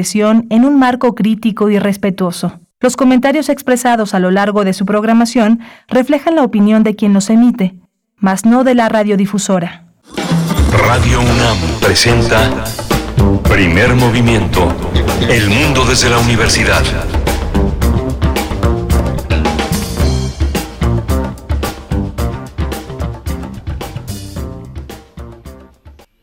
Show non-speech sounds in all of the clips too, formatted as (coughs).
en un marco crítico y respetuoso. Los comentarios expresados a lo largo de su programación reflejan la opinión de quien los emite, mas no de la radiodifusora. Radio UNAM presenta Primer Movimiento, El Mundo desde la Universidad.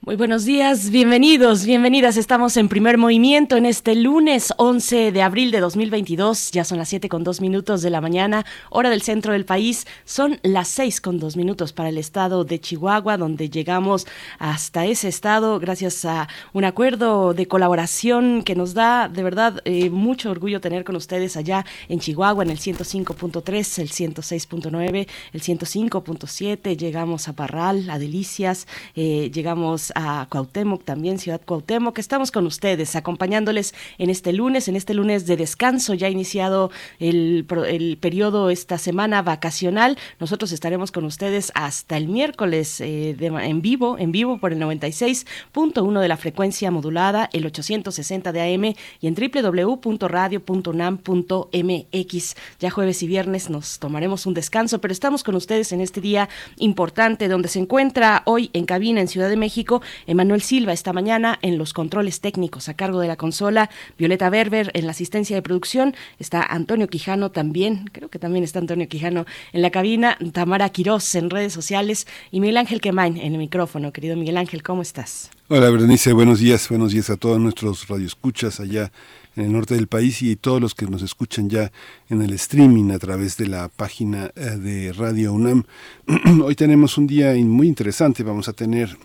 Muy buenos días, bienvenidos, bienvenidas. Estamos en primer movimiento en este lunes 11 de abril de 2022. Ya son las 7 con 2 minutos de la mañana, hora del centro del país. Son las 6 con 2 minutos para el estado de Chihuahua, donde llegamos hasta ese estado gracias a un acuerdo de colaboración que nos da de verdad eh, mucho orgullo tener con ustedes allá en Chihuahua en el 105.3, el 106.9, el 105.7. Llegamos a Parral, a Delicias, eh, llegamos a Cuauhtémoc también, Ciudad Cuauhtémoc. Estamos con ustedes, acompañándoles en este lunes, en este lunes de descanso. Ya ha iniciado el, el periodo esta semana vacacional. Nosotros estaremos con ustedes hasta el miércoles eh, en vivo, en vivo por el 96.1 de la frecuencia modulada, el 860 de AM y en www.radio.unam.mx. Ya jueves y viernes nos tomaremos un descanso, pero estamos con ustedes en este día importante donde se encuentra hoy en cabina en Ciudad de México Emanuel Silva esta mañana en los controles técnicos a cargo de la consola, Violeta Berber en la asistencia de producción, está Antonio Quijano también, creo que también está Antonio Quijano en la cabina, Tamara Quirós en redes sociales. Y Miguel Ángel Quemain en el micrófono. Querido Miguel Ángel, ¿cómo estás? Hola Berenice, buenos días, buenos días a todos nuestros radioescuchas allá en el norte del país y todos los que nos escuchan ya en el streaming a través de la página eh, de Radio UNAM. (clears throat) Hoy tenemos un día muy interesante, vamos a tener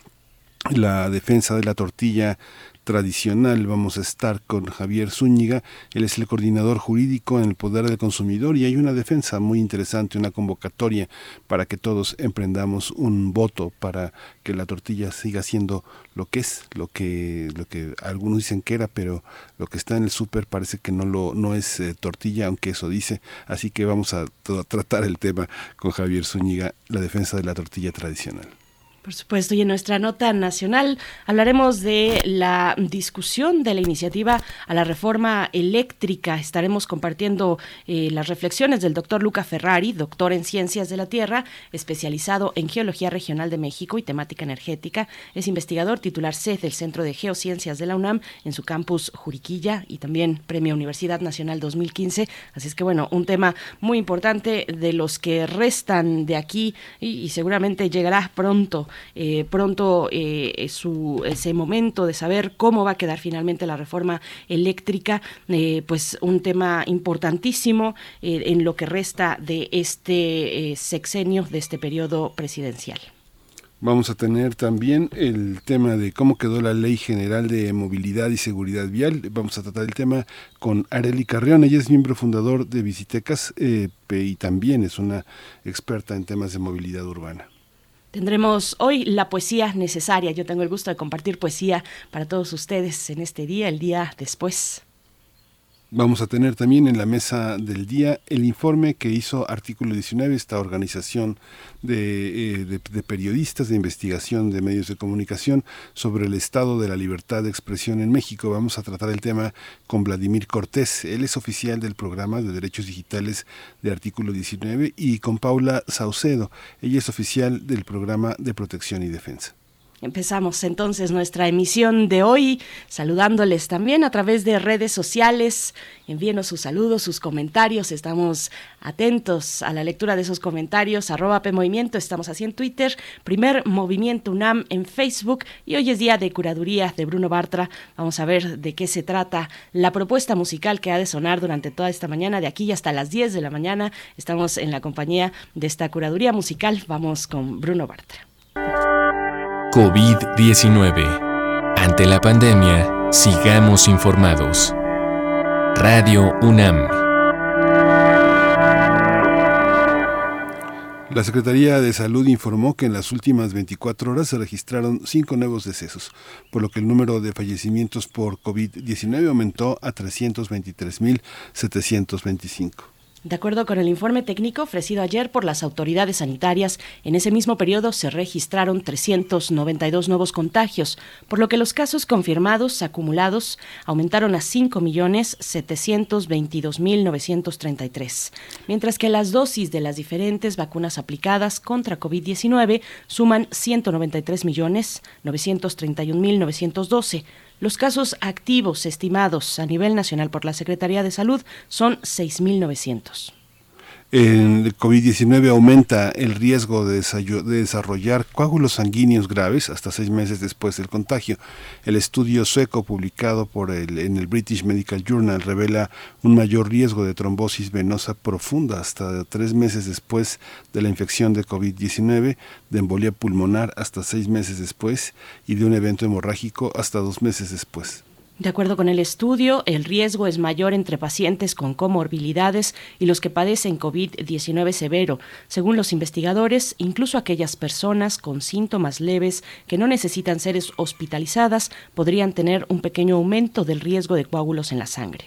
la defensa de la tortilla tradicional. Vamos a estar con Javier Zúñiga, él es el coordinador jurídico en el Poder del Consumidor y hay una defensa muy interesante, una convocatoria para que todos emprendamos un voto para que la tortilla siga siendo lo que es, lo que, lo que algunos dicen que era, pero lo que está en el súper parece que no, lo, no es eh, tortilla, aunque eso dice. Así que vamos a tratar el tema con Javier Zúñiga, la defensa de la tortilla tradicional. Por supuesto, y en nuestra nota nacional hablaremos de la discusión de la iniciativa a la reforma eléctrica. Estaremos compartiendo eh, las reflexiones del doctor Luca Ferrari, doctor en Ciencias de la Tierra, especializado en Geología Regional de México y temática energética. Es investigador titular C del Centro de Geociencias de la UNAM en su campus Juriquilla y también Premio Universidad Nacional 2015. Así es que, bueno, un tema muy importante de los que restan de aquí y seguramente llegará pronto eh, pronto eh, ese momento de saber cómo va a quedar finalmente la reforma eléctrica, eh, pues un tema importantísimo en lo que resta de este sexenio, de este periodo presidencial. Vamos a tener también el tema de cómo quedó la Ley General de Movilidad y Seguridad Vial. Vamos a tratar el tema con Areli Carrión. Ella es miembro fundador de Visitecas y también es una experta en temas de movilidad urbana. Tendremos hoy la poesía necesaria. Yo tengo el gusto de compartir poesía para todos ustedes en este día, el día después. Vamos a tener también en la mesa del día el informe que hizo Artículo 19, esta organización eh, de, periodistas de investigación de medios de comunicación sobre el estado de la libertad de expresión en México. Vamos a tratar el tema con Vladimir Cortés. Él es oficial del programa de derechos digitales de Artículo 19 y con Paula Saucedo. Ella es oficial del programa de protección y defensa. Empezamos entonces nuestra emisión de hoy saludándoles también a través de redes sociales. Envíenos sus saludos, sus comentarios. Estamos atentos a la lectura de esos comentarios. Arroba PMovimiento, estamos así en Twitter. Primer Movimiento UNAM en Facebook. Y hoy es día de curaduría de Bruno Bartra. Vamos a ver de qué se trata la propuesta musical que ha de sonar durante toda esta mañana, de aquí hasta las 10 de la mañana. Estamos en la compañía de esta curaduría musical. Vamos con Bruno Bartra. COVID-19. Ante la pandemia, sigamos informados. Radio UNAM. La Secretaría de Salud informó que en las últimas 24 horas se registraron cinco nuevos decesos, por lo que el número de fallecimientos por COVID-19 aumentó a 323.725. De acuerdo con el informe técnico ofrecido ayer por las autoridades sanitarias, en ese mismo periodo se registraron 392 nuevos contagios, por lo que los casos confirmados acumulados aumentaron a 5.722.933, mientras que las dosis de las diferentes vacunas aplicadas contra COVID-19 suman 193.931.912 los casos activos estimados a nivel nacional por la Secretaría de Salud son 6.900. El COVID-19 aumenta el riesgo de, desarrollar coágulos sanguíneos graves hasta seis meses después del contagio. El estudio sueco publicado por el, en el British Medical Journal revela un mayor riesgo de trombosis venosa profunda hasta tres meses después de la infección de COVID-19, de embolia pulmonar hasta seis meses después y de un evento hemorrágico hasta dos meses después. De acuerdo con el estudio, el riesgo es mayor entre pacientes con comorbilidades y los que padecen COVID-19 severo. Según los investigadores, incluso aquellas personas con síntomas leves que no necesitan ser hospitalizadas podrían tener un pequeño aumento del riesgo de coágulos en la sangre.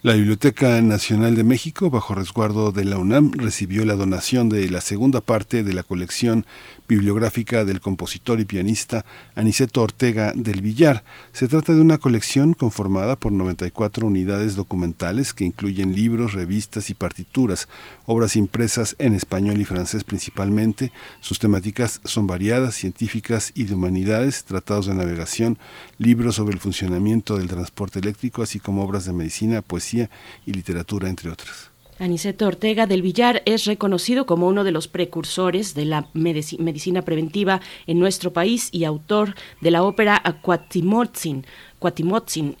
La Biblioteca Nacional de México, bajo resguardo de la UNAM, recibió la donación de la segunda parte de la colección bibliográfica del compositor y pianista Aniceto Ortega del Villar. Se trata de una colección conformada por 94 unidades documentales que incluyen libros, revistas y partituras, obras impresas en español y francés principalmente. Sus temáticas son variadas, científicas y de humanidades, tratados de navegación, libros sobre el funcionamiento del transporte eléctrico, así como obras de medicina, poesía y literatura, entre otras. Aniceto Ortega del Villar es reconocido como uno de los precursores de la medicina preventiva en nuestro país y autor de la ópera Cuatimotzin,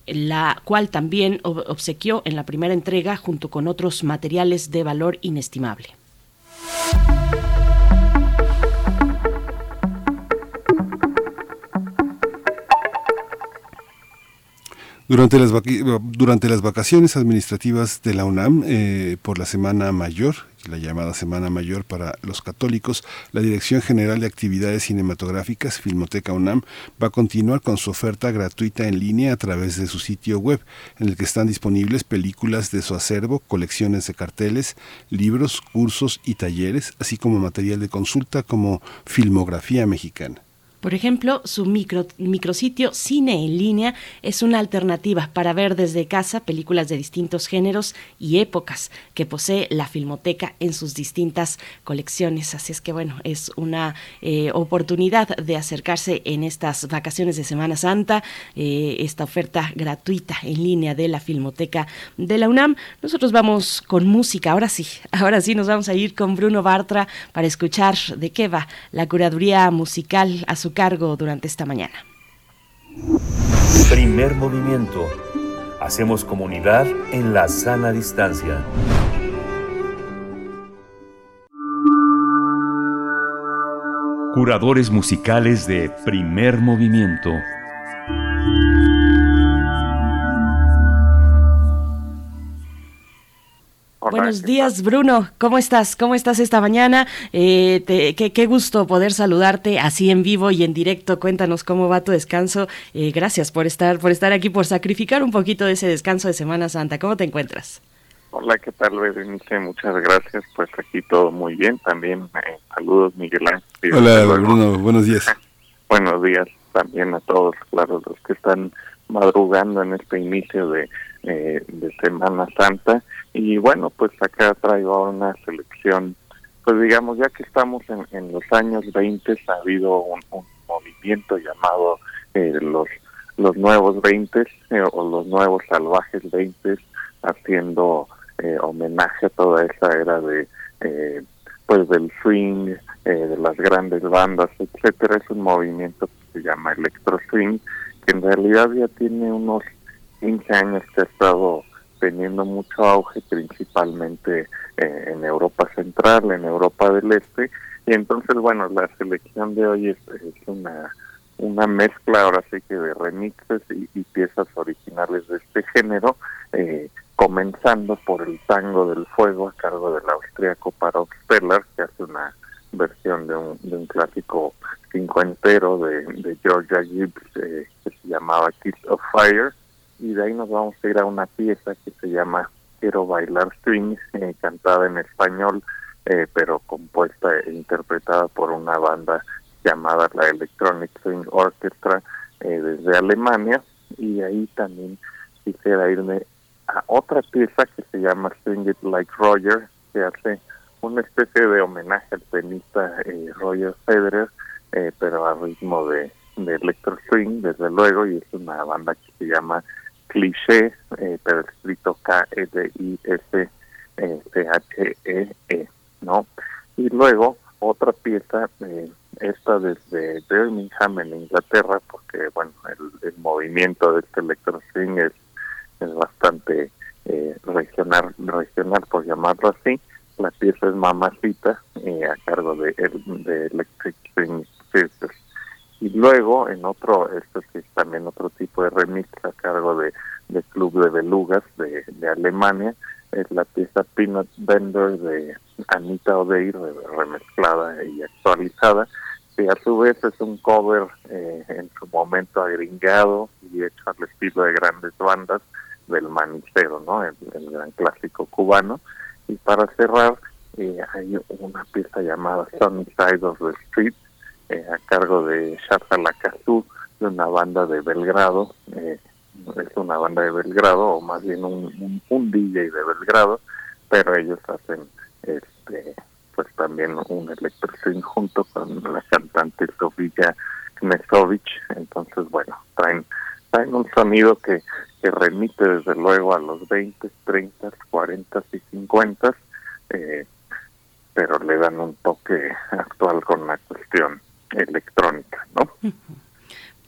la cual también obsequió en la primera entrega junto con otros materiales de valor inestimable. Durante las, durante las vacaciones administrativas de la UNAM, eh, por la Semana Mayor, la llamada Semana Mayor para los católicos, la Dirección General de Actividades Cinematográficas, Filmoteca UNAM, va a continuar con su oferta gratuita en línea a través de su sitio web, en el que están disponibles películas de su acervo, colecciones de carteles, libros, cursos y talleres, así como material de consulta como filmografía mexicana. Por ejemplo, su micro, micrositio Cine en línea es una alternativa para ver desde casa películas de distintos géneros y épocas que posee la Filmoteca en sus distintas colecciones. Así es que bueno, es una eh, oportunidad de acercarse en estas vacaciones de Semana Santa, eh, esta oferta gratuita en línea de la Filmoteca de la UNAM. Nosotros vamos con música, ahora sí, (laughs) ahora sí nos vamos a ir con Bruno Bartra para escuchar de qué va la curaduría musical a su cargo durante esta mañana. Primer movimiento. Hacemos comunidad en la sana distancia. Curadores musicales de primer movimiento. Buenos días, Bruno. ¿Cómo estás? ¿Cómo estás esta mañana? Eh, qué, gusto poder saludarte así en vivo y en directo. Cuéntanos cómo va tu descanso. Eh, gracias por estar, por estar aquí, por sacrificar un poquito de ese descanso de Semana Santa. ¿Cómo te encuentras? Hola, ¿qué tal, Berenice? Muchas gracias. Pues aquí todo muy bien. También eh, saludos, Miguel Ángel. Hola, Bruno. Buenos días. (laughs) Buenos días también a todos, claro, los que están madrugando en este inicio de, de Semana Santa y bueno, pues acá traigo ahora una selección, pues digamos, ya que estamos en, los años 20, ha habido un, movimiento llamado eh, los los nuevos 20 eh, o los nuevos salvajes 20 haciendo eh, homenaje a toda esa era de pues del swing de las grandes bandas etcétera. Es un movimiento que se llama electro swing que en realidad ya tiene unos 15 años que ha estado teniendo mucho auge principalmente eh, en Europa Central, en Europa del Este, y entonces, bueno, la selección de hoy es, una, una mezcla ahora sí que de remixes y, piezas originales de este género, eh, comenzando por el tango del fuego a cargo del austríaco Parok Speller, que hace una versión de un, de un clásico cincuentero de, de Georgia Gibbs eh, que se llamaba Kiss of Fire, y de ahí nos vamos a ir a una pieza que se llama Quiero bailar swing, eh, cantada en español, eh, pero compuesta e interpretada por una banda llamada la Electronic Swing Orchestra desde Alemania. Y ahí también quisiera irme a otra pieza que se llama Swing It Like Roger, que hace una especie de homenaje al tenista Roger Federer, pero a ritmo de, de electro swing, desde luego, y es una banda que se llama cliché, eh, pero escrito K-L-I-S-C-H-E-E, e, ¿no? Y luego otra pieza, eh, esta desde Birmingham en Inglaterra, porque bueno, el, movimiento de este electro es bastante eh, regional, regional por llamarlo así. La pieza es Mamacita, eh, a cargo de, de Electric Swing Sisters y luego en otro, esto es también otro tipo de remix a cargo de, de Club de Belugas de, Alemania, es la pieza Peanut Bender de Anita O'Deir, remezclada y actualizada, que a su vez es un cover eh, en su momento agringado y hecho al estilo de grandes bandas del manicero, ¿no? El, gran clásico cubano. Y para cerrar, eh, hay una pieza llamada Sunny Side of the Street, eh, a cargo de Shata Lakazu, de una banda de Belgrado, eh, es una banda de Belgrado, o más bien un, un, DJ de Belgrado, pero ellos hacen este pues también un electro junto con la cantante Sofía Knesovic, entonces bueno, traen, traen un sonido que, que remite desde luego a los 20, 30, 40 y 50, eh, pero le dan un toque actual con la cuestión electrónica, ¿no?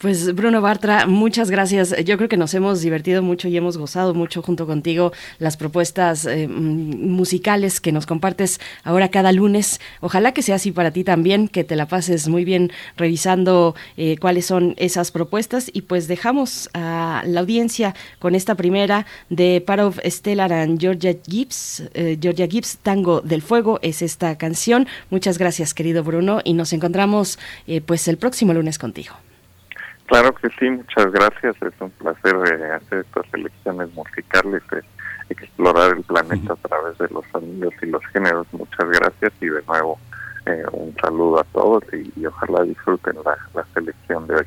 Pues Bruno Bartra, muchas gracias. Yo creo que nos hemos divertido mucho y hemos gozado mucho junto contigo las propuestas eh, mm, musicales que nos compartes ahora cada lunes. Ojalá que sea así para ti también, que te la pases muy bien revisando eh, cuáles son esas propuestas y pues dejamos a la audiencia con esta primera de Parov Stellar and Georgia Gibbs. Eh, Georgia Gibbs, Tango del Fuego es esta canción. Muchas gracias querido Bruno y nos encontramos pues el próximo lunes contigo. Claro que sí, muchas gracias. Es un placer eh, hacer estas selecciones musicales, eh, explorar el planeta a través de los sonidos y los géneros. Muchas gracias y de nuevo eh, un saludo a todos y, ojalá disfruten la, selección de hoy.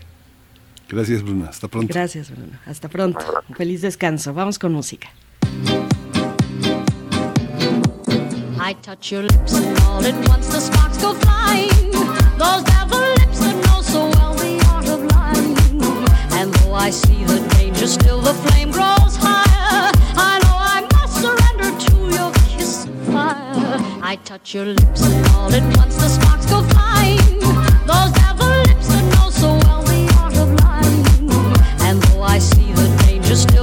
Gracias, Bruno. Hasta pronto. Gracias, Bruno. Hasta pronto. Un feliz descanso. Vamos con música. I touch your lips and all at once the sparks go flying. Those devil I see the danger, still the flame grows higher. I know I must surrender to your kiss of fire. I touch your lips and all at once the sparks go flying. Those devil lips that know so well the art of lying. And though I see the danger, still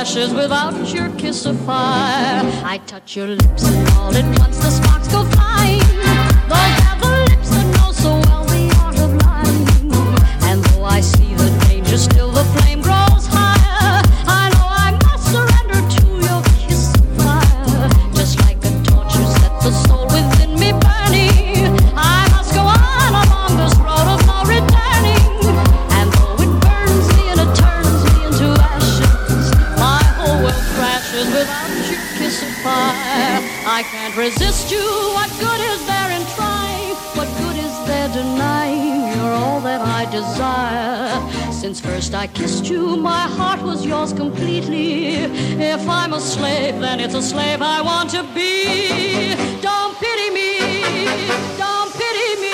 crashes without your kiss of fire. I touch your lips and all at once the sparks go flying. Those devil lips that know so well the art of lying. And though I see the danger, still the flame I kissed you, my heart was yours completely. If I'm a slave, then it's a slave I want to be. Don't pity me, don't pity me.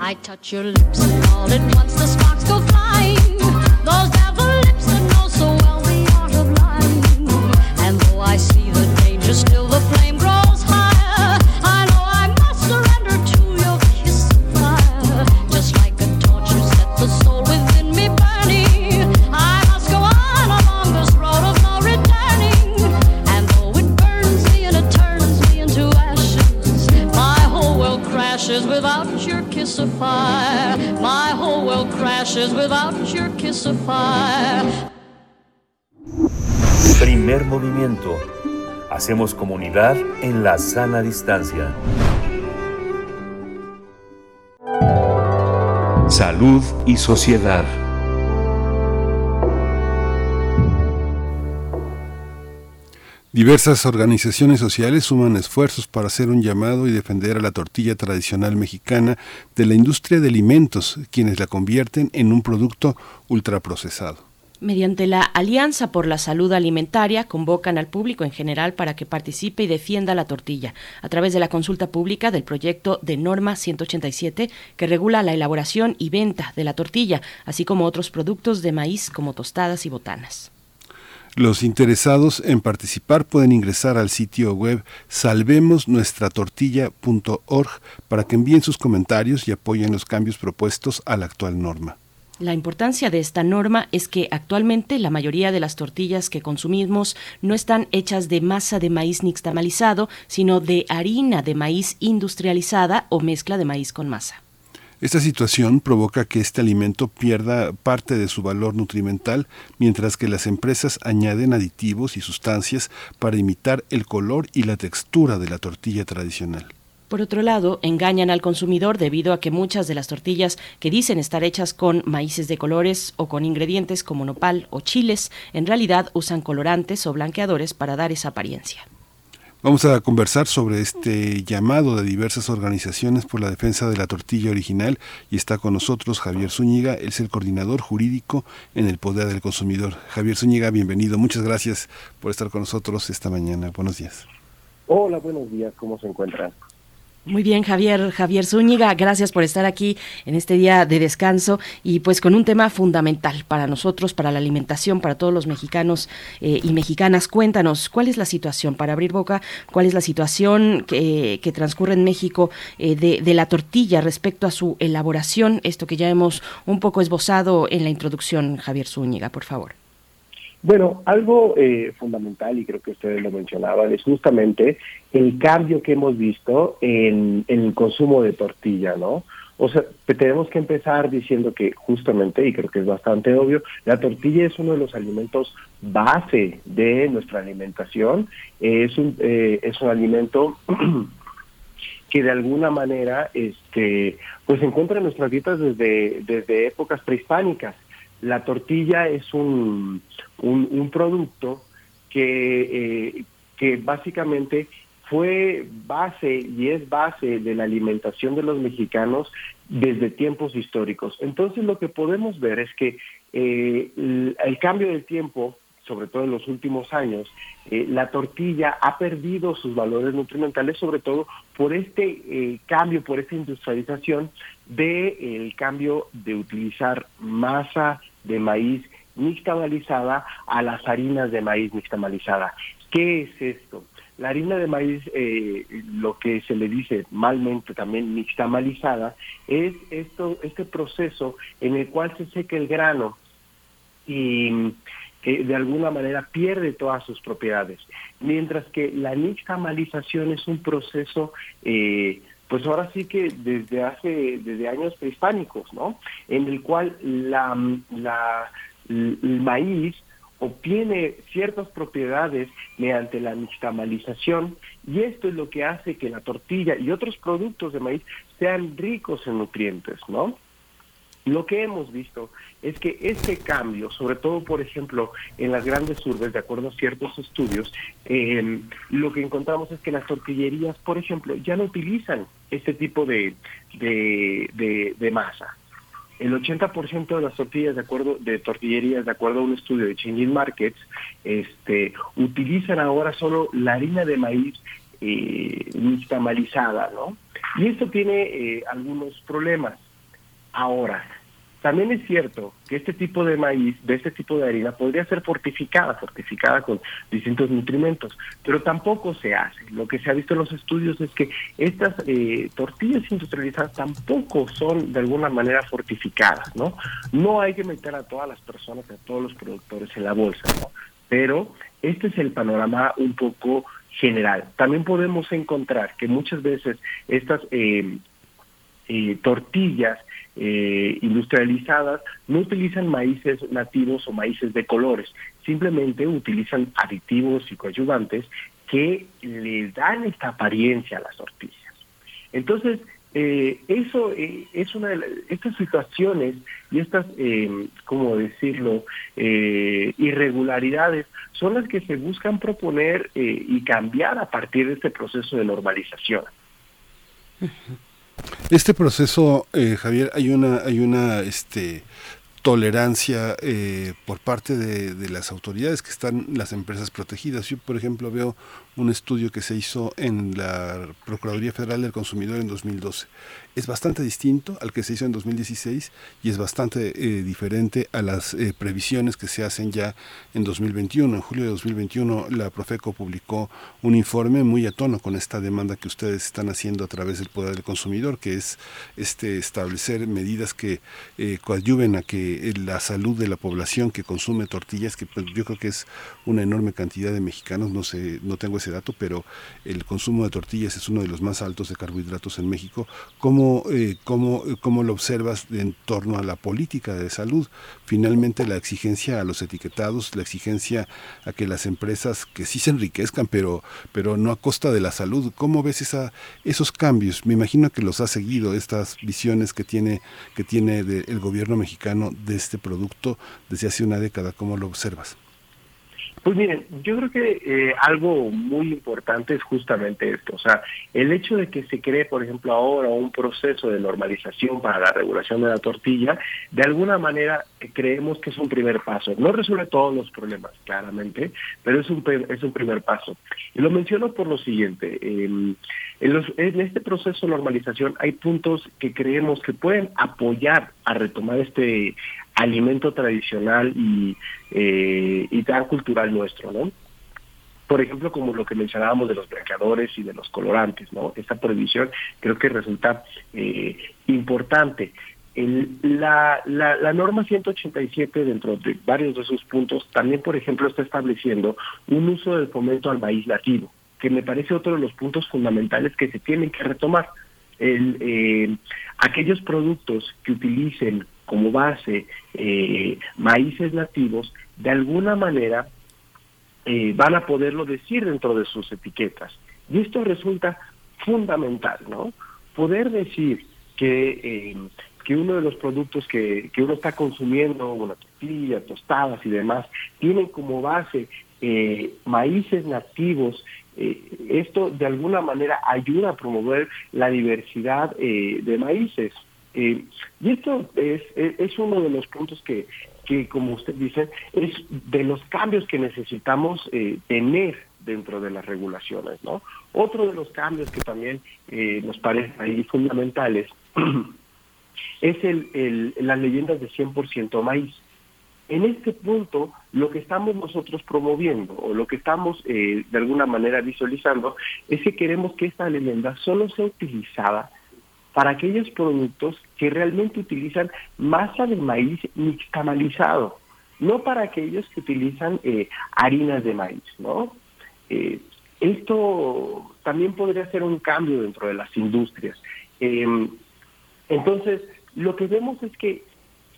I touch your lips and all at once the sparks go flying. Those devil lips that know so well the art of lying. And though I see the danger, still of fire. My whole world crashes without your kiss of fire. Primer movimiento. Hacemos comunidad en la sana distancia. Salud y sociedad. Diversas organizaciones sociales suman esfuerzos para hacer un llamado y defender a la tortilla tradicional mexicana de la industria de alimentos, quienes la convierten en un producto ultraprocesado. Mediante la Alianza por la Salud Alimentaria, convocan al público en general para que participe y defienda la tortilla, a través de la consulta pública del proyecto de norma 187 que regula la elaboración y venta de la tortilla, así como otros productos de maíz como tostadas y botanas. Los interesados en participar pueden ingresar al sitio web salvemosnuestratortilla.org para que envíen sus comentarios y apoyen los cambios propuestos a la actual norma. La importancia de esta norma es que actualmente la mayoría de las tortillas que consumimos no están hechas de masa de maíz nixtamalizado, sino de harina de maíz industrializada o mezcla de maíz con masa. Esta situación provoca que este alimento pierda parte de su valor nutrimental, mientras que las empresas añaden aditivos y sustancias para imitar el color y la textura de la tortilla tradicional. Por otro lado, engañan al consumidor debido a que muchas de las tortillas que dicen estar hechas con maíces de colores o con ingredientes como nopal o chiles, en realidad usan colorantes o blanqueadores para dar esa apariencia. Vamos a conversar sobre este llamado de diversas organizaciones por la defensa de la tortilla original y está con nosotros Javier Zúñiga, él es el coordinador jurídico en el Poder del Consumidor. Javier Zúñiga, bienvenido, muchas gracias por estar con nosotros esta mañana. Buenos días. Hola, buenos días, ¿cómo se encuentran? Muy bien, Javier, Javier Zúñiga, gracias por estar aquí en este día de descanso y pues con un tema fundamental para nosotros, para la alimentación, para todos los mexicanos eh, y mexicanas. Cuéntanos, ¿cuál es la situación, para abrir boca, cuál es la situación que, transcurre en México eh, de, de, la tortilla respecto a su elaboración? Esto que ya hemos un poco esbozado en la introducción, Javier Zúñiga, por favor. Bueno, algo eh, fundamental, y creo que ustedes lo mencionaban, es justamente el cambio que hemos visto en, el consumo de tortilla, ¿no? O sea, tenemos que empezar diciendo que justamente, y creo que es bastante obvio, la tortilla es uno de los alimentos base de nuestra alimentación, es un, eh, es un alimento (clears throat) que de alguna manera este, pues se encuentra en nuestras dietas desde, desde épocas prehispánicas. La tortilla es un, un, un producto que, eh, que básicamente fue base y es base de la alimentación de los mexicanos desde tiempos históricos. Entonces lo que podemos ver es que eh, el, cambio del tiempo, sobre todo en los últimos años, eh, la tortilla ha perdido sus valores nutrimentales, sobre todo por este eh, cambio, por esta industrialización del de, cambio de utilizar masa de maíz nixtamalizada a las harinas de maíz nixtamalizada. ¿Qué es esto? La harina de maíz, eh, lo que se le dice malmente también nixtamalizada, es esto, este proceso en el cual se seca el grano y que de alguna manera pierde todas sus propiedades. Mientras que la nixtamalización es un proceso eh, pues ahora sí que desde hace, desde años prehispánicos, ¿no? En el cual la, la, el maíz obtiene ciertas propiedades mediante la nixtamalización y esto es lo que hace que la tortilla y otros productos de maíz sean ricos en nutrientes, ¿no? Lo que hemos visto es que este cambio, sobre todo, por ejemplo, en las grandes urbes, de acuerdo a ciertos estudios, eh, lo que encontramos es que las tortillerías, por ejemplo, ya no utilizan este tipo de, de masa. El 80% de las tortillas de acuerdo de tortillerías de acuerdo a un estudio de Changing Markets, este utilizan ahora solo la harina de maíz eh, nixtamalizada, ¿no? Y esto tiene eh, algunos problemas. Ahora, también es cierto que este tipo de maíz, de este tipo de harina, podría ser fortificada, fortificada con distintos nutrimentos, pero tampoco se hace. Lo que se ha visto en los estudios es que estas eh, tortillas industrializadas tampoco son de alguna manera fortificadas, ¿no? No hay que meter a todas las personas, a todos los productores en la bolsa, ¿no? Pero este es el panorama un poco general. También podemos encontrar que muchas veces estas eh, eh, tortillas eh, industrializadas no utilizan maíces nativos o maíces de colores, simplemente utilizan aditivos y coadyuvantes que le dan esta apariencia a las tortillas. Entonces, eh, eso eh, es una de las, estas situaciones y estas, eh, ¿cómo decirlo?, eh, irregularidades son las que se buscan proponer eh, y cambiar a partir de este proceso de normalización. Este proceso, eh, Javier, hay una, hay una, este, tolerancia eh, por parte de, de, las autoridades que están las empresas protegidas. Yo, por ejemplo, veo un estudio que se hizo en la Procuraduría Federal del Consumidor en 2012. Es bastante distinto al que se hizo en 2016 y es bastante eh, diferente a las eh, previsiones que se hacen ya en 2021. En julio de 2021 la Profeco publicó un informe muy a tono con esta demanda que ustedes están haciendo a través del poder del consumidor, que es este establecer medidas que eh, coadyuven a que la salud de la población que consume tortillas, que pues, yo creo que es una enorme cantidad de mexicanos, no sé, no tengo ese dato, pero el consumo de tortillas es uno de los más altos de carbohidratos en México. ¿Cómo, eh, cómo, cómo lo observas en torno a la política de salud? Finalmente, la exigencia a los etiquetados, la exigencia a que las empresas que sí se enriquezcan, pero, pero no a costa de la salud. ¿Cómo ves esa, esos cambios? Me imagino que los ha seguido, estas visiones que tiene, que tiene de, el gobierno mexicano de este producto desde hace una década. ¿Cómo lo observas? Pues miren, yo creo que eh, algo muy importante es justamente esto, o sea, el hecho de que se cree, por ejemplo, ahora un proceso de normalización para la regulación de la tortilla, de alguna manera eh, creemos que es un primer paso. No resuelve todos los problemas, claramente, pero es un, es un primer paso. Y lo menciono por lo siguiente, eh, en, los, en este proceso de normalización hay puntos que creemos que pueden apoyar a retomar este alimento tradicional y, eh, y tan cultural nuestro, ¿no? Por ejemplo, como lo que mencionábamos de los blanqueadores y de los colorantes, ¿no? Esta prohibición creo que resulta eh, importante. El, la, la, la, norma 187, dentro de varios de sus puntos, también, por ejemplo, está estableciendo un uso del fomento al maíz nativo, que me parece otro de los puntos fundamentales que se tienen que retomar. El, eh, aquellos productos que utilicen como base eh, maíces nativos, de alguna manera eh, van a poderlo decir dentro de sus etiquetas. Y esto resulta fundamental, ¿no? Poder decir que, eh, que uno de los productos que, que uno está consumiendo, una tortilla, tostadas y demás, tienen como base eh, maíces nativos, eh, esto de alguna manera ayuda a promover la diversidad de maíces. Eh, y esto es, es uno de los puntos que, que, como usted dice, es de los cambios que necesitamos eh, tener dentro de las regulaciones, ¿no? Otro de los cambios que también eh, nos parecen ahí fundamentales (clears throat) es el, el, las leyendas de 100% maíz. En este punto, lo que estamos nosotros promoviendo o lo que estamos eh, de alguna manera visualizando es que queremos que esta leyenda solo sea utilizada para aquellos productos que realmente utilizan masa de maíz nixtamalizado, no para aquellos que utilizan eh, harinas de maíz, ¿no? Eh, esto también podría ser un cambio dentro de las industrias. Eh, entonces, lo que vemos es que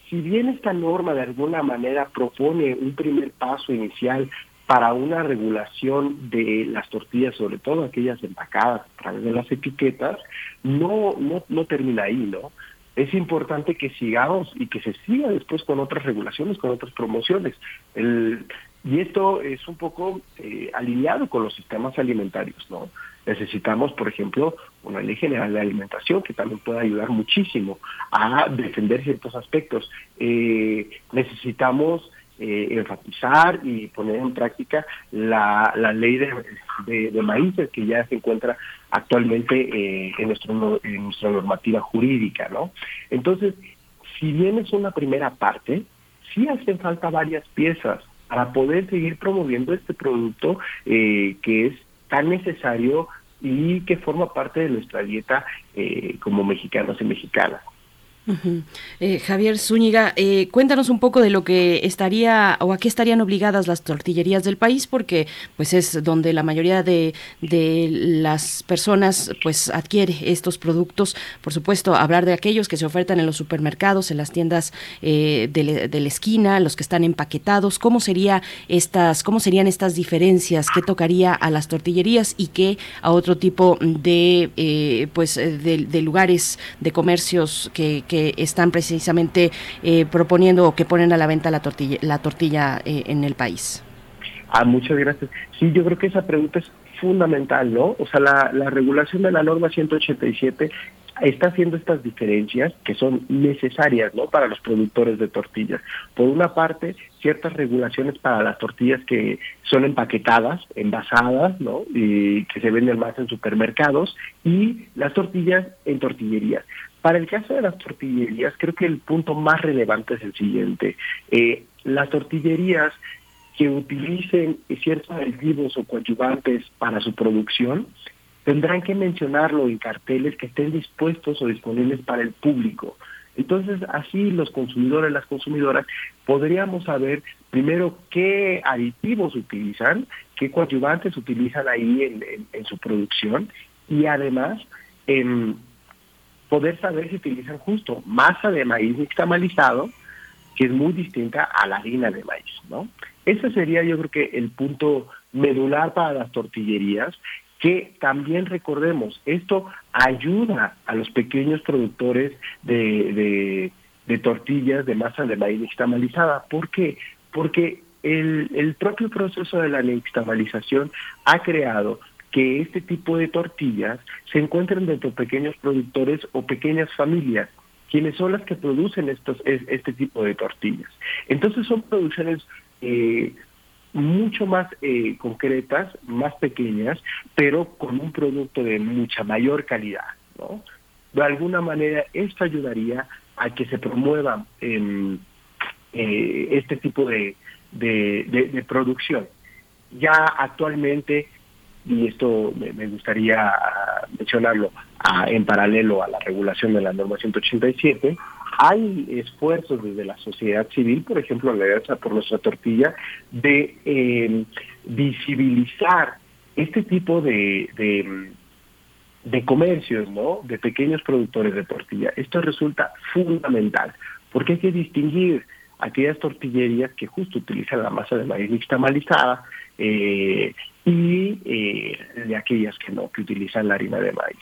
si bien esta norma de alguna manera propone un primer paso inicial para una regulación de las tortillas, sobre todo aquellas empacadas a través de las etiquetas, no, no, no termina ahí, ¿no? es importante que sigamos y que se siga después con otras regulaciones, con otras promociones. El, y esto es un poco eh, alineado con los sistemas alimentarios, ¿no? Necesitamos, por ejemplo, una ley general de alimentación que también pueda ayudar muchísimo a defender ciertos aspectos. Eh, necesitamos eh, enfatizar y poner en práctica la, la ley de, de, de que ya se encuentra actualmente eh, en, nuestro, en nuestra normativa jurídica, ¿no? Entonces, si bien es una primera parte, sí hacen falta varias piezas para poder seguir promoviendo este producto eh, que es tan necesario y que forma parte de nuestra dieta eh, como mexicanos y mexicanas. Eh, Javier Zúñiga, eh, cuéntanos un poco de lo que estaría o a qué estarían obligadas las tortillerías del país, porque pues es donde la mayoría de, de las personas pues adquiere estos productos. Por supuesto, hablar de aquellos que se ofertan en los supermercados, en las tiendas eh, de, de la esquina, los que están empaquetados. ¿Cómo sería estas, cómo serían estas diferencias? ¿Qué tocaría a las tortillerías y qué a otro tipo de eh, pues eh, de lugares de comercios que, que están precisamente eh, proponiendo o que ponen a la venta la tortilla, la tortilla eh, en el país? Ah, muchas gracias. Sí, yo creo que esa pregunta es fundamental, ¿no? O sea, la, la regulación de la norma 187 está haciendo estas diferencias que son necesarias, ¿no? Para los productores de tortillas. Por una parte, ciertas regulaciones para las tortillas que son empaquetadas, envasadas, ¿no? Y que se venden más en supermercados y las tortillas en tortillerías. Para el caso de las tortillerías, creo que el punto más relevante es el siguiente. Eh, las tortillerías que utilicen ciertos aditivos o coadyuvantes para su producción tendrán que mencionarlo en carteles que estén dispuestos o disponibles para el público. Entonces, así los consumidores, las consumidoras, podríamos saber primero qué aditivos utilizan, qué coadyuvantes utilizan ahí en, en- en su producción y además em, poder saber si utilizan justo masa de maíz nixtamalizado, que es muy distinta a la harina de maíz, ¿no? Ese sería yo creo que el punto medular para las tortillerías, que también recordemos, esto ayuda a los pequeños productores de, de, tortillas de masa de maíz nixtamalizada. ¿Por qué? Porque el, el propio proceso de la nixtamalización ha creado que este tipo de tortillas se encuentren dentro de pequeños productores o pequeñas familias, quienes son las que producen estos, es- este tipo de tortillas. Entonces son producciones eh, mucho más eh, concretas, más pequeñas, pero con un producto de mucha mayor calidad. ¿no? De alguna manera esto ayudaría a que se promueva eh, este tipo de- de producción. Ya actualmente, y esto me, gustaría ah, mencionarlo ah, en paralelo a la regulación de la norma 187, hay esfuerzos desde la sociedad civil, por ejemplo, la Alianza por Nuestra Tortilla, de eh, visibilizar este tipo de, de, de comercios, ¿no? De pequeños productores de tortilla. Esto resulta fundamental, porque hay que distinguir aquellas tortillerías que justo utilizan la masa de maíz nixtamalizada eh, y eh, de aquellas que no, que utilizan la harina de maíz.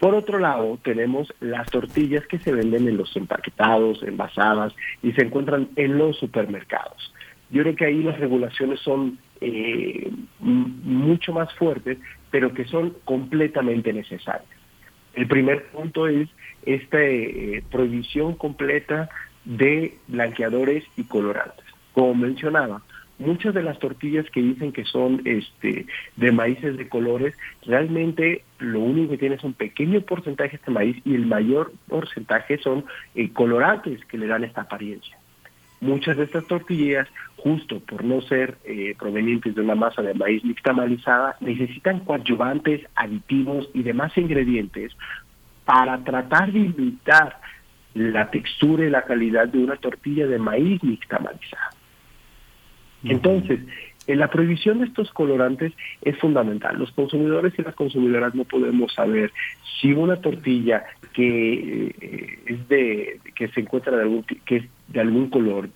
Por otro lado, tenemos las tortillas que se venden en los empaquetados, envasadas y se encuentran en los supermercados. Yo creo que ahí las regulaciones son eh, mucho más fuertes, pero que son completamente necesarias. El primer punto es esta eh, prohibición completa de blanqueadores y colorantes. Como mencionaba, muchas de las tortillas que dicen que son este de maíces de colores, realmente lo único que tiene es un pequeño porcentaje de maíz y el mayor porcentaje son eh, colorantes que le dan esta apariencia. Muchas de estas tortillas, justo por no ser eh, provenientes de una masa de maíz nixtamalizada, necesitan coadyuvantes, aditivos y demás ingredientes para tratar de imitar la textura y la calidad de una tortilla de maíz nixtamalizada. Entonces, en la prohibición de estos colorantes es fundamental. Los consumidores y las consumidoras no podemos saber si una tortilla que eh, es de que se encuentra de algún que es de algún color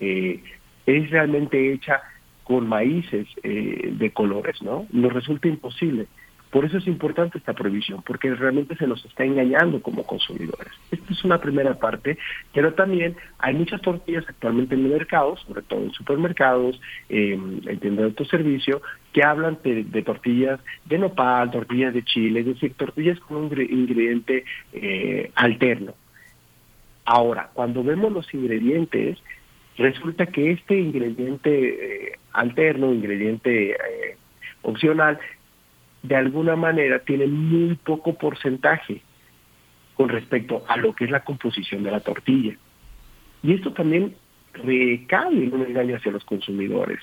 eh, es realmente hecha con maíces eh, de colores, ¿no? Nos resulta imposible. Por eso es importante esta prohibición, porque realmente se nos está engañando como consumidores. Esta es una primera parte, pero también hay muchas tortillas actualmente en el mercado, sobre todo en supermercados, eh, en tiendas de autoservicio, que hablan de, de tortillas de nopal, tortillas de chile, es decir, tortillas con un ingre- ingrediente eh, alterno. Ahora, cuando vemos los ingredientes, resulta que este ingrediente eh, alterno, ingrediente eh, opcional, de alguna manera tiene muy poco porcentaje con respecto a lo que es la composición de la tortilla. Y esto también recae en un engaño hacia los consumidores.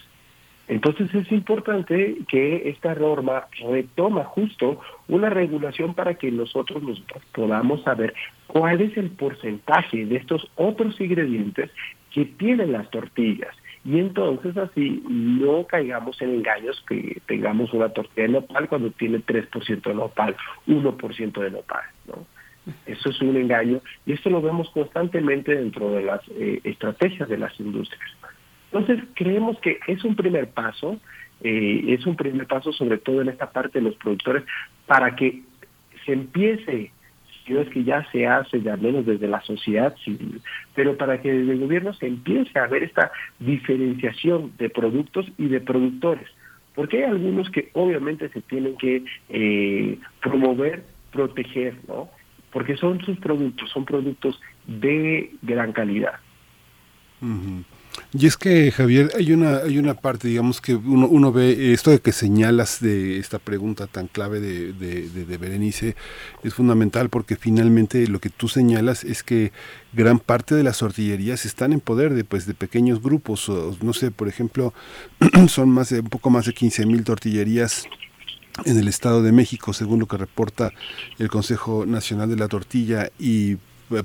Entonces es importante que esta norma retoma justo una regulación para que nosotros, nosotros podamos saber cuál es el porcentaje de estos otros ingredientes que tienen las tortillas. Y entonces así no caigamos en engaños que tengamos una tortilla de nopal cuando tiene 3% de nopal, 1% de nopal. ¿no? Eso es un engaño y esto lo vemos constantemente dentro de las eh, estrategias de las industrias. Entonces, creemos que es un primer paso, eh, es un primer paso sobre todo en esta parte de los productores, para que se empiece, si no es que ya se hace, ya al menos desde la sociedad civil, pero para que desde el gobierno se empiece a ver esta diferenciación de productos y de productores. Porque hay algunos que obviamente se tienen que eh, promover, proteger, ¿no? Porque son sus productos, son productos de gran calidad. Ujú. Y es que, Javier, hay una, hay una parte, digamos, que uno, uno ve esto de que señalas de esta pregunta tan clave de, de, de, de Berenice, es fundamental porque finalmente lo que tú señalas es que gran parte de las tortillerías están en poder de, pues, de pequeños grupos, no sé, por ejemplo, (clears throat) son más de, un poco más de 15 mil tortillerías en el Estado de México, según lo que reporta el Consejo Nacional de la Tortilla y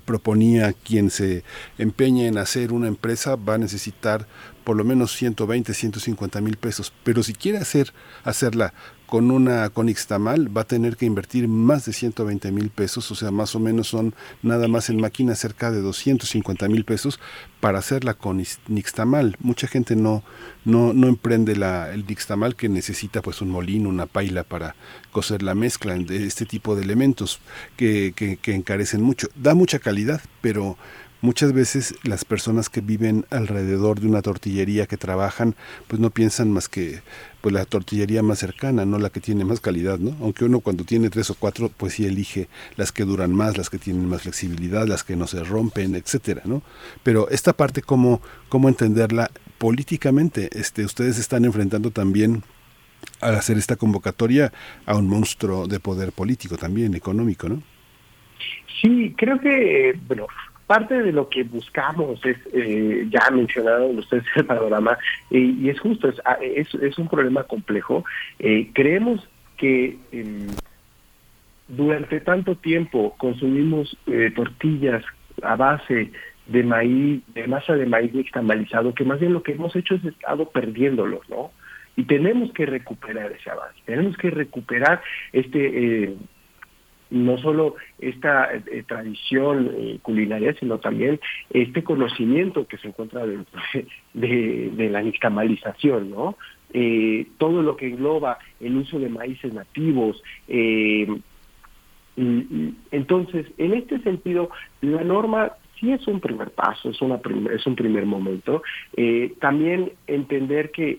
proponía quien se empeñe en hacer una empresa va a necesitar por lo menos 120, 150 mil pesos. Pero si quiere hacer, hacerla con una con Ixtamal va a tener que invertir más de 120 mil pesos, o sea, más o menos son nada más en máquinas cerca de 250 mil pesos para hacerla con Nixtamal. Mucha gente no, no, no emprende la, el Nixtamal que necesita pues un molino, una paila para cocer la mezcla de este tipo de elementos que, que, que encarecen mucho. Da mucha calidad, pero muchas veces las personas que viven alrededor de una tortillería que trabajan, pues no piensan más que pues la tortillería más cercana, no la que tiene más calidad, ¿no? Aunque uno cuando tiene tres o cuatro, pues sí elige las que duran más, las que tienen más flexibilidad, las que no se rompen, etcétera, ¿no? Pero esta parte cómo cómo entenderla políticamente, este ustedes están enfrentando también al hacer esta convocatoria a un monstruo de poder político también económico, ¿no? Sí, creo que, bueno, parte de lo que buscamos es, eh, ya mencionaron ustedes (laughs) el panorama, eh, y es justo, es, ah, es, es un problema complejo. Eh, creemos que eh, durante tanto tiempo consumimos eh, tortillas a base de maíz, de masa de maíz nixtamalizado, que más bien lo que hemos hecho es estado perdiéndolos, ¿no? Y tenemos que recuperar ese avance, tenemos que recuperar este... Eh, no solo esta eh, tradición eh, culinaria, sino también este conocimiento que se encuentra dentro de, de, la nixtamalización, ¿no? Eh, todo lo que engloba el uso de maíces nativos. Entonces, en este sentido, la norma sí es un primer paso, es, una prim es un primer momento. También entender que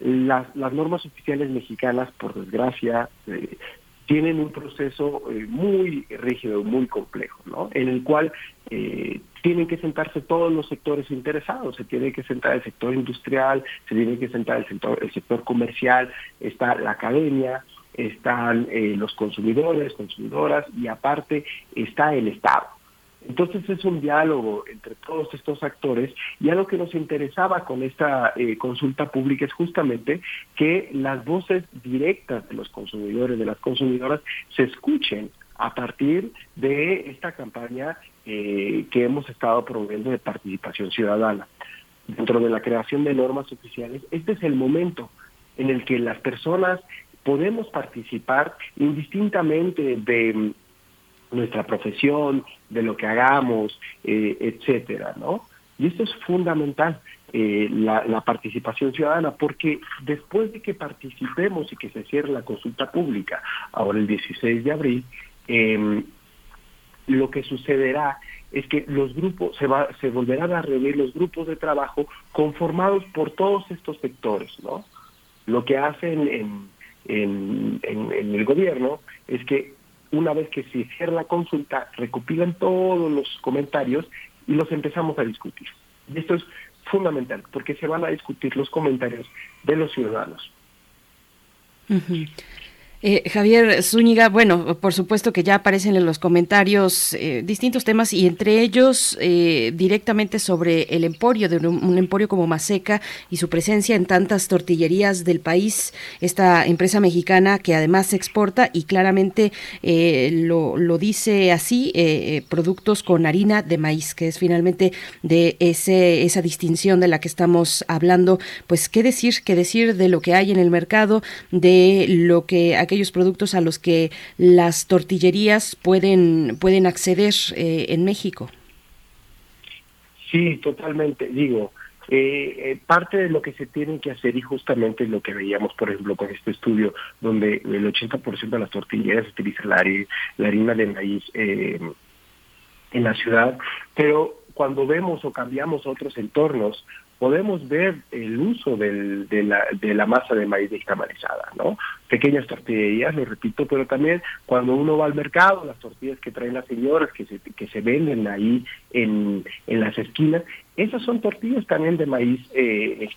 las, las normas oficiales mexicanas, por desgracia, tienen un proceso eh, muy rígido, muy complejo, ¿no? En el cual eh, tienen que sentarse todos los sectores interesados, se tiene que sentar el sector industrial, se tiene que sentar el sector, el sector comercial, está la academia, están eh, los consumidores, consumidoras y aparte está el Estado. Entonces es un diálogo entre todos estos actores y a lo que nos interesaba con esta eh, consulta pública es justamente que las voces directas de los consumidores, de las consumidoras, se escuchen a partir de esta campaña eh, que hemos estado promoviendo de participación ciudadana. Dentro de la creación de normas oficiales, este es el momento en el que las personas podemos participar indistintamente de nuestra profesión, de lo que hagamos, eh, etcétera, ¿no? Y esto es fundamental, eh, la, participación ciudadana, porque después de que participemos y que se cierre la consulta pública, ahora el 16 de abril, eh, lo que sucederá es que los grupos, se, va, se volverán a reunir los grupos de trabajo conformados por todos estos sectores, ¿no? Lo que hacen en, en, en, en el gobierno es que una vez que se cierra la consulta, recopilan todos los comentarios y los empezamos a discutir. Y esto es fundamental, porque se van a discutir los comentarios de los ciudadanos. Eh, Javier Zúñiga, bueno, por supuesto que ya aparecen en los comentarios eh, distintos temas y entre ellos eh, directamente sobre el emporio, de un, emporio como Maseca y su presencia en tantas tortillerías del país, esta empresa mexicana que además exporta y claramente eh, lo, lo, dice así, productos con harina de maíz, que es finalmente de ese, esa distinción de la que estamos hablando, pues qué decir, qué decir de lo que hay en el mercado, de lo que aquellos productos a los que las tortillerías pueden, pueden acceder eh, en México. Sí, totalmente. Digo, eh, eh, parte de lo que se tiene que hacer y justamente lo que veíamos, por ejemplo, con este estudio, donde el 80% de las tortillerías utilizan la, la harina de maíz eh, en la ciudad, pero cuando vemos o cambiamos otros entornos, podemos ver el uso del, de, la, de la masa de maíz nixtamalizada, ¿no? Pequeñas tortillerías, lo repito, pero también cuando uno va al mercado, las tortillas que traen las señoras, que se, que se venden ahí en, en las esquinas, esas son tortillas también de maíz eh.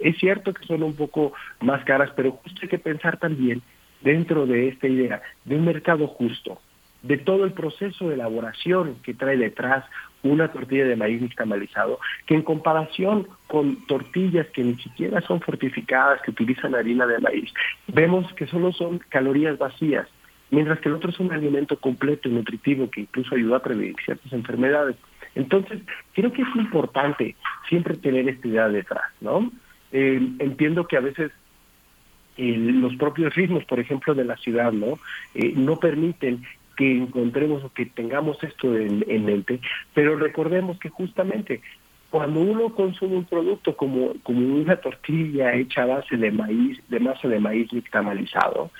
Es cierto que son un poco más caras, pero justo hay que pensar también dentro de esta idea de un mercado justo, de todo el proceso de elaboración que trae detrás una tortilla de maíz nixtamalizado, que en comparación con tortillas que ni siquiera son fortificadas, que utilizan harina de maíz, vemos que solo son calorías vacías, mientras que el otro es un alimento completo y nutritivo que incluso ayuda a prevenir ciertas enfermedades. Entonces, creo que es importante siempre tener esta idea detrás, ¿no? Eh, entiendo que a veces eh, los propios ritmos, por ejemplo, de la ciudad, ¿no? Eh, no permiten encontremos o que tengamos esto en, en, mente, pero recordemos que justamente cuando uno consume un producto como, como una tortilla hecha a base de maíz, de masa de maíz nixtamalizado,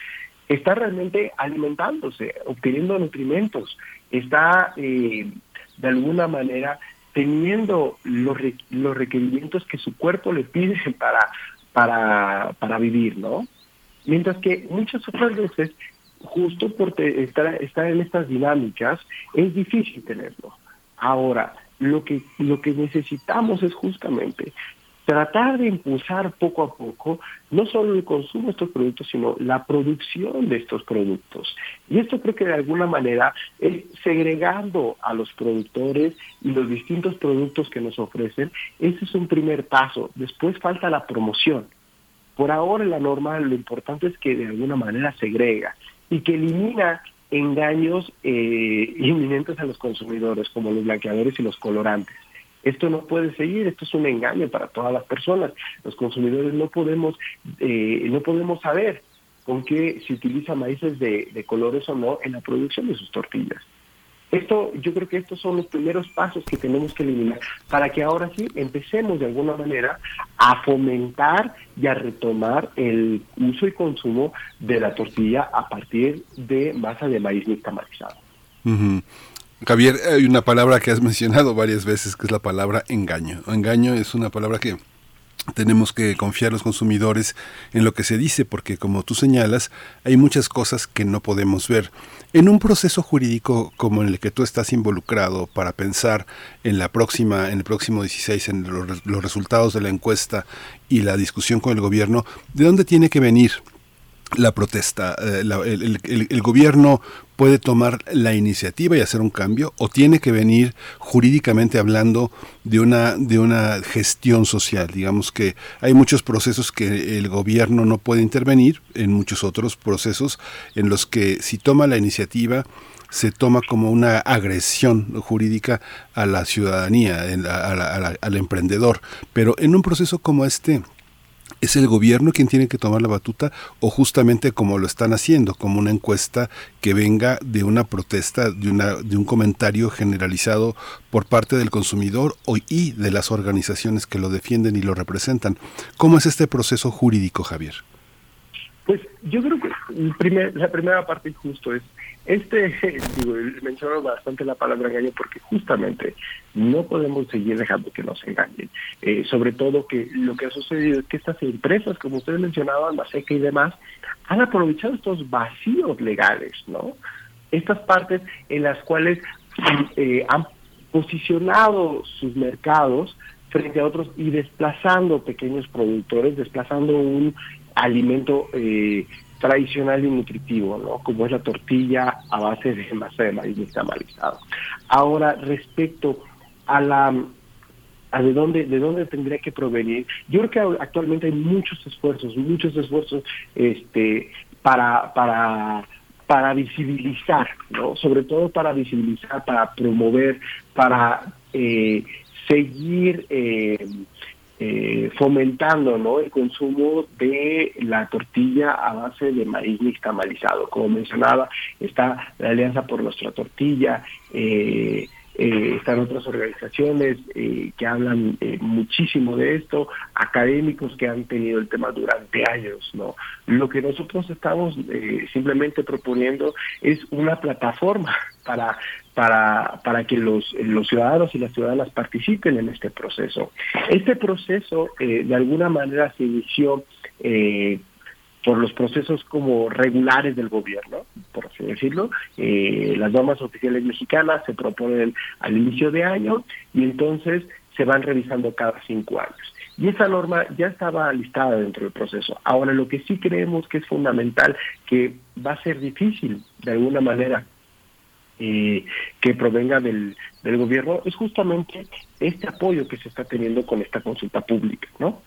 está realmente alimentándose, obteniendo nutrimentos, está eh, de alguna manera teniendo los, los requerimientos que su cuerpo le pide para, para, para vivir, ¿no? Mientras que muchas otras veces justo por estar, estar en estas dinámicas, es difícil tenerlo. Ahora, lo que, lo que necesitamos es justamente tratar de impulsar poco a poco no solo el consumo de estos productos, sino la producción de estos productos. Y esto creo que de alguna manera es segregando a los productores y los distintos productos que nos ofrecen. Ese es un primer paso. Después falta la promoción. Por ahora la norma lo importante es que de alguna manera segrega y que elimina engaños eh, inminentes a los consumidores, como los blanqueadores y los colorantes. Esto no puede seguir, esto es un engaño para todas las personas. Los consumidores no podemos, eh, no podemos saber con qué se utiliza maíces de, de colores o no en la producción de sus tortillas. Esto, yo creo que estos son los primeros pasos que tenemos que eliminar para que ahora sí empecemos de alguna manera a fomentar y a retomar el uso y consumo de la tortilla a partir de masa de maíz nixtamalizado. Uh. Javier, hay una palabra que has mencionado varias veces que es la palabra engaño. Engaño es una palabra que tenemos que confiar los consumidores en lo que se dice porque como tú señalas hay muchas cosas que no podemos ver. En un proceso jurídico como en el que tú estás involucrado para pensar en la próxima en el próximo 16 en los, resultados de la encuesta y la discusión con el gobierno de dónde tiene que venir la protesta, eh, el, gobierno puede tomar la iniciativa y hacer un cambio o tiene que venir jurídicamente hablando de una de una gestión social digamos que hay muchos procesos que el gobierno no puede intervenir en muchos otros procesos en los que si toma la iniciativa se toma como una agresión jurídica a la ciudadanía, al emprendedor. Pero en un proceso como este, ¿Es el gobierno quien tiene que tomar la batuta o justamente como lo están haciendo, como una encuesta que venga de una protesta, de, una, de un comentario generalizado por parte del consumidor y de las organizaciones que lo defienden y lo representan? ¿Cómo es este proceso jurídico, Javier? Pues yo creo que primer- la primera parte justo es, este, (laughs) digo, menciono bastante la palabra engaño porque justamente no podemos seguir dejando que nos engañen. Eh, sobre todo que lo que ha sucedido es que estas empresas, como ustedes mencionaban, Maseca y demás, han aprovechado estos vacíos legales, ¿no? Estas partes en las cuales eh, han posicionado sus mercados frente a otros y desplazando pequeños productores, desplazando un alimento eh, tradicional y nutritivo, ¿no? Como es la tortilla a base de masa de maíz nixtamalizado. Ahora, respecto a la a de dónde de dónde tendría que provenir. Yo creo que actualmente hay muchos esfuerzos, muchos esfuerzos este para para para visibilizar, ¿no? Sobre todo para visibilizar, para promover, para eh, seguir eh, eh, fomentando ¿no? el consumo de la tortilla a base de maíz nixtamalizado. Como mencionaba, está la Alianza por Nuestra Tortilla, eh, eh, están otras organizaciones eh, que hablan eh, muchísimo de esto, académicos que han tenido el tema durante años. no Lo que nosotros estamos eh, simplemente proponiendo es una plataforma para para, para que los, los ciudadanos y las ciudadanas participen en este proceso. Este proceso, eh, de alguna manera, se inició eh, por los procesos como regulares del gobierno, por así decirlo. Eh, las normas oficiales mexicanas se proponen al inicio de año y entonces se van revisando cada cinco años. Y esa norma ya estaba listada dentro del proceso. Ahora, lo que sí creemos que es fundamental, que va a ser difícil de alguna manera eh, que provenga del, del gobierno es justamente este apoyo que se está teniendo con esta consulta pública, ¿no?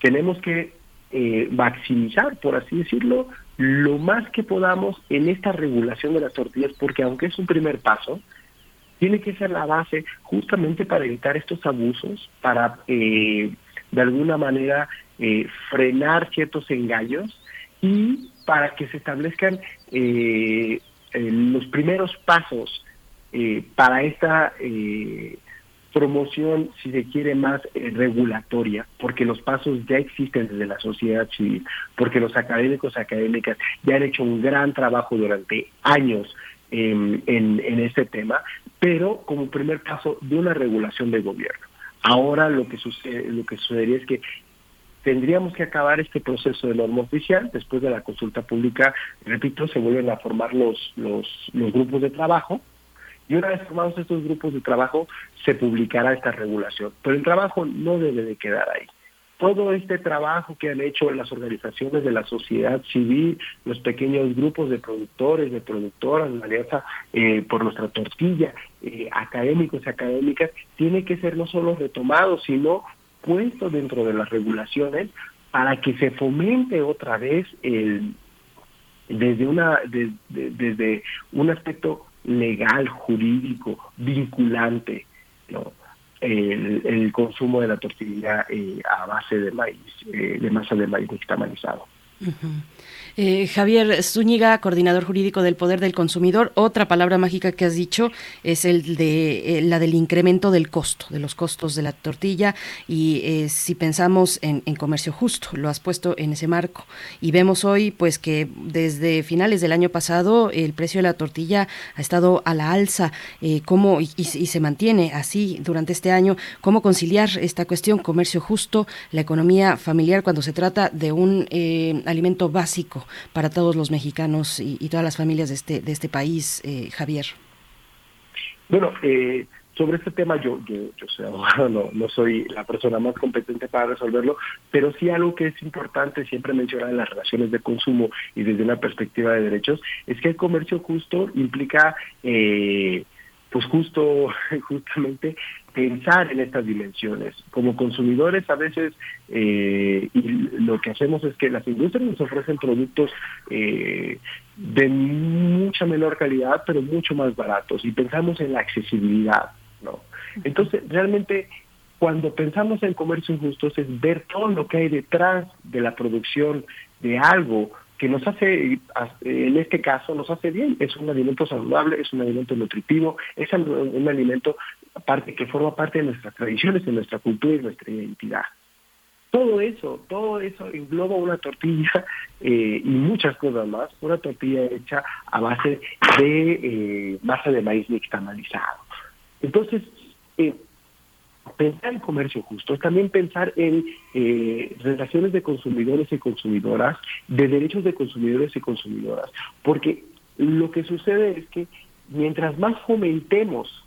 Tenemos que eh, maximizar, por así decirlo, lo más que podamos en esta regulación de las tortillas, porque aunque es un primer paso, tiene que ser la base justamente para evitar estos abusos, para eh, de alguna manera eh, frenar ciertos engaños y para que se establezcan eh, eh, los primeros pasos eh, para esta eh, promoción, si se quiere, más eh, regulatoria, porque los pasos ya existen desde la sociedad civil, porque los académicos académicas ya han hecho un gran trabajo durante años en, en, en este tema, pero como primer paso de una regulación del gobierno. Ahora lo que sucede, lo que sucedería es que tendríamos que acabar este proceso de norma oficial, después de la consulta pública, repito, se vuelven a formar los, los, los grupos de trabajo, y una vez formados estos grupos de trabajo, se publicará esta regulación. Pero el trabajo no debe de quedar ahí. Todo este trabajo que han hecho las organizaciones de la sociedad civil, los pequeños grupos de productores, de productoras, la Alianza eh, por nuestra tortilla, eh, académicos y académicas, tiene que ser no solo retomado, sino puesto dentro de las regulaciones para que se fomente otra vez el, desde una de- de- desde un aspecto legal jurídico vinculante ¿no? el, consumo de la tortilla eh, a base de maíz eh, de masa de maíz nixtamalizado Ujú. Eh, Javier Zúñiga, coordinador jurídico del Poder del Consumidor. Otra palabra mágica que has dicho es el de eh, la del incremento del costo, de los costos de la tortilla. Y eh, si pensamos en, comercio justo, lo has puesto en ese marco. Y vemos hoy, pues, que desde finales del año pasado el precio de la tortilla ha estado a la alza. Eh, ¿cómo, y, y se mantiene así durante este año. ¿Cómo conciliar esta cuestión, comercio justo, la economía familiar, cuando se trata de un eh, alimento básico para todos los mexicanos y, todas las familias de este, de este país, eh, Javier? Bueno, eh, sobre este tema yo, yo, yo soy abogado, no, no soy la persona más competente para resolverlo, pero sí algo que es importante siempre mencionar en las relaciones de consumo y desde una perspectiva de derechos, es que el comercio justo implica, eh, pues justo, (laughs) justamente pensar en estas dimensiones. Como consumidores a veces eh, y lo que hacemos es que las industrias nos ofrecen productos eh, de mucha menor calidad, pero mucho más baratos y pensamos en la accesibilidad, ¿no? Entonces, realmente cuando pensamos en comercio justo es ver todo lo que hay detrás de la producción de algo que nos hace, en este caso, nos hace bien. Es un alimento saludable, es un alimento nutritivo, es un alimento parte, que forma parte de nuestras tradiciones, de nuestra cultura y nuestra identidad. Todo eso, todo eso engloba una tortilla (laughs) eh, y muchas cosas más, una tortilla hecha a base de eh, masa de maíz nixtamalizado. Entonces, eh, pensar en comercio justo es también pensar en eh, relaciones de consumidores y consumidoras, de derechos de consumidores y consumidoras, porque lo que sucede es que mientras más fomentemos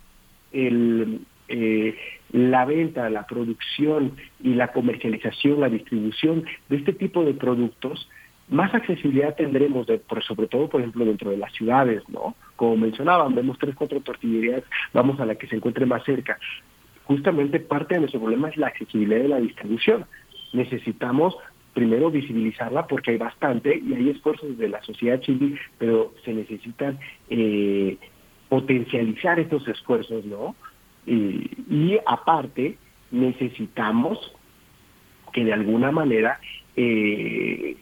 el, eh, la venta, la producción y la comercialización, la distribución de este tipo de productos, más accesibilidad tendremos, de, por, sobre todo, por ejemplo, dentro de las ciudades, ¿no? Como mencionaban, vemos tres, cuatro tortillerías, vamos a la que se encuentre más cerca justamente parte de nuestro problema es la accesibilidad de la distribución. Necesitamos primero visibilizarla porque hay bastante y hay esfuerzos de la sociedad civil, pero se necesitan eh, potencializar estos esfuerzos, ¿no? Y, aparte necesitamos que de alguna manera eh,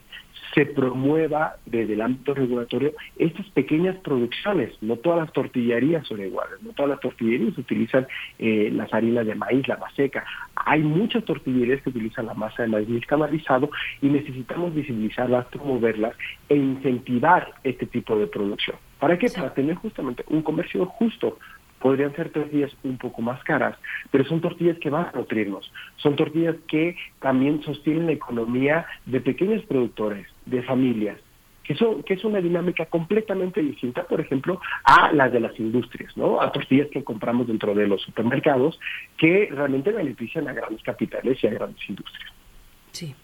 se promueva desde el ámbito regulatorio estas pequeñas producciones. No todas las tortillerías son iguales, no todas las tortillerías utilizan eh, las harinas de maíz, la maseca. Hay muchas tortillerías que utilizan la masa de maíz escamalizado y necesitamos visibilizarlas, promoverlas e incentivar este tipo de producción. ¿Para qué? Para tener justamente un comercio justo, podrían ser tortillas un poco más caras, pero son tortillas que van a nutrirnos, son tortillas que también sostienen la economía de pequeños productores, de familias, que, son, que es una dinámica completamente distinta, por ejemplo, a las de las industrias, ¿no? A tortillas que compramos dentro de los supermercados que realmente benefician a grandes capitales y a grandes industrias. Sí.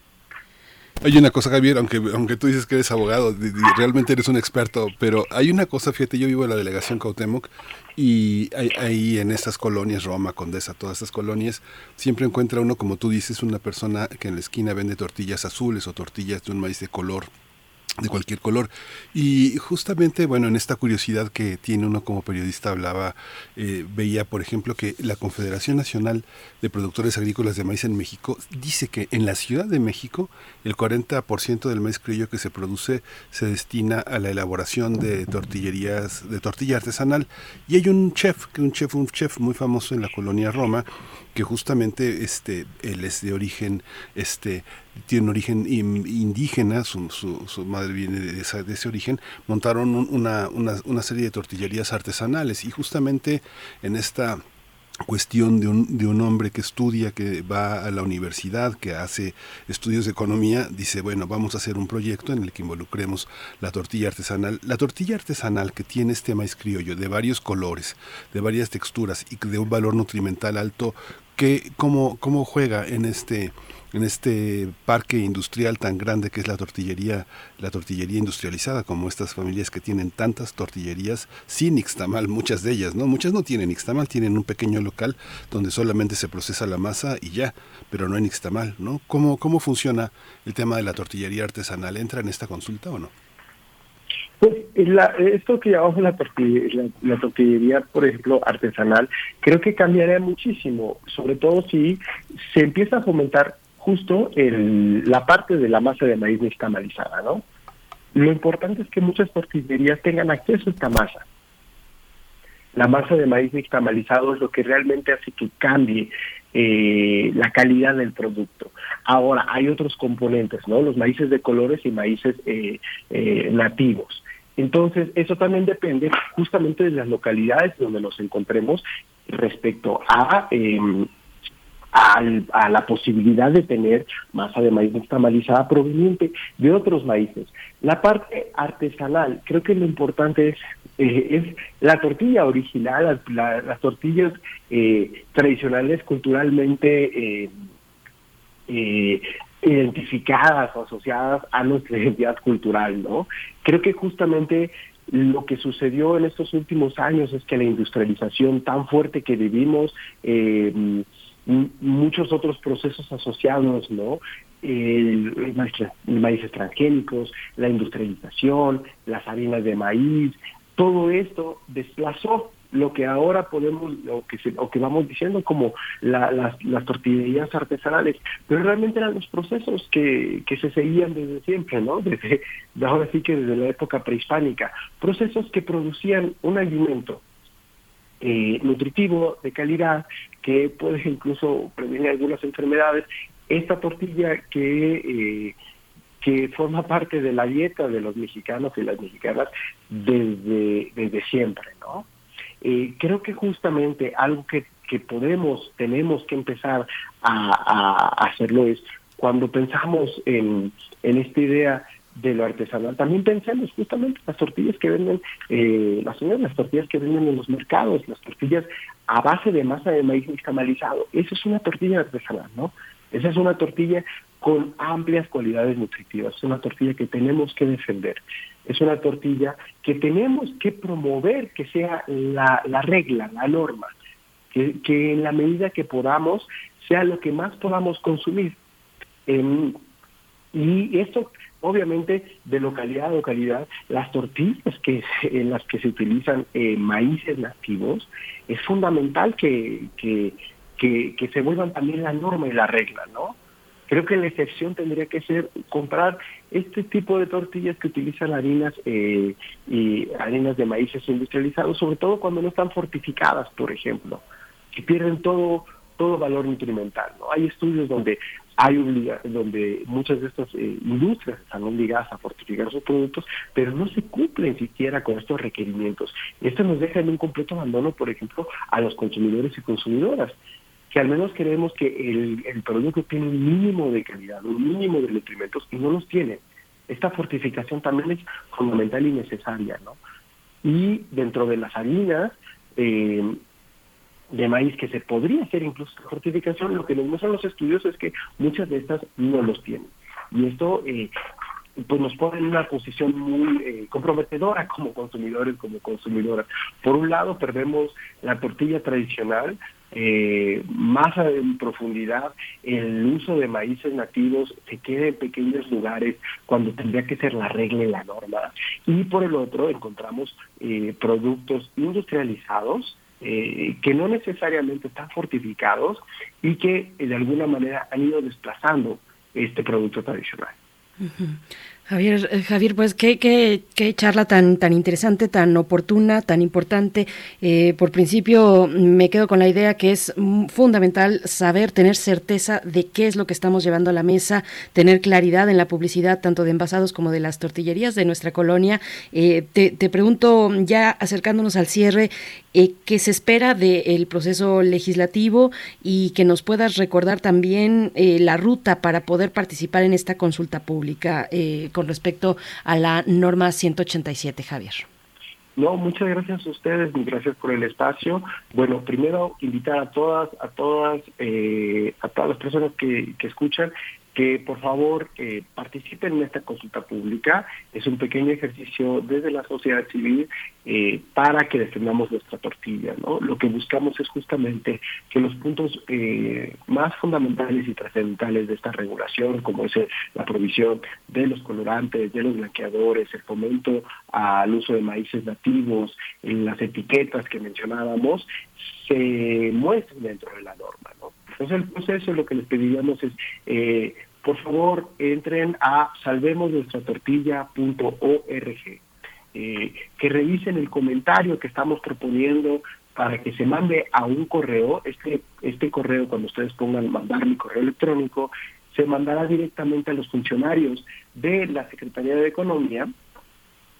Hay una cosa, Javier, aunque, aunque tú dices que eres abogado, realmente eres un experto, pero hay una cosa, fíjate, yo vivo en la delegación Cautemoc y ahí en estas colonias, Roma, Condesa, todas estas colonias, siempre encuentra uno, como tú dices, una persona que en la esquina vende tortillas azules o tortillas de un maíz de color de cualquier color. Y justamente, bueno, en esta curiosidad que tiene uno como periodista hablaba, eh, veía, por ejemplo, que la Confederación Nacional de Productores Agrícolas de Maíz en México dice que en la Ciudad de México el 40% del maíz criollo que se produce se destina a la elaboración de tortillerías, de tortilla artesanal. Y hay un chef, un chef, un chef muy famoso en la colonia Roma, que justamente este, él es de origen, este, tiene un origen indígena, su, su, madre viene de, de, ese origen, montaron una, una, una serie de tortillerías artesanales y justamente en esta cuestión de un, de un hombre que estudia, que va a la universidad, que hace estudios de economía, dice, bueno, vamos a hacer un proyecto en el que involucremos la tortilla artesanal. La tortilla artesanal que tiene este maíz criollo de varios colores, de varias texturas y de un valor nutrimental alto, que, cómo, ¿cómo juega en este en este parque industrial tan grande que es la tortillería, la tortillería industrializada, como estas familias que tienen tantas tortillerías sin Ixtamal, muchas de ellas, ¿no? Muchas no tienen Ixtamal, tienen un pequeño local donde solamente se procesa la masa y ya, pero no en Ixtamal, ¿no? ¿Cómo, cómo funciona el tema de la tortillería artesanal? ¿Entra en esta consulta o no? Pues la, esto que llamamos la tortillería, la, tortillería, por ejemplo, artesanal, creo que cambiaría muchísimo, sobre todo si se empieza a fomentar justo el, la parte de la masa de maíz nixtamalizada, ¿no? Lo importante es que muchas tortillerías tengan acceso a esta masa. La masa de maíz nixtamalizado es lo que realmente hace que cambie eh, la calidad del producto. Ahora, hay otros componentes, ¿no? Los maíces de colores y maíces eh, eh, nativos. Entonces, eso también depende justamente de las localidades donde nos encontremos respecto a al, a la posibilidad de tener masa de maíz nixtamalizada proveniente de otros maíces. La parte artesanal, creo que lo importante es, eh, la tortilla original, las, la, las tortillas eh, tradicionales culturalmente eh, identificadas o asociadas a nuestra (laughs) identidad cultural, ¿no? Creo que justamente lo que sucedió en estos últimos años es que la industrialización tan fuerte que vivimos muchos otros procesos asociados, ¿no? Maíz, el maíces la industrialización, las harinas de maíz, todo esto desplazó lo que ahora podemos, o que, se, o que vamos diciendo como la- las, las tortillerías artesanales, pero realmente eran los procesos que, que se seguían desde siempre, ¿no? Desde, ahora sí que desde la época prehispánica, procesos que producían un alimento eh, nutritivo, de calidad, que puede incluso prevenir algunas enfermedades. Esta tortilla que, eh, que forma parte de la dieta de los mexicanos y las mexicanas desde, desde siempre, ¿no? Eh, creo que justamente algo que, que podemos, tenemos que empezar a, hacerlo es cuando pensamos en, en esta idea de lo artesanal, también pensemos justamente en las tortillas que venden, eh, las, las tortillas que venden en los mercados, las tortillas a base de masa de maíz nixtamalizado. Eso es una tortilla artesanal, ¿no? Esa es una tortilla con amplias cualidades nutritivas, es una tortilla que tenemos que defender, es una tortilla que tenemos que promover que sea la, la regla, la norma, que, que en la medida que podamos sea lo que más podamos consumir. Em, y esto, obviamente, de localidad a localidad, las tortillas que en las que se utilizan eh, maíces nativos, es fundamental que, que, que se vuelvan también la norma y la regla, ¿no? Creo que la excepción tendría que ser comprar este tipo de tortillas que utilizan harinas eh, y harinas de maíces industrializados, sobre todo cuando no están fortificadas, por ejemplo, que pierden todo todo valor nutrimental. ¿no? Hay estudios donde hay obliga- donde muchas de estas eh, industrias están obligadas a fortificar sus productos, pero no se cumplen siquiera con estos requerimientos. Esto nos deja en un completo abandono, por ejemplo, a los consumidores y consumidoras que al menos queremos que el, producto tiene un mínimo de calidad, un mínimo de nutrimentos, y no los tiene. Esta fortificación también es fundamental y necesaria, ¿no? Y dentro de las harinas eh, de maíz que se podría hacer incluso fortificación, lo que nos muestran los estudios es que muchas de estas no los tienen. Y esto eh, pues nos pone en una posición muy eh, comprometedora como consumidores, como consumidoras. Por un lado, perdemos la tortilla tradicional, eh, más en profundidad, el uso de maíces nativos se queda en pequeños lugares cuando tendría que ser la regla y la norma. Y por el otro, encontramos eh, productos industrializados eh, que no necesariamente están fortificados y que de alguna manera han ido desplazando este producto tradicional. Javier, pues qué, qué, qué charla tan, tan interesante, tan oportuna, tan importante. Eh, por principio me quedo con la idea que es fundamental saber, tener certeza de qué es lo que estamos llevando a la mesa, tener claridad en la publicidad tanto de envasados como de las tortillerías de nuestra colonia. Eh, te, te pregunto, ya acercándonos al cierre, eh, ¿qué se espera del proceso legislativo y que nos puedas recordar también eh, la ruta para poder participar en esta consulta pública eh, con respecto a la norma 187, Javier? No, muchas gracias a ustedes, gracias por el espacio. Bueno, primero invitar a todas, a todas, eh, a todas las personas que, que escuchan que por favor eh, participen en esta consulta pública. Es un pequeño ejercicio desde la sociedad civil eh, para que defendamos nuestra tortilla. ¿no? Lo que buscamos es justamente que los puntos eh, más fundamentales y trascendentales de esta regulación, como es el- la provisión de los colorantes, de los blanqueadores, el fomento al uso de maíces nativos, en las etiquetas que mencionábamos, se muestren dentro de la norma. ¿no? Entonces el proceso lo que les pediríamos es, eh, por favor, entren a salvemosnuestratortilla.org, eh, que revisen el comentario que estamos proponiendo para que se mande a un correo, este, este correo cuando ustedes pongan mandar mi correo electrónico, se mandará directamente a los funcionarios de la Secretaría de Economía,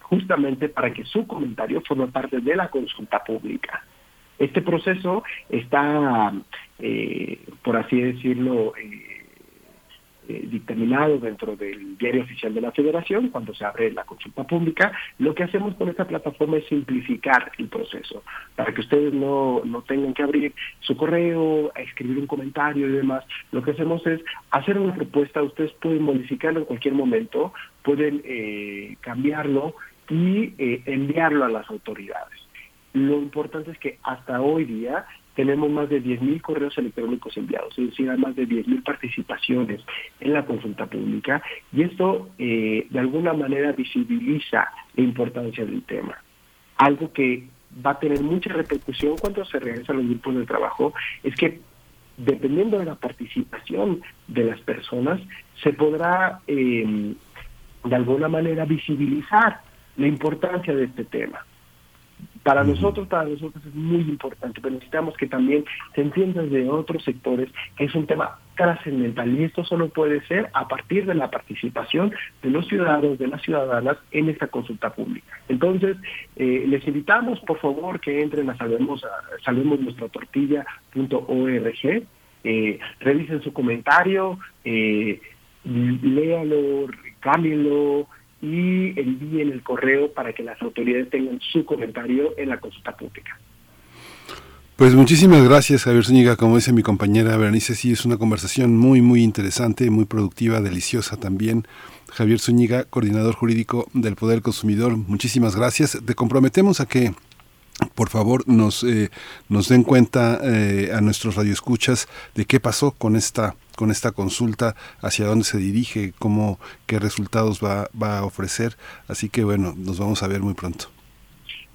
justamente para que su comentario forme parte de la consulta pública. Este proceso está, eh, por así decirlo, eh, eh, dictaminado dentro del diario oficial de la Federación cuando se abre la consulta pública. Lo que hacemos con esta plataforma es simplificar el proceso para que ustedes no, no tengan que abrir su correo, escribir un comentario y demás. Lo que hacemos es hacer una propuesta, ustedes pueden modificarlo en cualquier momento, pueden eh, cambiarlo y eh, enviarlo a las autoridades. Lo importante es que hasta hoy día tenemos más de 10.000 correos electrónicos enviados, es decir, hay más de 10.000 participaciones en la consulta pública y esto eh, de alguna manera visibiliza la importancia del tema. Algo que va a tener mucha repercusión cuando se regresan los grupos de trabajo es que dependiendo de la participación de las personas, se podrá eh, de alguna manera visibilizar la importancia de este tema. Para nosotros, para nosotros es muy importante, pero necesitamos que también se entienda de otros sectores que es un tema trascendental y esto solo puede ser a partir de la participación de los ciudadanos, de las ciudadanas en esta consulta pública. Entonces, eh, les invitamos, por favor, que entren a salvemos, a, salvemos nuestra tortilla.org, eh, revisen su comentario, eh, léalo, cámbienlo, y envíen el correo para que las autoridades tengan su comentario en la consulta pública. Pues muchísimas gracias, Javier Zúñiga. Como dice mi compañera Berenice, sí, es una conversación muy, muy interesante, muy productiva, deliciosa también. Javier Zúñiga, coordinador jurídico del Poder Consumidor, muchísimas gracias. Te comprometemos a que por favor nos, eh, nos den cuenta eh, a nuestros radioescuchas de qué pasó con esta con esta consulta, hacia dónde se dirige, cómo, qué resultados va, va a ofrecer. Así que bueno, nos vamos a ver muy pronto.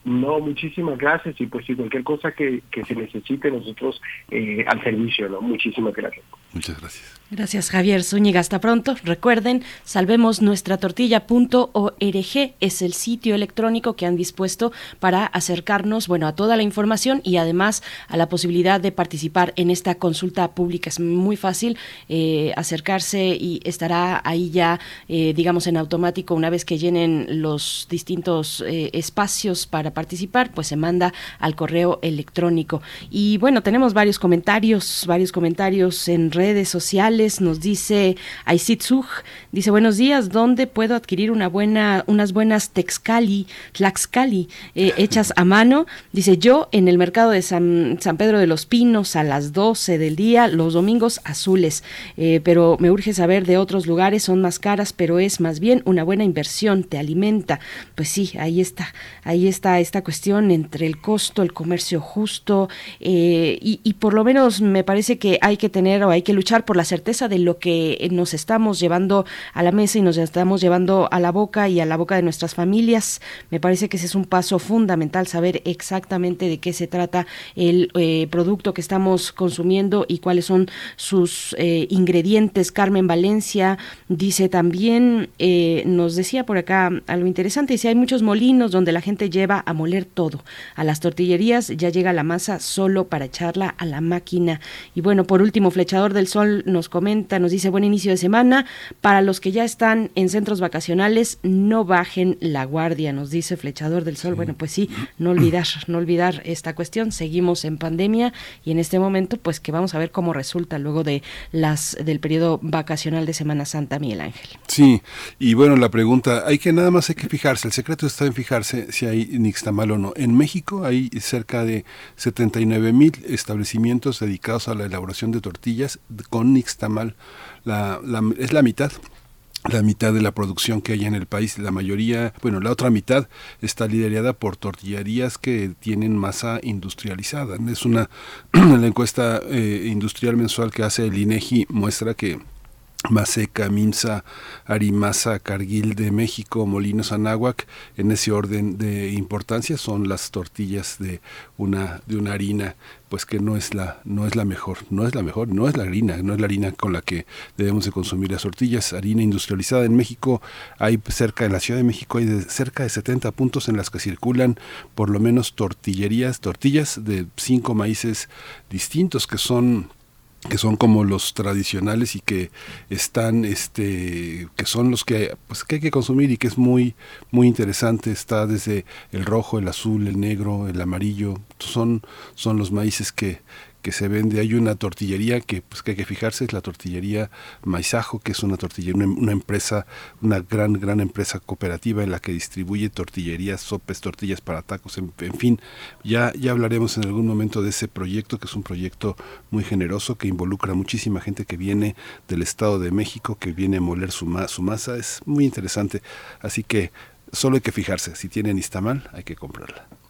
No, muchísimas gracias y pues si cualquier cosa que, que se necesite nosotros eh, al servicio, ¿no? Muchísimas gracias. Muchas gracias. Gracias Javier Zúñiga, hasta pronto. Recuerden, salvemos nuestra tortilla.org es el sitio electrónico que han dispuesto para acercarnos, bueno, a toda la información y además a la posibilidad de participar en esta consulta pública. Es muy fácil eh, acercarse y estará ahí ya, eh, digamos, en automático una vez que llenen los distintos eh, espacios para participar, pues se manda al correo electrónico. Y bueno, tenemos varios comentarios, varios comentarios en redes sociales nos dice Aisitsug, dice buenos días, ¿dónde puedo adquirir una buena, unas buenas texcali, tlaxcali eh, (laughs) hechas a mano? Dice yo en el mercado de San, San, Pedro de los Pinos a las 12 del día, los domingos azules, eh, pero me urge saber de otros lugares, son más caras, pero es más bien una buena inversión, te alimenta. Pues sí, ahí está, ahí está esta cuestión entre el costo, el comercio justo eh, y, y por lo menos me parece que hay que tener o hay que luchar por la certeza de lo que nos estamos llevando a la mesa y nos estamos llevando a la boca y a la boca de nuestras familias. Me parece que ese es un paso fundamental, saber exactamente de qué se trata el eh, producto que estamos consumiendo y cuáles son sus eh, ingredientes. Carmen Valencia dice también, eh, nos decía por acá algo interesante, dice, hay muchos molinos donde la gente lleva a moler todo. A las tortillerías ya llega la masa solo para echarla a la máquina. Y bueno, por último, Flechador del Sol nos comenta, nos dice buen inicio de semana. Para los que ya están en centros vacacionales, no bajen la guardia, nos dice Flechador del Sol. Bueno, pues sí, no olvidar, no olvidar esta cuestión. Seguimos en pandemia y en este momento, pues que vamos a ver cómo resulta luego de las del periodo vacacional de Semana Santa, Miguel Ángel. Sí, y bueno, la pregunta, hay que nada más hay que fijarse, el secreto está en fijarse si hay nixtamal o no. En México hay cerca de 79 mil establecimientos dedicados a la elaboración de tortillas con nixtamal la, es la mitad la mitad de la producción que hay en el país, la mayoría, bueno, la otra mitad está liderada por tortillerías que tienen masa industrializada. Es una (clears throat) la encuesta eh, industrial mensual que hace el INEGI muestra que Maseca, Minsa, Arimasa, Cargill de México, Molinos Anáhuac, en ese orden de importancia son las tortillas de una de una harina pues que no es la no es la mejor, no es la mejor, no es la harina, no es la harina con la que debemos de consumir las tortillas, harina industrializada en México hay cerca de la Ciudad de México hay de, cerca de 70 puntos en las que circulan por lo menos tortillerías, tortillas de cinco maíces distintos que son que son como los tradicionales y que están este que son los que pues que hay que consumir y que es muy muy interesante. Está desde el rojo el azul el negro el amarillo. Son son los maíces que que se vende. Hay una tortillería que, pues, que hay que fijarse, es la tortillería Maizajo, que es una tortillería, una, empresa, una gran, gran empresa cooperativa en la que distribuye tortillerías, sopes, tortillas para tacos, en, fin. Ya, ya hablaremos en algún momento de ese proyecto, que es un proyecto muy generoso, que involucra muchísima gente que viene del Estado de México, que viene a moler su, su masa. Es muy interesante. Así que solo hay que fijarse, si tienen Istamal, hay que comprarla.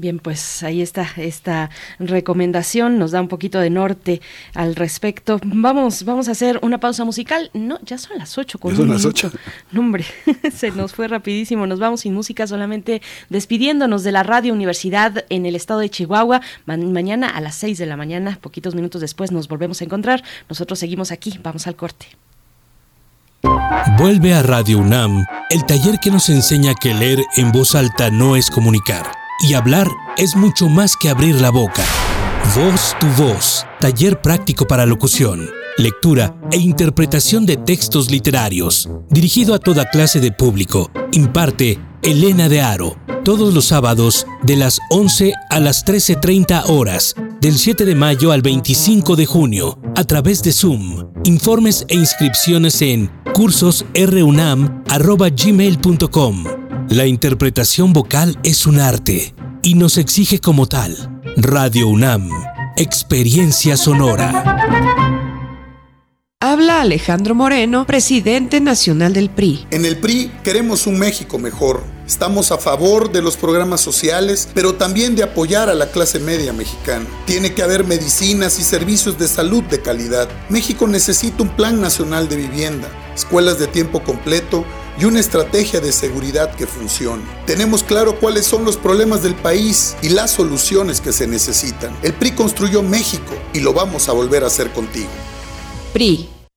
Bien, pues ahí está esta recomendación, nos da un poquito de norte al respecto. Vamos, vamos a hacer una pausa musical. No, ya son las ocho con Ya son un las minuto. ocho. (laughs) No, hombre, (laughs) se nos fue rapidísimo. Nos vamos sin música, solamente despidiéndonos de la Radio Universidad en el estado de Chihuahua. Ma- mañana a las seis de la mañana, poquitos minutos después, nos volvemos a encontrar. Nosotros seguimos aquí, vamos al corte. Vuelve a Radio UNAM, el taller que nos enseña que leer en voz alta no es comunicar y hablar es mucho más que abrir la boca. Voz tu voz, taller práctico para locución, lectura e interpretación de textos literarios, dirigido a toda clase de público. Imparte Elena de Aro, todos los sábados de las 11 a las 13.30 horas, del 7 de mayo al 25 de junio, a través de Zoom. Informes e inscripciones en cursosrunam.gmail.com. La interpretación vocal es un arte y nos exige como tal. Radio UNAM, experiencia sonora. Habla Alejandro Moreno, presidente nacional del PRI. En el PRI queremos un México mejor. Estamos a favor de los programas sociales, pero también de apoyar a la clase media mexicana. Tiene que haber medicinas y servicios de salud de calidad. México necesita un plan nacional de vivienda, escuelas de tiempo completo y una estrategia de seguridad que funcione. Tenemos claro cuáles son los problemas del país y las soluciones que se necesitan. El PRI construyó México y lo vamos a volver a hacer contigo. PRI.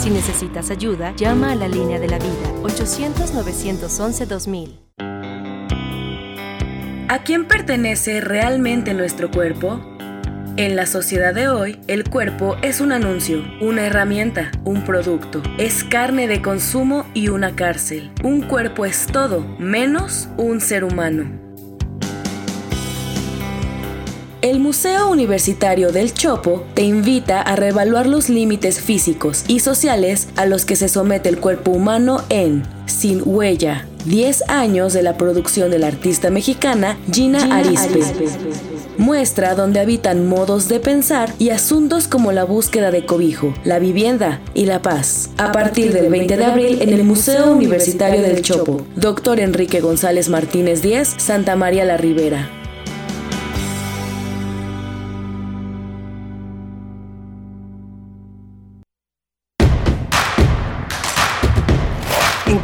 Si necesitas ayuda, llama a la línea de la vida 800-911-2000. ¿A quién pertenece realmente nuestro cuerpo? En la sociedad de hoy, el cuerpo es un anuncio, una herramienta, un producto, es carne de consumo y una cárcel. Un cuerpo es todo, menos un ser humano. El Museo Universitario del Chopo te invita a reevaluar los límites físicos y sociales a los que se somete el cuerpo humano en Sin Huella, 10 años de la producción de la artista mexicana Gina, Gina Arispe. Arispe. Muestra donde habitan modos de pensar y asuntos como la búsqueda de cobijo, la vivienda y la paz. A partir del 20 de abril en el Museo Universitario del Chopo. Doctor Enrique González Martínez Díaz, Santa María la Ribera.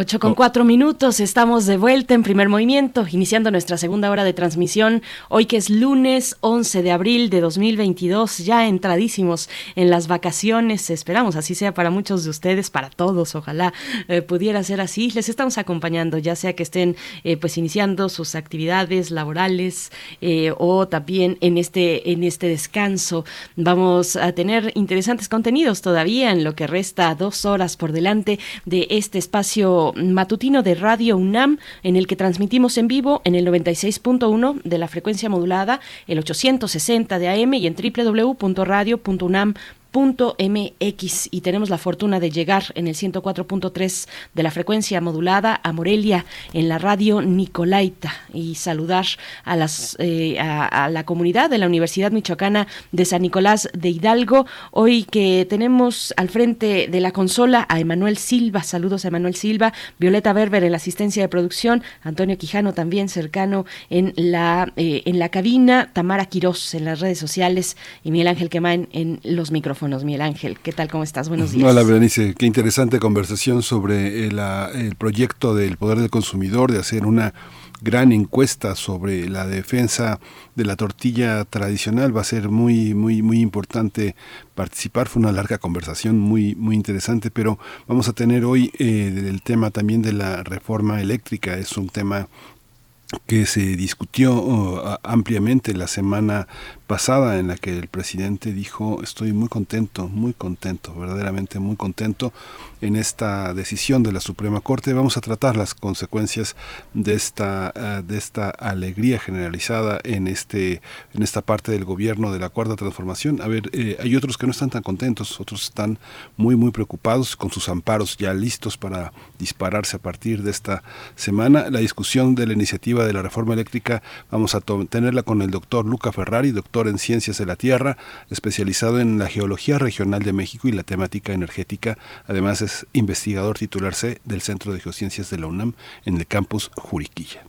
8 con cuatro minutos, estamos de vuelta en primer movimiento, iniciando nuestra segunda hora de transmisión, hoy que es lunes 11 de abril de 2022, ya entradísimos en las vacaciones, esperamos así sea para muchos de ustedes, para todos, ojalá eh, pudiera ser así, les estamos acompañando, ya sea que estén eh, pues iniciando sus actividades laborales eh, o también en este, en este descanso, vamos a tener interesantes contenidos todavía en lo que resta dos horas por delante de este espacio matutino de Radio UNAM, en el que transmitimos en vivo en el 96.1 de la frecuencia modulada, el 860 de AM y en MX y tenemos la fortuna de llegar en el 104.3 de la frecuencia modulada a Morelia en la radio Nicolaita y saludar a las eh, a, la comunidad de la Universidad Michoacana de San Nicolás de Hidalgo. Hoy que tenemos al frente de la consola a Emanuel Silva. Saludos a Emanuel Silva. Violeta Berber en la asistencia de producción. Antonio Quijano también cercano en la eh, en la cabina. Tamara Quirós en las redes sociales. Y Miguel Ángel Quemain en los micrófonos Miguel Ángel. ¿Qué tal? ¿Cómo estás? Buenos días. Hola, Berenice. Qué interesante conversación sobre el, el, proyecto del poder del consumidor, de hacer una gran encuesta sobre la defensa de la tortilla tradicional. Va a ser muy, muy, muy importante participar. Fue una larga conversación muy, muy interesante, pero vamos a tener hoy eh, el tema también de la reforma eléctrica. Es un tema que se discutió uh, ampliamente la semana pasada en la que el presidente dijo estoy muy contento, muy contento, verdaderamente muy contento en esta decisión de la Suprema Corte. Vamos a tratar las consecuencias de esta, eh, de esta alegría generalizada en, este, en esta parte del gobierno de la Cuarta Transformación. A ver, eh, hay otros que no están tan contentos, otros están muy, muy preocupados con sus amparos ya listos para dispararse a partir de esta semana. La discusión de la iniciativa de la reforma eléctrica vamos a tenerla con el doctor Luca Ferrari, doctor en Ciencias de la Tierra, especializado en la geología regional de México y la temática energética. Además, investigador titular C del Centro de Geociencias de la UNAM en el campus Juriquilla.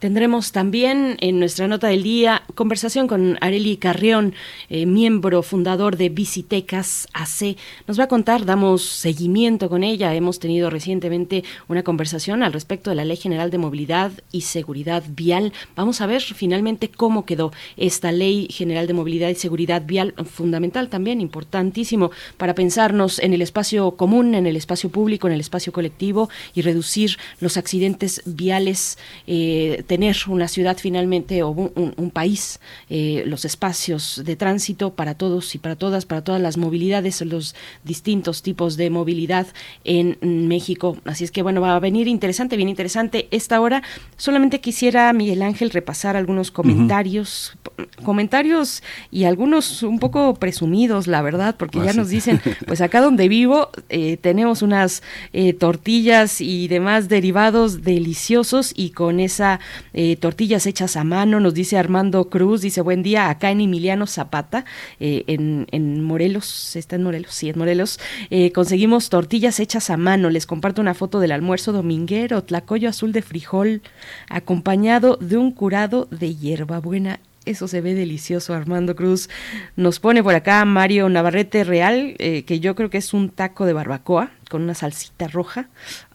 Tendremos también en nuestra nota del día conversación con Areli Carrión, eh, miembro fundador de Visitecas AC. Nos va a contar, damos seguimiento con ella. Hemos tenido recientemente una conversación al respecto de la Ley General de Movilidad y Seguridad Vial. Vamos a ver finalmente cómo quedó esta Ley General de Movilidad y Seguridad Vial, fundamental también, importantísimo para pensarnos en el espacio común, en el espacio público, en el espacio colectivo y reducir los accidentes viales. Eh, tener una ciudad finalmente o un, país, eh, los espacios de tránsito para todos y para todas, para todas las movilidades, los distintos tipos de movilidad en México. Así es que bueno, va a venir interesante, bien interesante esta hora. Solamente quisiera, Miguel Ángel, repasar algunos comentarios, comentarios y algunos un poco presumidos, la verdad, porque Ah, ya sí. nos dicen, (laughs) pues acá donde vivo eh, tenemos unas eh, tortillas y demás derivados deliciosos y con esa eh, tortillas hechas a mano, nos dice Armando Cruz, dice buen día acá en Emiliano Zapata, eh, en, en Morelos, está en Morelos, sí, en Morelos, eh, conseguimos tortillas hechas a mano, les comparto una foto del almuerzo dominguero, tlacoyo azul de frijol, acompañado de un curado de hierbabuena eso se ve delicioso, Armando Cruz. Nos pone por acá Mario Navarrete Real, que yo creo que es un taco de barbacoa con una salsita roja.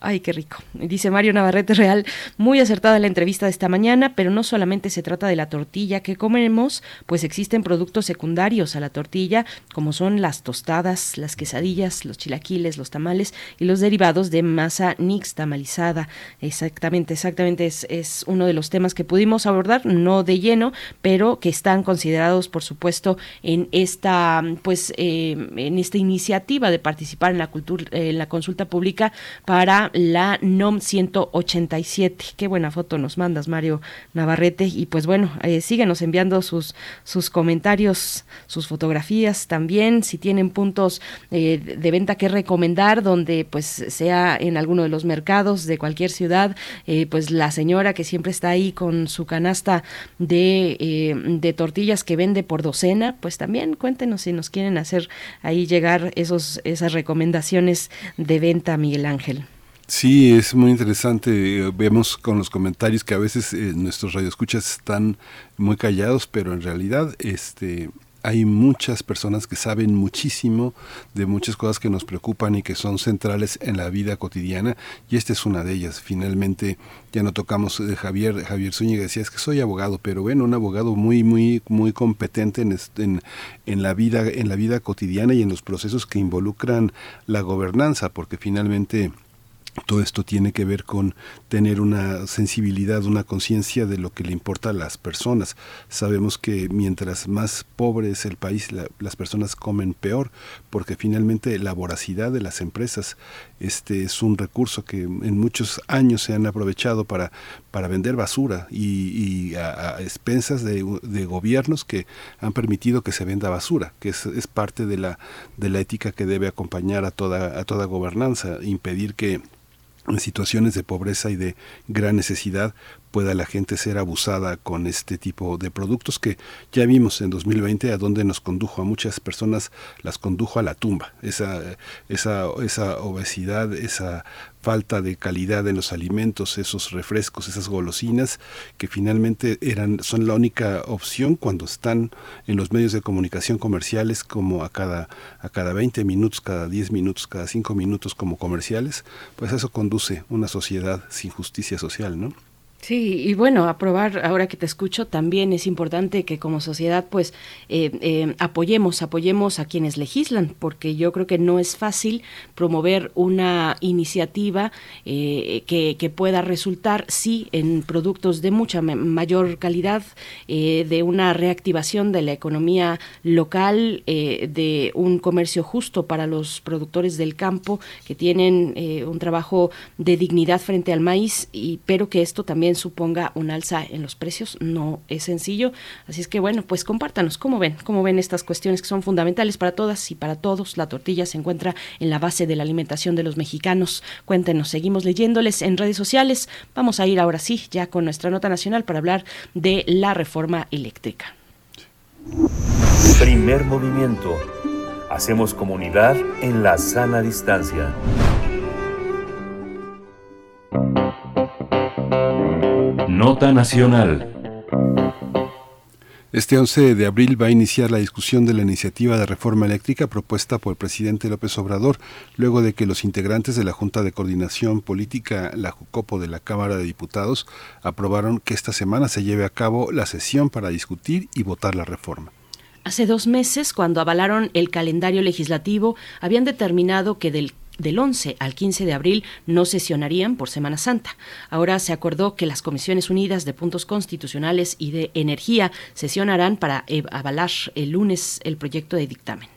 Ay, qué rico. Dice Mario Navarrete Real, muy acertada la entrevista de esta mañana, pero no solamente se trata de la tortilla que comemos, pues existen productos secundarios a la tortilla, como son las tostadas, las quesadillas, los chilaquiles, los tamales y los derivados de masa nixtamalizada. Exactamente, exactamente es, es uno de los temas que pudimos abordar, no de lleno, pero que están considerados, por supuesto, en esta, pues, eh, en esta iniciativa de participar en la cultura, en la consulta pública para la NOM 187. Qué buena foto nos mandas, Mario Navarrete. Y pues bueno, eh, síguenos enviando sus, sus comentarios, sus fotografías también, si tienen puntos eh, de venta que recomendar, donde pues sea en alguno de los mercados de cualquier ciudad, eh, pues la señora que siempre está ahí con su canasta de, eh, de tortillas que vende por docena, pues también cuéntenos si nos quieren hacer ahí llegar esos, esas recomendaciones de venta, Miguel Ángel. Sí, es muy interesante. Eh, Vemos con los comentarios que a veces eh, nuestros radioescuchas están muy callados, pero en realidad este hay muchas personas que saben muchísimo de muchas cosas que nos preocupan y que son centrales en la vida cotidiana y esta es una de ellas. Finalmente ya no tocamos de Javier Javier Zúñiga decía es que soy abogado, pero bueno, un abogado muy muy muy competente en en la vida en la vida cotidiana y en los procesos que involucran la gobernanza, porque finalmente todo esto tiene que ver con tener una sensibilidad, una conciencia de lo que le importa a las personas. Sabemos que mientras más pobre es el país, la- las personas comen peor, porque finalmente la voracidad de las empresas este es un recurso que en muchos años se han aprovechado para, para vender basura y, a expensas de, de gobiernos que han permitido que se venda basura, que es, es parte de la, de la ética que debe acompañar a toda, a toda gobernanza, impedir que en situaciones de pobreza y de gran necesidad pueda la gente ser abusada con este tipo de productos que ya vimos en 2020 a donde nos condujo a muchas personas las condujo a la tumba. Esa esa esa obesidad esa falta de calidad en los alimentos esos refrescos esas golosinas que finalmente eran son la única opción cuando están en los medios de comunicación comerciales como a cada a cada 20 minutos cada 10 minutos cada 5 minutos como comerciales pues eso conduce una sociedad sin justicia social no Sí, y bueno, aprobar, ahora que te escucho, también es importante que como sociedad pues eh, eh, apoyemos, apoyemos a quienes legislan, porque yo creo que no es fácil promover una iniciativa eh, que, que, pueda resultar, sí, en productos de mucha mayor calidad, de una reactivación de la economía local, de un comercio justo para los productores del campo que tienen un trabajo de dignidad frente al maíz, y, pero que esto también suponga un alza en los precios. No es sencillo. Así es que bueno, pues compártanos cómo ven, cómo ven estas cuestiones que son fundamentales para todas y para todos. La tortilla se encuentra en la base de la alimentación de los mexicanos. Cuéntenos, seguimos leyéndoles en redes sociales. Vamos a ir ahora sí, ya con nuestra nota nacional para hablar de la reforma eléctrica. Primer movimiento. Hacemos comunidad en la sana distancia. Nota Nacional. Este 11 de abril va a iniciar la discusión de la iniciativa de reforma eléctrica propuesta por el presidente López Obrador, luego de que los integrantes de la Junta de Coordinación Política, la JUCOPO de la Cámara de Diputados, aprobaron que esta semana se lleve a cabo la sesión para discutir y votar la reforma. Hace dos meses, cuando avalaron el calendario legislativo, habían determinado que del del 11 al 15 de abril no sesionarían por Semana Santa. Ahora se acordó que las Comisiones Unidas de Puntos Constitucionales y de Energía sesionarán para avalar el lunes el proyecto de dictamen.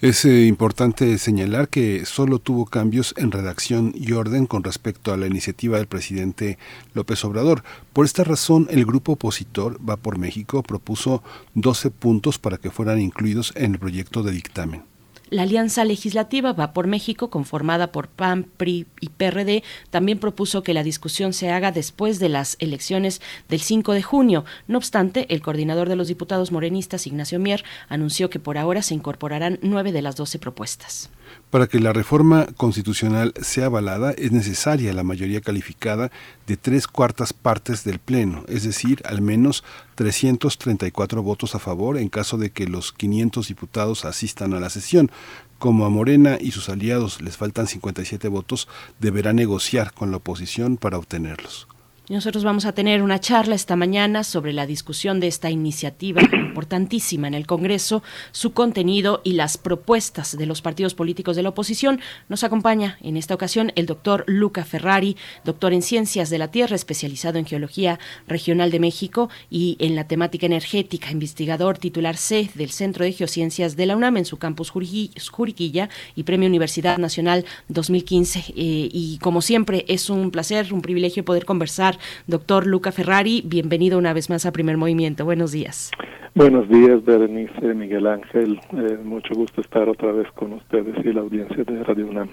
Es eh, importante señalar que solo tuvo cambios en redacción y orden con respecto a la iniciativa del presidente López Obrador. Por esta razón, el grupo opositor Va por México propuso 12 puntos para que fueran incluidos en el proyecto de dictamen. La Alianza Legislativa Va por México, conformada por PAN, PRI y PRD, también propuso que la discusión se haga después de las elecciones del 5 de junio. No obstante, el coordinador de los diputados morenistas, Ignacio Mier, anunció que por ahora se incorporarán nueve de las doce propuestas. Para que la reforma constitucional sea avalada es necesaria la mayoría calificada de tres cuartas partes del Pleno, es decir, al menos 334 votos a favor en caso de que los 500 diputados asistan a la sesión. Como a Morena y sus aliados les faltan 57 votos, deberá negociar con la oposición para obtenerlos. Nosotros vamos a tener una charla esta mañana sobre la discusión de esta iniciativa (coughs) importantísima en el Congreso, su contenido y las propuestas de los partidos políticos de la oposición. Nos acompaña en esta ocasión el doctor Luca Ferrari, doctor en Ciencias de la Tierra, especializado en Geología Regional de México y en la temática energética, investigador titular C del Centro de Geociencias de la UNAM en su campus Juriquilla y Premio Universidad Nacional 2015. Eh, y como siempre, es un placer, un privilegio poder conversar Doctor Luca Ferrari, bienvenido una vez más a Primer Movimiento. Buenos días. Buenos días, Berenice, Miguel Ángel. Eh, mucho gusto estar otra vez con ustedes y la audiencia de Radio UNAM.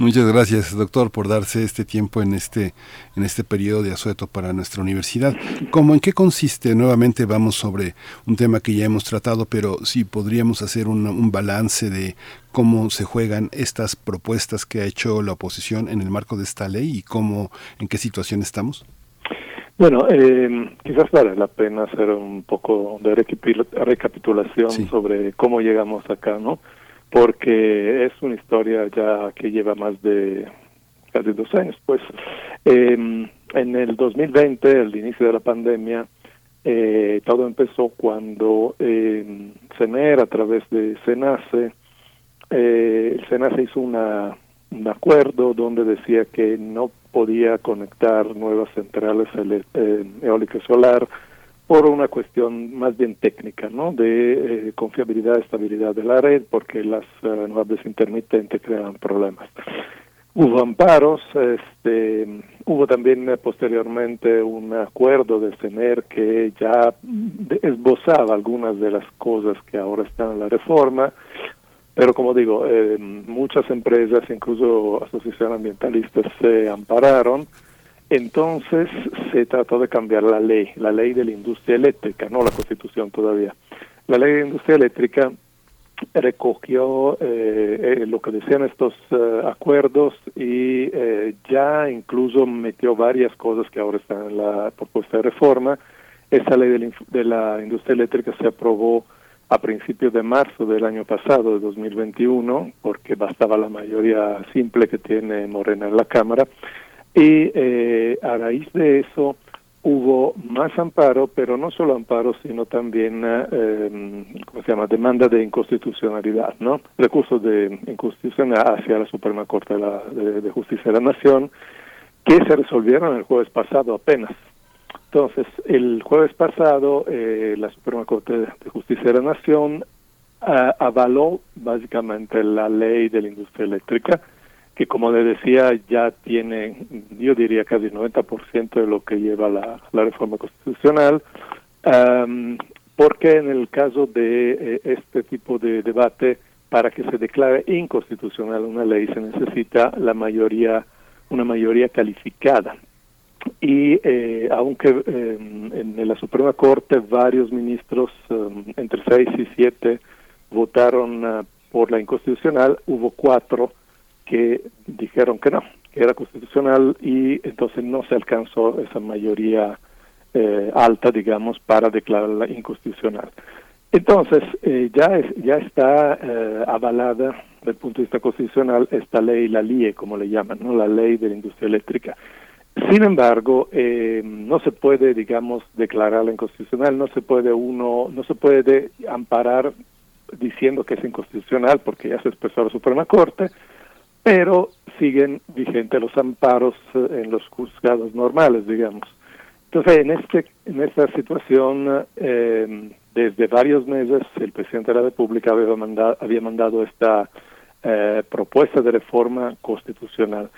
Muchas gracias, doctor, por darse este tiempo en este en este periodo de asueto para nuestra universidad. ¿Cómo en qué consiste? Nuevamente vamos sobre un tema que ya hemos tratado, pero sí podríamos hacer un, un balance de cómo se juegan estas propuestas que ha hecho la oposición en el marco de esta ley y cómo en qué situación estamos. Bueno, eh, quizás vale la pena hacer un poco de recapitulación sobre cómo llegamos acá, ¿no? Porque es una historia ya que lleva más de casi dos años. Pues eh, en el 2020, el inicio de la pandemia, eh, todo empezó cuando eh, CENER, a través de CENACE, eh, el CENACE hizo una, un acuerdo donde decía que no podía conectar nuevas centrales eh, eólicas solar por una cuestión más bien técnica, ¿no? De eh, confiabilidad, estabilidad de la red, porque las uh, renovables intermitentes crean problemas. Hubo amparos, este, hubo también posteriormente un acuerdo de CENER que ya esbozaba algunas de las cosas que ahora están en la reforma, pero como digo, eh, muchas empresas, incluso asociaciones ambientalistas, se ampararon. Entonces se trató de cambiar la ley, la ley de la industria eléctrica, no la constitución todavía. La ley de la industria eléctrica recogió eh, eh, lo que decían estos acuerdos y ya incluso metió varias cosas que ahora están en la propuesta de reforma. Esa ley de la industria eléctrica se aprobó a principios de marzo del año pasado, de 2021, porque bastaba la mayoría simple que tiene Morena en la Cámara. Y eh, a raíz de eso, hubo más amparo, pero no solo amparo, sino también, eh, ¿cómo se llama?, demanda de inconstitucionalidad, ¿no? Recursos de inconstitucionalidad hacia la Suprema Corte de, la, de, Justicia de la Nación, que se resolvieron el jueves pasado apenas. Entonces, el jueves pasado, eh, la Suprema Corte de Justicia de la Nación avaló básicamente la ley de la industria eléctrica, que como le decía ya tiene, yo diría casi el 90% de lo que lleva la, la reforma constitucional, um, porque en el caso de eh, este tipo de debate, para que se declare inconstitucional una ley se necesita la mayoría, una mayoría calificada. Y eh, aunque eh, en la Suprema Corte varios ministros, um, entre seis y siete, votaron uh, por la inconstitucional, hubo cuatro que dijeron que no, que era constitucional y entonces no se alcanzó esa mayoría eh, alta, digamos, para declararla inconstitucional. Entonces, eh, ya, es, ya está eh, avalada desde el punto de vista constitucional esta ley, la LIE, como le llaman, ¿no? la ley de la industria eléctrica. Sin embargo, eh, no se puede, digamos, declararla inconstitucional, no se puede uno, no se puede amparar diciendo que es inconstitucional porque ya se expresó la Suprema Corte, pero siguen vigentes los amparos eh, en los juzgados normales, digamos. Entonces, en este en esta situación, eh, desde varios meses, el presidente de la República había mandado, había mandado esta eh, propuesta de reforma constitucional.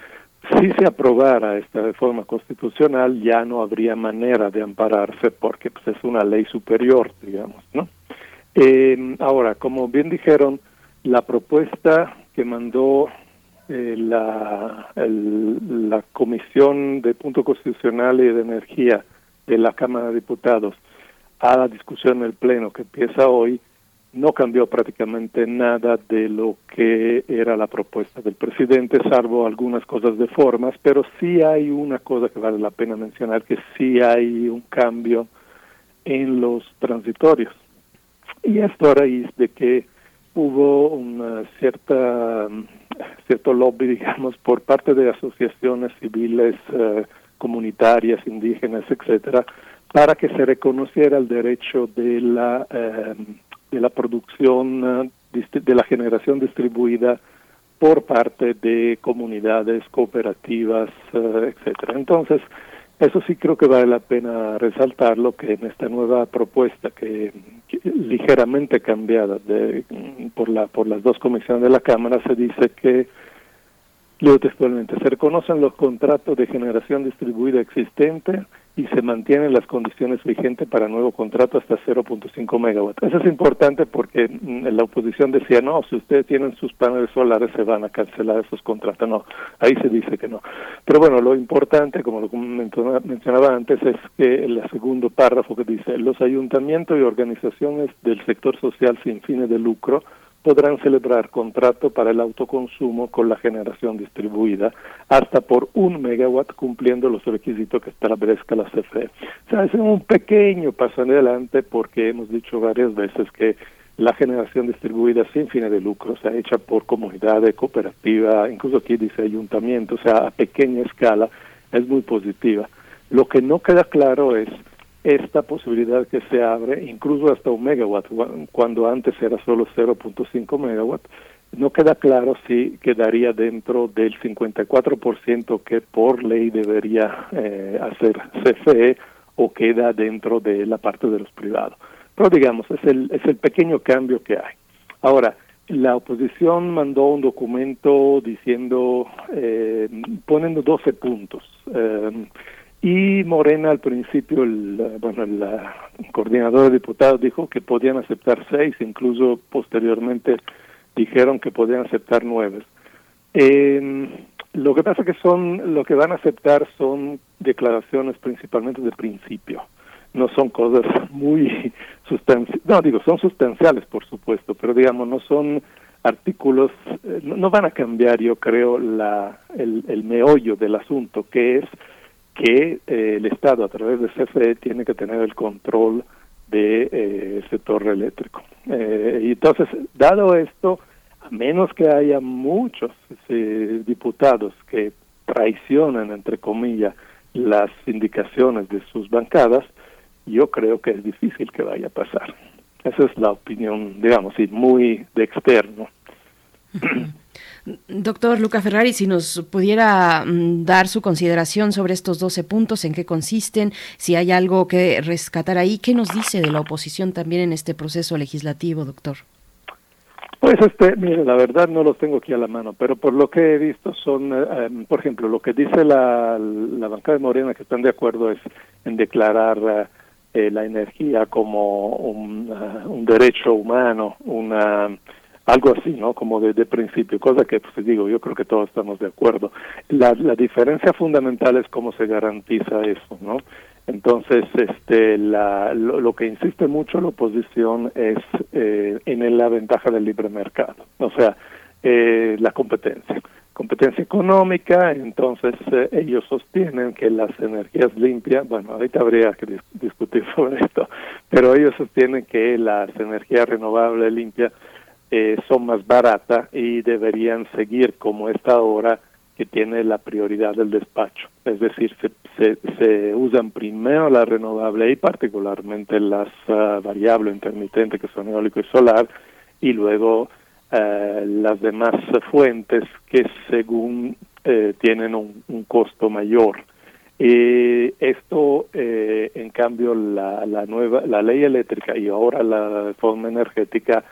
Si se aprobara esta reforma constitucional, ya no habría manera de ampararse porque pues, es una ley superior, digamos, ¿no? Eh, ahora, como bien dijeron, la propuesta que mandó eh, la, la Comisión de Punto Constitucional y de Energía de la Cámara de Diputados a la discusión en el Pleno que empieza hoy, no cambió prácticamente nada de lo que era la propuesta del presidente, salvo algunas cosas de formas, pero sí hay una cosa que vale la pena mencionar, que sí hay un cambio en los transitorios. Y esto a raíz de que hubo una cierta cierto lobby, (laughs) digamos, por parte de asociaciones civiles, eh, comunitarias, indígenas, etcétera, para que se reconociera el derecho de la eh, de la producción eh, de la generación distribuida por parte de comunidades cooperativas, etcétera. Entonces, eso sí creo que vale la pena resaltarlo, que en esta nueva propuesta que, ligeramente cambiada de, por, la, por las dos comisiones de la Cámara se dice que Leo textualmente, se reconocen los contratos de generación distribuida existente y se mantienen las condiciones vigentes para nuevo contrato hasta 0.5 megawatts. Eso es importante porque mm, la oposición decía, no, si ustedes tienen sus paneles solares se van a cancelar esos contratos. No, ahí se dice que no. Pero bueno, lo importante, como lo mencionaba antes, es que el segundo párrafo que dice, los ayuntamientos y organizaciones del sector social sin fines de lucro podrán celebrar contrato para el autoconsumo con la generación distribuida hasta por un megawatt cumpliendo los requisitos que establezca la CFE. O sea, es un pequeño paso adelante porque hemos dicho varias veces que la generación distribuida sin fines de lucro, o sea, hecha por comunidades, cooperativa, incluso aquí dice ayuntamiento, o sea, a pequeña escala, es muy positiva. Lo que no queda claro es esta posibilidad que se abre, incluso hasta un megawatt, cuando antes era solo 0.5 megawatt, no queda claro si quedaría dentro del 54% que por ley debería eh, hacer CFE o queda dentro de la parte de los privados. Pero digamos, es el, es el pequeño cambio que hay. Ahora, la oposición mandó un documento diciendo, eh, poniendo 12 puntos. Eh, y Morena al principio, el, bueno, el, coordinador de diputados dijo que podían aceptar seis, incluso posteriormente dijeron que podían aceptar nueve. Eh, lo que pasa que son, lo que van a aceptar son declaraciones principalmente de principio, no son cosas (laughs) muy sustanciales, no digo, son sustanciales por supuesto, pero digamos, no son artículos, eh, no, van a cambiar yo creo la, el, el meollo del asunto, que es que eh, el Estado a través de CFE tiene que tener el control de, eh, sector eléctrico. Eh, entonces, dado esto, a menos que haya muchos diputados que traicionan, entre comillas, las indicaciones de sus bancadas, yo creo que es difícil que vaya a pasar. Esa es la opinión, digamos, y muy de externo. Doctor Luca Ferrari, si nos pudiera mm, dar su consideración sobre estos 12 puntos, en qué consisten, si hay algo que rescatar ahí, ¿qué nos dice de la oposición también en este proceso legislativo, doctor? Pues este, mire, la verdad no los tengo aquí a la mano, pero por lo que he visto son, eh, em, por ejemplo, lo que dice la, bancada de Morena que están de acuerdo es en declarar eh, la energía como un, un derecho humano, una algo así, ¿no? Como de, principio, cosa que, pues digo, yo creo que todos estamos de acuerdo. La, la diferencia fundamental es cómo se garantiza eso, ¿no? Entonces, este, la, lo, que insiste mucho la oposición es eh, en la ventaja del libre mercado, o sea, eh, la competencia. Competencia económica, entonces eh, ellos sostienen que las energías limpias, bueno, ahorita habría que dis discutir (laughs) sobre esto, pero ellos sostienen que las energías renovables limpias eh, son más baratas y deberían seguir como esta hora que tiene la prioridad del despacho. Es decir, se, usan primero las renovables y particularmente las uh, variables intermitentes que son eólico y solar y luego uh, las demás fuentes que según eh, tienen un, un, costo mayor. Y esto, eh, en cambio, la, la nueva, la ley eléctrica y ahora la reforma energética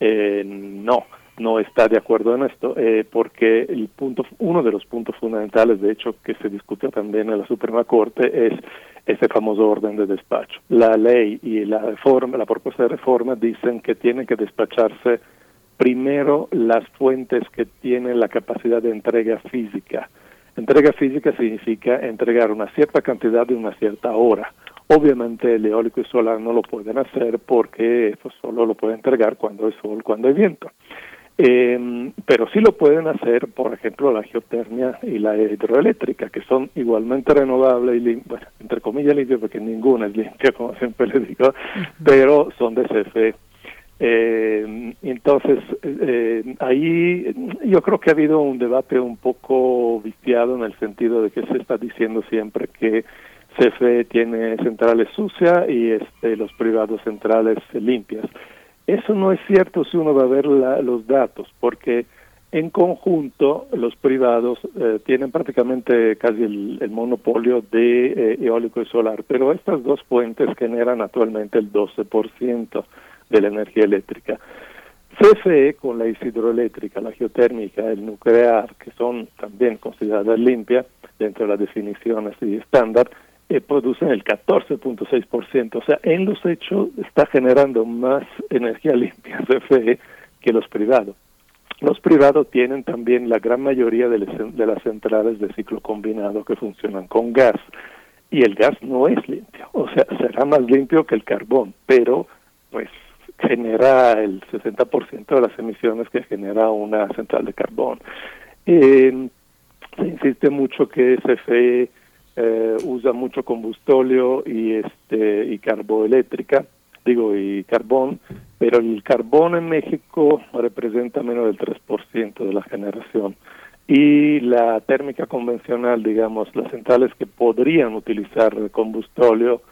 eh, no, no está de acuerdo en esto, eh, porque el punto, uno de los puntos fundamentales, de hecho, que se discute también en la Suprema Corte es ese famoso orden de despacho. La ley y la reforma, la propuesta de reforma dicen que tienen que despacharse primero las fuentes que tienen la capacidad de entrega física. Entrega física significa entregar una cierta cantidad de una cierta hora. Obviamente el eólico y solar no lo pueden hacer porque eso solo lo pueden entregar cuando hay sol, cuando hay viento. Eh, pero sí lo pueden hacer, por ejemplo, la geotermia y la hidroeléctrica, que son igualmente renovables y, bueno, entre comillas limpias, porque ninguna es limpia, (laughs) como siempre les digo, pero son de CFE. Eh, entonces, eh, ahí yo creo que ha habido un debate un poco viciado en el sentido de que se está diciendo siempre que CFE tiene centrales sucias y este, los privados centrales limpias. Eso no es cierto si uno va a ver los datos, porque en conjunto los privados eh, tienen prácticamente casi el, el monopolio de eh, eólico y solar, pero estas dos fuentes generan actualmente el 12% de la energía eléctrica. CFE con la hidroeléctrica, la geotérmica, el nuclear, que son también consideradas limpias dentro de las definiciones y estándar, eh, producen el 14.6%. O sea, en los hechos está generando más energía (laughs) limpia CFE que los privados. Los privados tienen también la gran mayoría de, las centrales de ciclo combinado que funcionan con gas y el gas no es limpio, o sea, será más limpio que el carbón, pero pues genera el 60% de las emisiones que genera una central de carbón. Eh, se insiste mucho que CFE eh, usa mucho combustóleo y este y carboeléctrica, digo y carbón, pero el carbón en México representa menos del 3% de la generación y la térmica convencional, digamos, las centrales que podrían utilizar combustóleo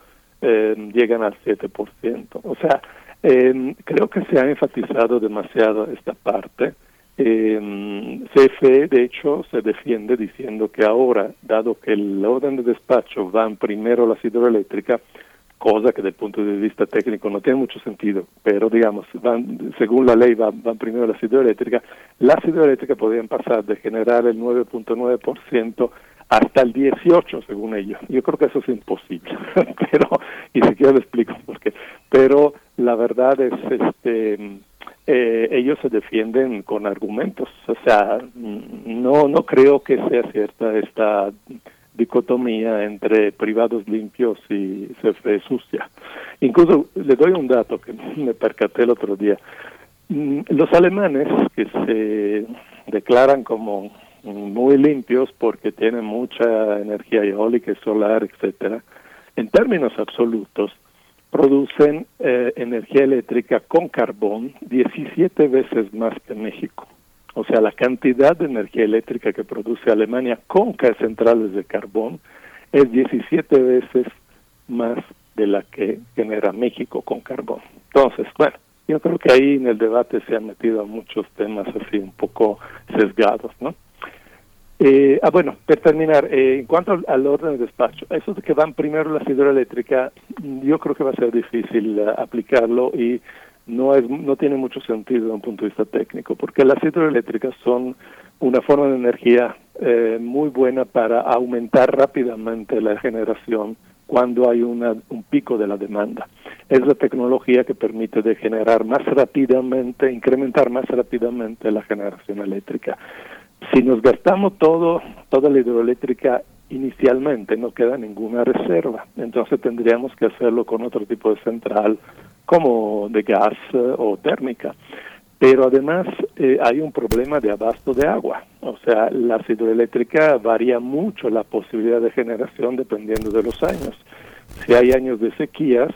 eh, llegan al 7%. O sea, eh, creo que se ha enfatizado demasiado esta parte eh, CFE, de hecho, se defiende diciendo que ahora, dado que el orden de despacho van primero las hidroeléctricas, cosa que desde el punto de vista técnico no tiene mucho sentido, pero digamos, van, según la ley van, van primero las hidroeléctricas, las hidroeléctricas podrían pasar de generar el 9.9% hasta el 18 según ellos. Yo creo que eso es imposible, (laughs) pero y si quiero le explico por qué. Pero la verdad es este eh, ellos se defienden con argumentos. O sea, no, no creo que sea cierta esta dicotomía entre privados limpios y CFE sucia. Incluso le doy un dato que (laughs) me percaté el otro día. Mm, los alemanes que se declaran como muy limpios porque tienen mucha energía eólica y solar, etcétera, en términos absolutos, producen eh, energía eléctrica con carbón 17 veces más que México. O sea, la cantidad de energía eléctrica que produce Alemania con centrales de carbón es 17 veces más de la que genera México con carbón. Entonces, bueno, yo creo que ahí en el debate se han metido muchos temas así un poco sesgados, ¿no? Eh, ah, bueno, para terminar, eh, en cuanto al, orden de despacho, eso de que van primero las hidroeléctricas, yo creo que va a ser difícil uh, aplicarlo y no es no tiene mucho sentido desde un punto de vista técnico, porque las hidroeléctricas son una forma de energía eh, muy buena para aumentar rápidamente la generación cuando hay una, un pico de la demanda. Es la tecnología que permite de generar más rápidamente, incrementar más rápidamente la generación eléctrica. Si nos gastamos todo, toda la hidroeléctrica inicialmente, no queda ninguna reserva. Entonces tendríamos que hacerlo con otro tipo de central, como de gas eh, o térmica. Pero además eh, hay un problema de abasto de agua. O sea, la hidroeléctrica varía mucho la posibilidad de generación dependiendo de los años. Si hay años de sequías,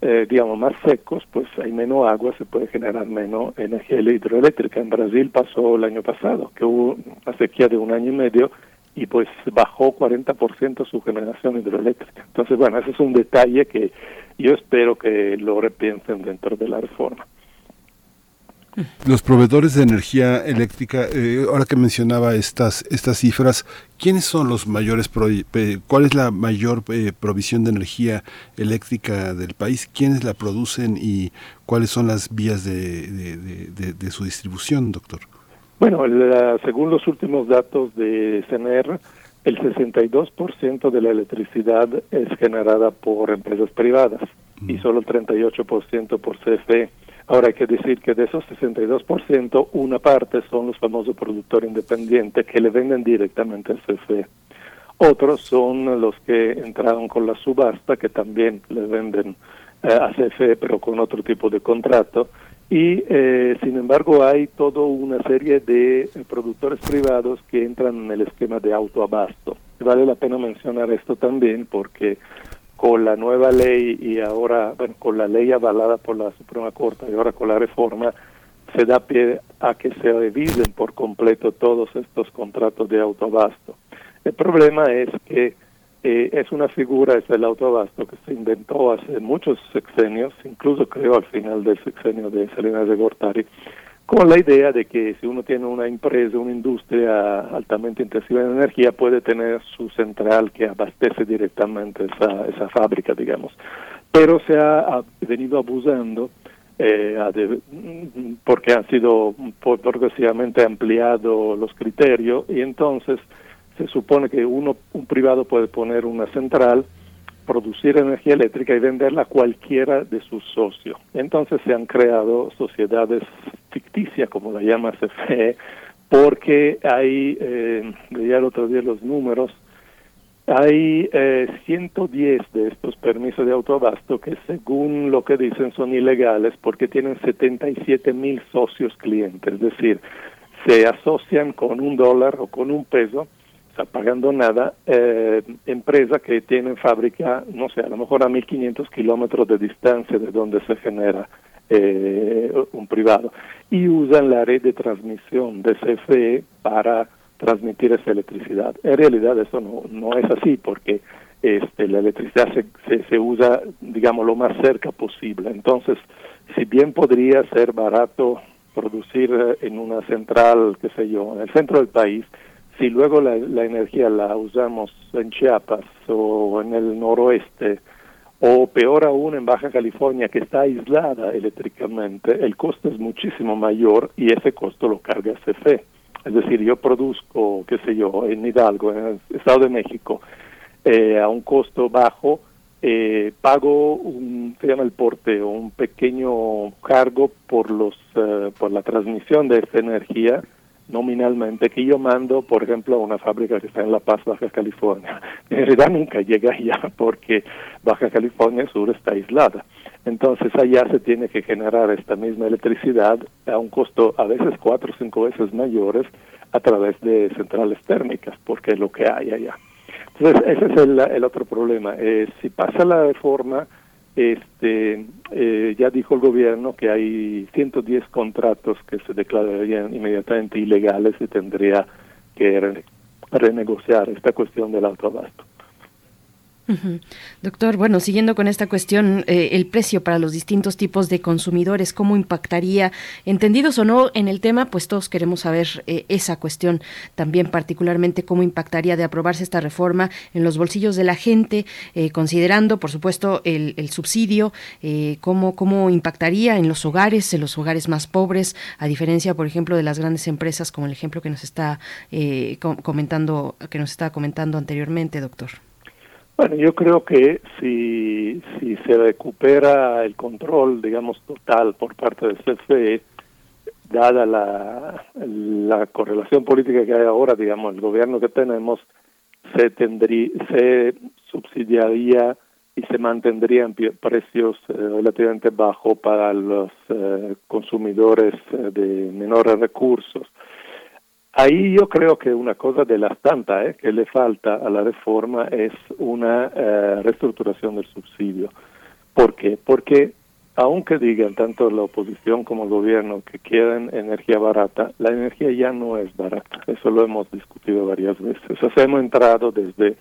eh, digamos, más secos, pues hay menos agua, se puede generar menos energía hidroeléctrica. En Brasil pasó el año pasado, que hubo una sequía de un año y medio y pues bajó 40% su generación hidroeléctrica. Entonces, bueno, ese es un detalle que yo espero que lo repiensen dentro de la reforma. Los proveedores de energía eléctrica, eh, ahora que mencionaba estas estas cifras, ¿quiénes son los mayores, cuál es la mayor eh, provisión de energía eléctrica del país? ¿Quiénes la producen y cuáles son las vías de, su distribución, doctor? Bueno, según los últimos datos de CNR, el 62% de la electricidad es generada por empresas privadas y mm. solo el 38% por CFE. Ahora hay que decir que de esos 62%, una parte son los famosos productores independientes que le venden directamente al CFE. Otros son los que entraron con la subasta, que también le venden eh, a CFE, pero con otro tipo de contrato. Y, eh, sin embargo, hay toda una serie de eh, productores privados que entran en el esquema de autoabasto. Vale la pena mencionar esto también porque con la nueva ley y ahora, bueno, con la ley avalada por la Suprema Corte y ahora con la reforma, se da pie a que se revisen por completo todos estos contratos de autoabasto. El problema es que eh, es una figura, es el autoabasto, que se inventó hace muchos sexenios, incluso creo al final del sexenio de Salinas de Gortari, con la idea de que si uno tiene una empresa, una industria altamente intensiva en energía, puede tener su central que abastece directamente esa, esa fábrica, digamos. Pero se ha, venido abusando eh, porque han sido progresivamente ampliados los criterios y entonces se supone que uno un privado puede poner una central producir energía eléctrica y venderla a cualquiera de sus socios. Entonces se han creado sociedades ficticias, como la llama CFE, porque hay, eh, leía el otro día los números, hay eh, 110 de estos permisos de autoabasto que según lo que dicen son ilegales porque tienen 77 mil socios clientes, es decir, se asocian con un dólar o con un peso pagando nada, eh, empresa que tienen fábrica, no sé, a lo mejor a 1500 kilómetros de distancia de donde se genera eh, un privado, y usan la red de transmisión de CFE para transmitir esa electricidad. En realidad eso no, no es así, porque este, la electricidad se, se, se usa, digamos, lo más cerca posible. Entonces, si bien podría ser barato producir eh, en una central, qué sé yo, en el centro del país, si luego la, energía la usamos en Chiapas o en el noroeste, o peor aún en Baja California, que está aislada eléctricamente, el costo es muchísimo mayor y ese costo lo carga CFE. Es decir, yo produzco, qué sé yo, en Hidalgo, en el Estado de México, eh, a un costo bajo, eh, pago un, se llama el porte, un pequeño cargo por los, eh, por la transmisión de esa energía nominalmente que yo mando, por ejemplo, a una fábrica que está en La Paz, Baja California. (laughs) En realidad nunca llega allá porque Baja California Sur está aislada. Entonces allá se tiene que generar esta misma electricidad a un costo a veces cuatro o cinco veces mayores a través de centrales térmicas, porque es lo que hay allá. Entonces ese es el, otro problema. Eh, si pasa la reforma, este, eh, ya dijo el gobierno que hay 110 contratos que se declararían inmediatamente ilegales y tendría que renegociar esta cuestión del autoabasto. Doctor, bueno, siguiendo con esta cuestión, eh, el precio para los distintos tipos de consumidores, ¿cómo impactaría? Entendidos o no en el tema, pues todos queremos saber eh, esa cuestión también, particularmente cómo impactaría de aprobarse esta reforma en los bolsillos de la gente, eh, considerando, por supuesto, el, subsidio, cómo, cómo impactaría en los hogares, en los hogares más pobres, a diferencia, por ejemplo, de las grandes empresas, como el ejemplo que nos está comentando, que nos está comentando anteriormente, doctor. Bueno, yo creo que si, si se recupera el control, digamos, total por parte del CFE, dada la, la correlación política que hay ahora, digamos, el gobierno que tenemos, se, tendría, se subsidiaría y se mantendrían precios eh, relativamente bajos para los eh, consumidores eh, de menores recursos. Ahí yo creo que una cosa de las tantas eh, que le falta a la reforma es una eh, reestructuración del subsidio. ¿Por qué? Porque aunque digan tanto la oposición como el gobierno que quieren energía barata, la energía ya no es barata. Eso lo hemos discutido varias veces. O sea, hemos entrado desde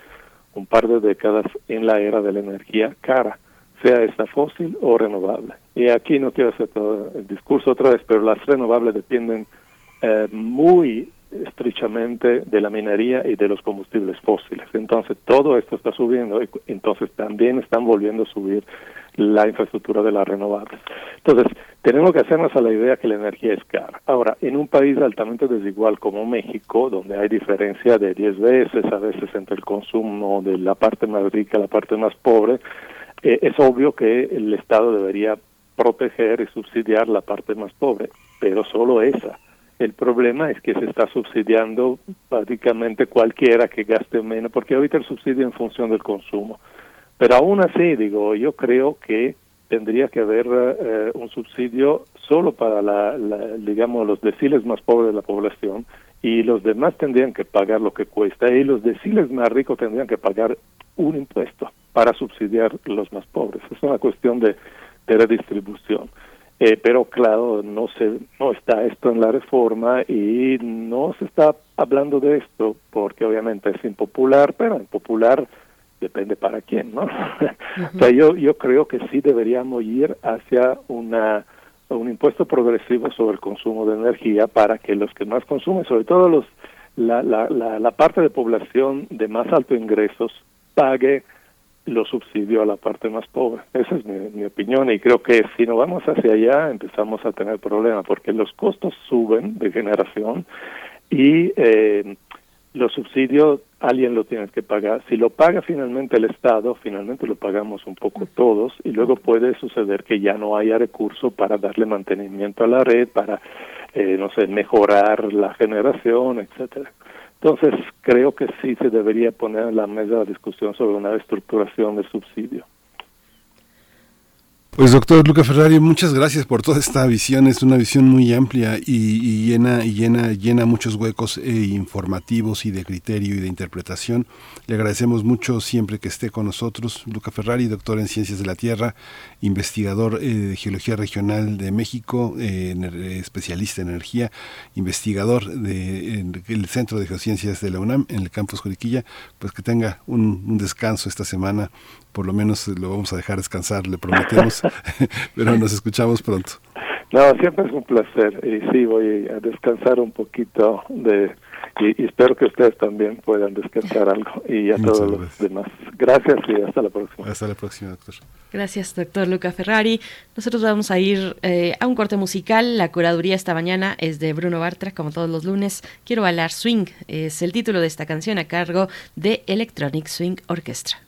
un par de décadas en la era de la energía cara, sea esta fósil o renovable. Y aquí no quiero hacer todo el discurso otra vez, pero las renovables dependen eh, muy estrechamente de la minería y de los combustibles fósiles. Entonces, todo esto está subiendo y entonces también están volviendo a subir la infraestructura de las renovables. Entonces, tenemos que hacernos a la idea que la energía es cara. Ahora, en un país altamente desigual como México, donde hay diferencia de 10 veces a veces entre el consumo de la parte más rica y la parte más pobre, eh, es obvio que el Estado debería proteger y subsidiar la parte más pobre, pero solo esa el problema es que se está subsidiando prácticamente cualquiera que gaste menos, porque ahorita el subsidio en función del consumo. Pero aún así, digo, yo creo que tendría que haber eh, un subsidio solo para, la, digamos, los deciles más pobres de la población y los demás tendrían que pagar lo que cuesta y los deciles más ricos tendrían que pagar un impuesto para subsidiar los más pobres. Es una cuestión de redistribución. Eh, pero claro, no se no está esto en la reforma y no se está hablando de esto porque obviamente es impopular, pero impopular depende para quién, ¿no? (laughs) o sea, yo yo creo que sí deberíamos ir hacia una un impuesto progresivo sobre el consumo de energía para que los que más consumen, sobre todo los la, la, la, la parte de población de más alto ingresos, pague lo subsidio a la parte más pobre. (laughs) Esa es mi, opinión y creo que si no vamos hacia allá empezamos a tener problemas porque los costos suben de generación y eh, los subsidios alguien lo tiene que pagar. Si lo paga finalmente el Estado, finalmente lo pagamos un poco todos y luego puede suceder que ya no haya recursos para darle mantenimiento a la red, para, eh, no sé, mejorar la generación, etcétera. Entonces, creo que sí se debería poner en la mesa la discusión sobre una estructuración del subsidio. Pues doctor Luca Ferrari, muchas gracias por toda esta visión. Es una visión muy amplia y, llena y llena llena muchos huecos eh, informativos y de criterio y de interpretación. Le agradecemos mucho siempre que esté con nosotros. Luca Ferrari, doctor en Ciencias de la Tierra, investigador eh, de Geología Regional de México, eh, especialista en energía, investigador del Centro de Geociencias de la UNAM en el campus Juriquilla. Pues que tenga un descanso esta semana por lo menos lo vamos a dejar descansar, le prometemos, (laughs) pero nos escuchamos pronto. No, siempre es un placer y sí, voy a descansar un poquito de y, espero que ustedes también puedan descansar algo y a todos los demás. Gracias y hasta la próxima. Hasta la próxima, doctor. Gracias, doctor Luca Ferrari. Nosotros vamos a ir eh, a un corte musical. La curaduría esta mañana es de Bruno Bartra, como todos los lunes. Quiero bailar swing. Es el título de esta canción a cargo de Electronic Swing Orchestra.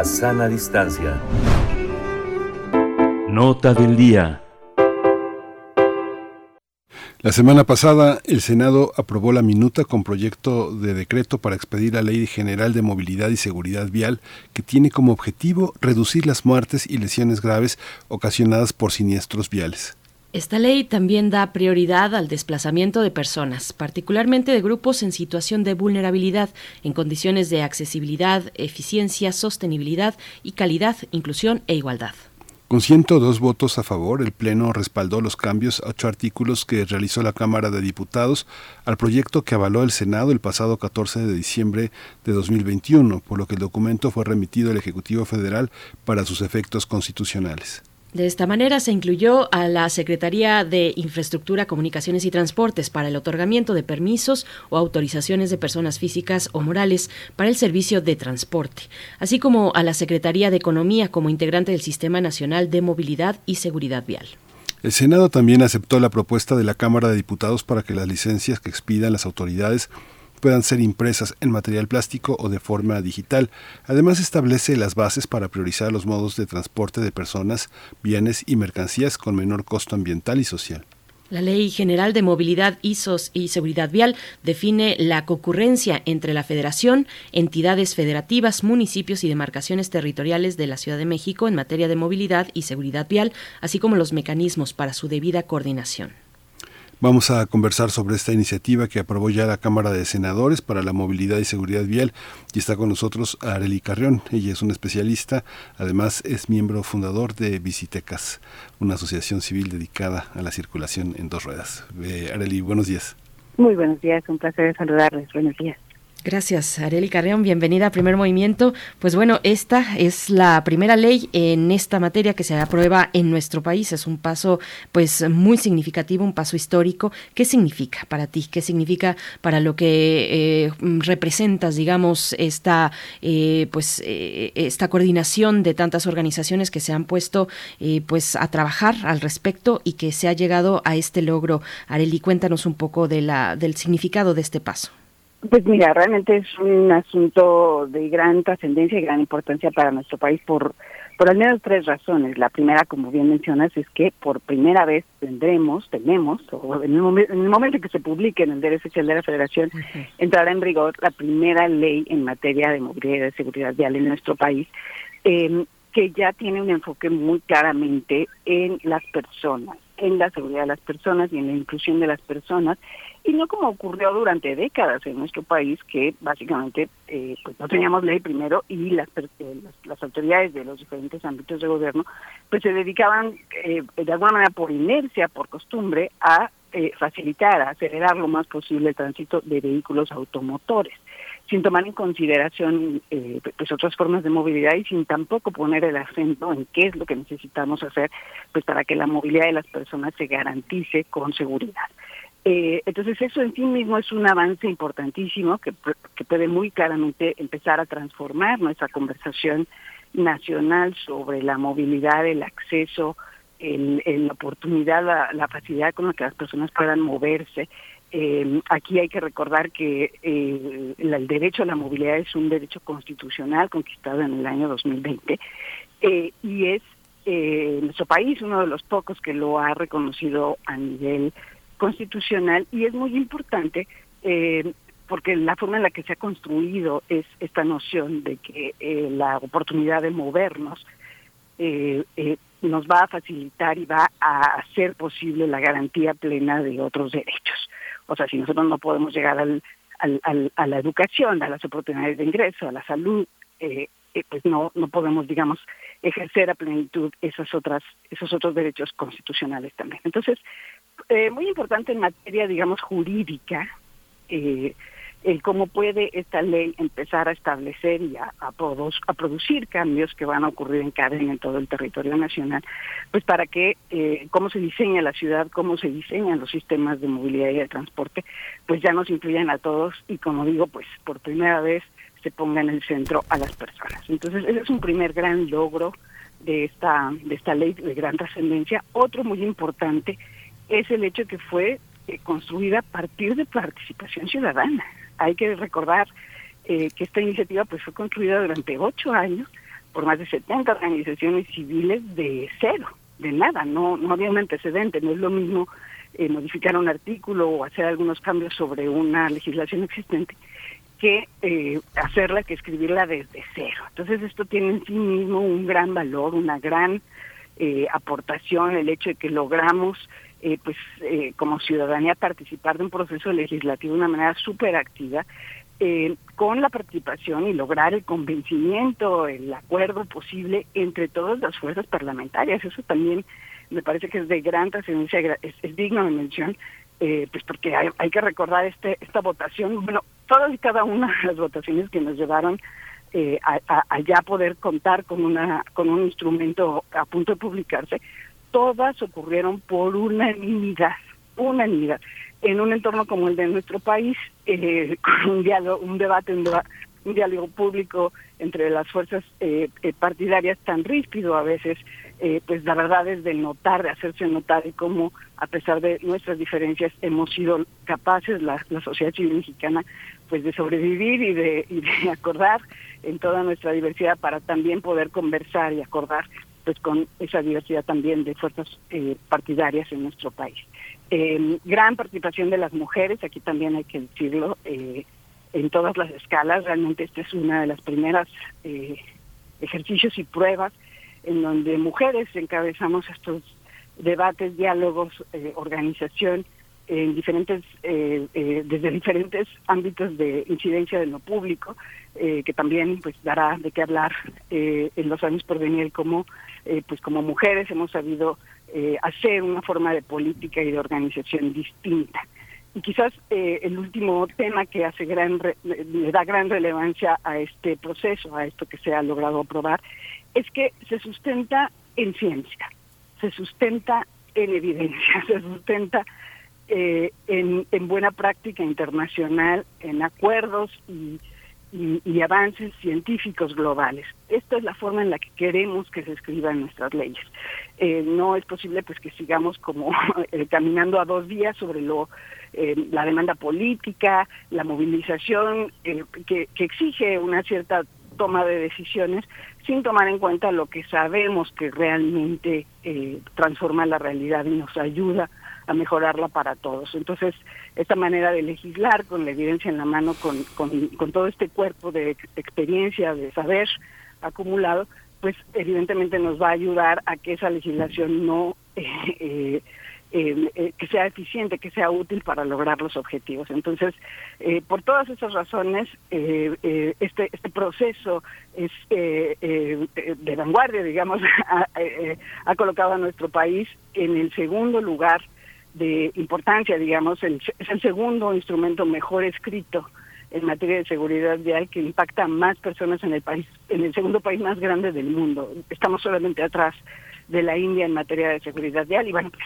La sana distancia. Nota del día. La semana pasada, el Senado aprobó la minuta con proyecto de decreto para expedir la Ley General de Movilidad y Seguridad Vial, que tiene como objetivo reducir las muertes y lesiones graves ocasionadas por siniestros viales. Esta ley también da prioridad al desplazamiento de personas, particularmente de grupos en situación de vulnerabilidad, en condiciones de accesibilidad, eficiencia, sostenibilidad y calidad, inclusión e igualdad. Con 102 votos a favor, el Pleno respaldó los cambios a ocho artículos que realizó la Cámara de Diputados al proyecto que avaló el Senado el pasado 14 de diciembre de 2021, por lo que el documento fue remitido al Ejecutivo Federal para sus efectos constitucionales. De esta manera se incluyó a la Secretaría de Infraestructura, Comunicaciones y Transportes para el otorgamiento de permisos o autorizaciones de personas físicas o morales para el servicio de transporte, así como a la Secretaría de Economía como integrante del Sistema Nacional de Movilidad y Seguridad Vial. El Senado también aceptó la propuesta de la Cámara de Diputados para que las licencias que expidan las autoridades puedan ser impresas en material plástico o de forma digital. Además establece las bases para priorizar los modos de transporte de personas, bienes y mercancías con menor costo ambiental y social. La Ley General de Movilidad, ISOS y Seguridad Vial define la concurrencia entre la Federación, entidades federativas, municipios y demarcaciones territoriales de la Ciudad de México en materia de movilidad y seguridad vial, así como los mecanismos para su debida coordinación. Vamos a conversar sobre esta iniciativa que aprobó ya la Cámara de Senadores para la Movilidad y Seguridad Vial y está con nosotros Areli Carrión. Ella es una especialista, además es miembro fundador de Visitecas, una asociación civil dedicada a la circulación en dos ruedas. Eh, Areli, buenos días. Muy buenos días, un placer saludarles. Buenos días. Gracias, Areli Carreón. Bienvenida a Primer Movimiento. Pues bueno, esta es la primera ley en esta materia que se aprueba en nuestro país. Es un paso, pues, muy significativo, un paso histórico. ¿Qué significa para ti? ¿Qué significa para lo que eh, representas, digamos, esta, eh, pues, eh, esta coordinación de tantas organizaciones que se han puesto, eh, pues, a trabajar al respecto y que se ha llegado a este logro? Areli, cuéntanos un poco de la, del significado de este paso. Pues mira, realmente es un asunto de gran trascendencia y gran importancia para nuestro país por, por al menos tres razones. La primera, como bien mencionas, es que por primera vez tendremos, tenemos, o en el, momen- en el momento en que se publique en el Derecho Social de la Federación, entrará en rigor la primera ley en materia de movilidad y de seguridad vial en nuestro país, eh, que ya tiene un enfoque muy claramente en las personas, en la seguridad de las personas y en la inclusión de las personas, y no como ocurrió durante décadas en nuestro país, que básicamente eh, pues no teníamos ley primero y eh, las, las autoridades de los diferentes ámbitos de gobierno pues se dedicaban eh, de alguna manera por inercia, por costumbre, a eh, facilitar, a acelerar lo más posible el tránsito de vehículos automotores sin tomar en consideración eh, pues otras formas de movilidad y sin tampoco poner el acento en qué es lo que necesitamos hacer pues para que la movilidad de las personas se garantice con seguridad. Eh, entonces eso en sí mismo es un avance importantísimo que, que puede muy claramente empezar a transformar nuestra conversación nacional sobre la movilidad, el acceso, el, el- la oportunidad, la, facilidad con la que las personas puedan moverse. Eh, aquí hay que recordar que eh, el derecho a la movilidad es un derecho constitucional conquistado en el año 2020 eh, y es eh, nuestro país uno de los pocos que lo ha reconocido a nivel constitucional y es muy importante eh, porque la forma en la que se ha construido es esta noción de que eh, la oportunidad de movernos eh, eh, nos va a facilitar y va a hacer posible la garantía plena de otros derechos. O sea, si nosotros no podemos llegar al, al- al- a la educación, a las oportunidades de ingreso, a la salud, eh, eh, pues no no podemos, digamos, ejercer a plenitud esas otras esos otros derechos constitucionales también. Entonces, eh, muy importante en materia, digamos, jurídica, eh, el cómo puede esta ley empezar a establecer y a, a, produ- a producir cambios que van a ocurrir en cadena en todo el territorio nacional, pues para que eh, cómo se diseña la ciudad, cómo se diseñan los sistemas de movilidad y de transporte, pues ya nos incluyan a todos y como digo, pues por primera vez se ponga en el centro a las personas. Entonces, ese es un primer gran logro de esta, de esta ley de gran trascendencia. Otro muy importante es el hecho que fue eh, construida a partir de participación ciudadana. Hay que recordar eh, que esta iniciativa pues fue construida durante ocho años por más de 70 organizaciones civiles de cero, de nada, no, no había un antecedente, no es lo mismo eh, modificar un artículo o hacer algunos cambios sobre una legislación existente que eh, hacerla, que escribirla desde cero. Entonces esto tiene en sí mismo un gran valor, una gran eh, aportación, el hecho de que logramos eh, pues eh, como ciudadanía participar de un proceso legislativo de una manera súper activa, eh, con la participación y lograr el convencimiento, el acuerdo posible entre todas las fuerzas parlamentarias. Eso también me parece que es de gran trascendencia, es, digno de mención, eh, pues porque hay, hay, que recordar este esta votación, bueno, todas y cada una de las votaciones que nos llevaron eh, a, a, a, ya poder contar con una con un instrumento a punto de publicarse, todas ocurrieron por unanimidad, unanimidad en un entorno como el de nuestro país, eh, (laughs) con un diálogo, un debate, un, diálogo público entre las fuerzas eh, eh, partidarias tan ríspido a veces, eh, pues la verdad es de notar, de hacerse notar y cómo a pesar de nuestras diferencias hemos sido capaces, la, la sociedad civil mexicana, pues de sobrevivir y de, y de (laughs) acordar en toda nuestra diversidad para también poder conversar y acordar pues con esa diversidad también de fuerzas eh, partidarias en nuestro país. Eh, gran participación de las mujeres, aquí también hay que decirlo, eh, en todas las escalas, realmente esta es una de las primeras eh, ejercicios y pruebas en donde mujeres encabezamos estos debates, diálogos, eh, organización en diferentes eh, eh, desde (laughs) diferentes ámbitos de incidencia de lo público eh, que también pues dará de qué hablar eh, en los años por venir como eh, pues como mujeres hemos sabido eh, hacer una forma de política y de organización distinta. Y quizás el último tema que hace gran re, le da gran relevancia a este proceso a esto que se ha logrado aprobar es que se sustenta en ciencia se sustenta en evidencia (laughs) se sustenta eh, en, en, buena práctica internacional, en acuerdos y, avances científicos globales. Esta es la forma en la que queremos que se escriban nuestras leyes. Eh, no es posible pues que sigamos como (laughs) eh, caminando a dos días sobre lo eh, la demanda política, la movilización que, que exige una cierta toma de decisiones sin tomar en cuenta lo que sabemos que realmente eh, transforma la realidad y nos ayuda a mejorarla para todos. Entonces, esta manera de legislar con la evidencia en la mano, con, con, con todo este cuerpo de experiencia, de saber acumulado, pues evidentemente nos va a ayudar a que esa legislación no (laughs) eh, eh, eh, que sea eficiente, que sea útil para lograr los objetivos. Entonces, eh, por todas esas razones, eh, este, este proceso es de vanguardia, digamos, (laughs) ha, colocado a nuestro país en el segundo lugar de importancia, digamos, el, es el segundo instrumento mejor escrito en materia de seguridad vial que impacta a más personas en el país, en el segundo país más grande del mundo. Estamos solamente atrás de la India en materia de seguridad vial y bueno, pues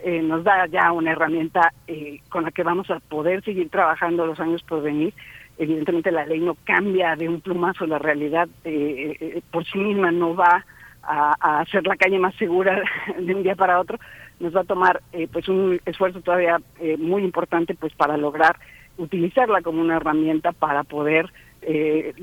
eh, nos da ya una herramienta eh, con la que vamos a poder seguir trabajando los años por venir. Evidentemente la ley no cambia de un plumazo la realidad, eh, eh por sí misma no va a, hacer la calle más segura (laughs) de un día para otro, nos va a tomar eh, pues un esfuerzo todavía eh, muy importante pues para lograr utilizarla como una herramienta para poder eh,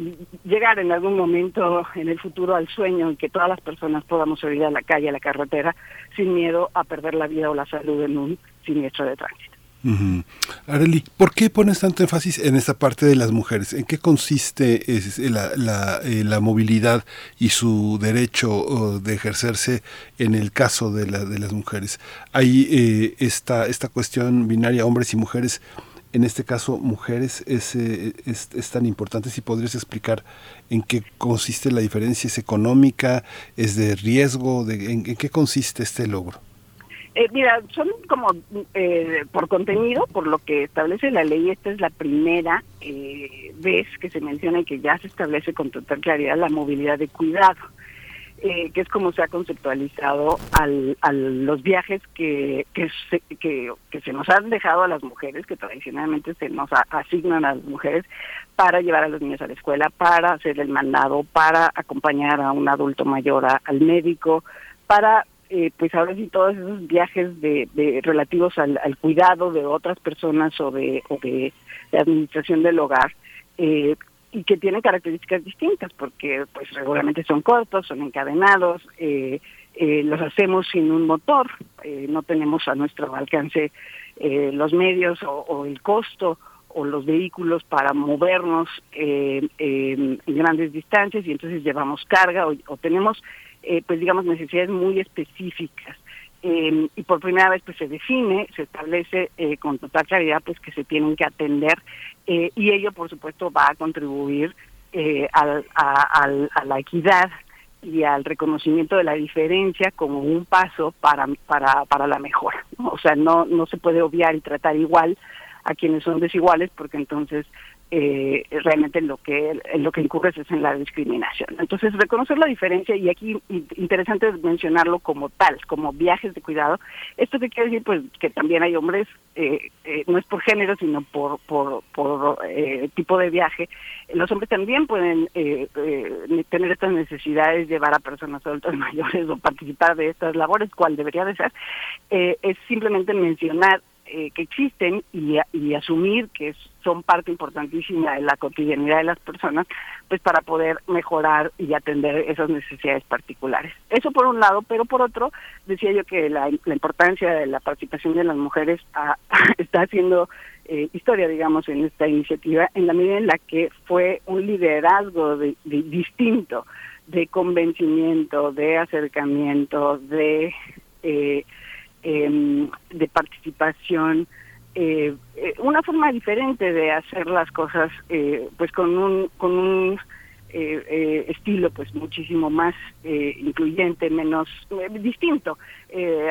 llegar en algún momento en el futuro al sueño y que todas las personas podamos salir a la calle, a la carretera, sin miedo a perder la vida o la salud en un siniestro de tránsito. Uh ¿por qué pones tanto énfasis en esta parte de las mujeres? ¿En qué consiste es, eh, la, movilidad y su derecho de ejercerse en el caso de, la, de las mujeres? Hay eh, esta, esta cuestión binaria, hombres y mujeres, en este caso mujeres es, es, es, tan importante. Si podrías explicar en qué consiste la diferencia, ¿es económica, es de riesgo, en qué consiste este logro? Eh, mira, son como eh, por contenido, por lo que establece la ley, esta es la primera eh, vez que se menciona y que ya se establece con total claridad la movilidad de cuidado. Eh, que es como se ha conceptualizado al, a los viajes que, que, se, que, se nos han dejado a las mujeres, que tradicionalmente se nos asignan a las mujeres para llevar a los niños a la escuela, para hacer el mandado, para acompañar a un adulto mayor al médico, para eh, pues ahora sí todos esos viajes de, de relativos al, cuidado de otras personas o de, o de, de administración del hogar. Eh, y que tienen características distintas porque pues regularmente son cortos, son encadenados, eh, eh, los hacemos sin un motor, eh, no tenemos a nuestro alcance los medios o, el costo o los vehículos para movernos en grandes distancias y entonces llevamos carga o tenemos eh, pues digamos necesidades muy específicas. Eh, y por primera vez pues se define, se establece eh, con total claridad pues que se tienen que atender eh, y ello por supuesto va a contribuir eh, al, a, al, a, la equidad y al reconocimiento de la diferencia como un paso para para para la mejora o sea no no se puede obviar y tratar igual a quienes son desiguales porque entonces eh, realmente lo que en lo que incurres es en la discriminación. Entonces, reconocer la diferencia, y aquí interesante es mencionarlo como tal, como viajes de cuidado. ¿Esto qué quiere decir? Pues que también hay hombres, eh, eh, no es por género, sino por, por, por eh, tipo de viaje. Los hombres también pueden eh, tener estas necesidades, llevar a personas adultas (laughs) mayores o participar de estas labores, cual debería de ser. Es simplemente mencionar eh, que existen y, y asumir que son parte importantísima de la cotidianidad de las personas, pues para poder mejorar y atender esas necesidades particulares. Eso por un lado, pero por otro, decía yo que la, la importancia de la participación de las mujeres a, (laughs) está haciendo eh, historia, digamos, en esta iniciativa, en la medida en la que fue un liderazgo de, de distinto, de convencimiento, de acercamiento, de... Eh, eh, de participación, eh, una forma diferente de hacer las cosas, eh, pues con un con un estilo pues muchísimo más incluyente, menos distinto.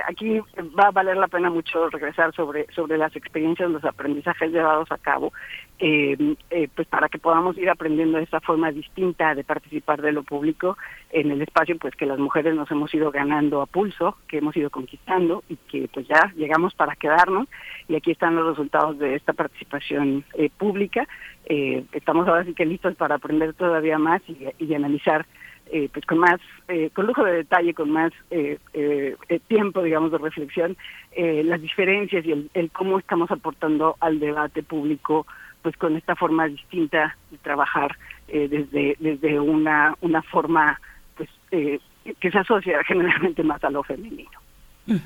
aquí va a valer la pena mucho regresar sobre sobre las experiencias, los aprendizajes llevados a cabo, pues para que podamos ir aprendiendo esta forma distinta de participar de lo público en el espacio pues que las mujeres nos hemos ido ganando a pulso, que hemos ido conquistando y que pues ya llegamos para quedarnos y aquí están los resultados de esta participación eh, pública. Eh, estamos ahora sí que listos para aprender todavía más y, analizar eh, pues con más, eh, con lujo de detalle, con más eh, eh, tiempo, digamos, de reflexión, eh, las diferencias y el, el cómo estamos aportando al debate público, pues con esta forma distinta de trabajar eh, desde desde una una forma pues eh, que se asocia generalmente más a lo femenino.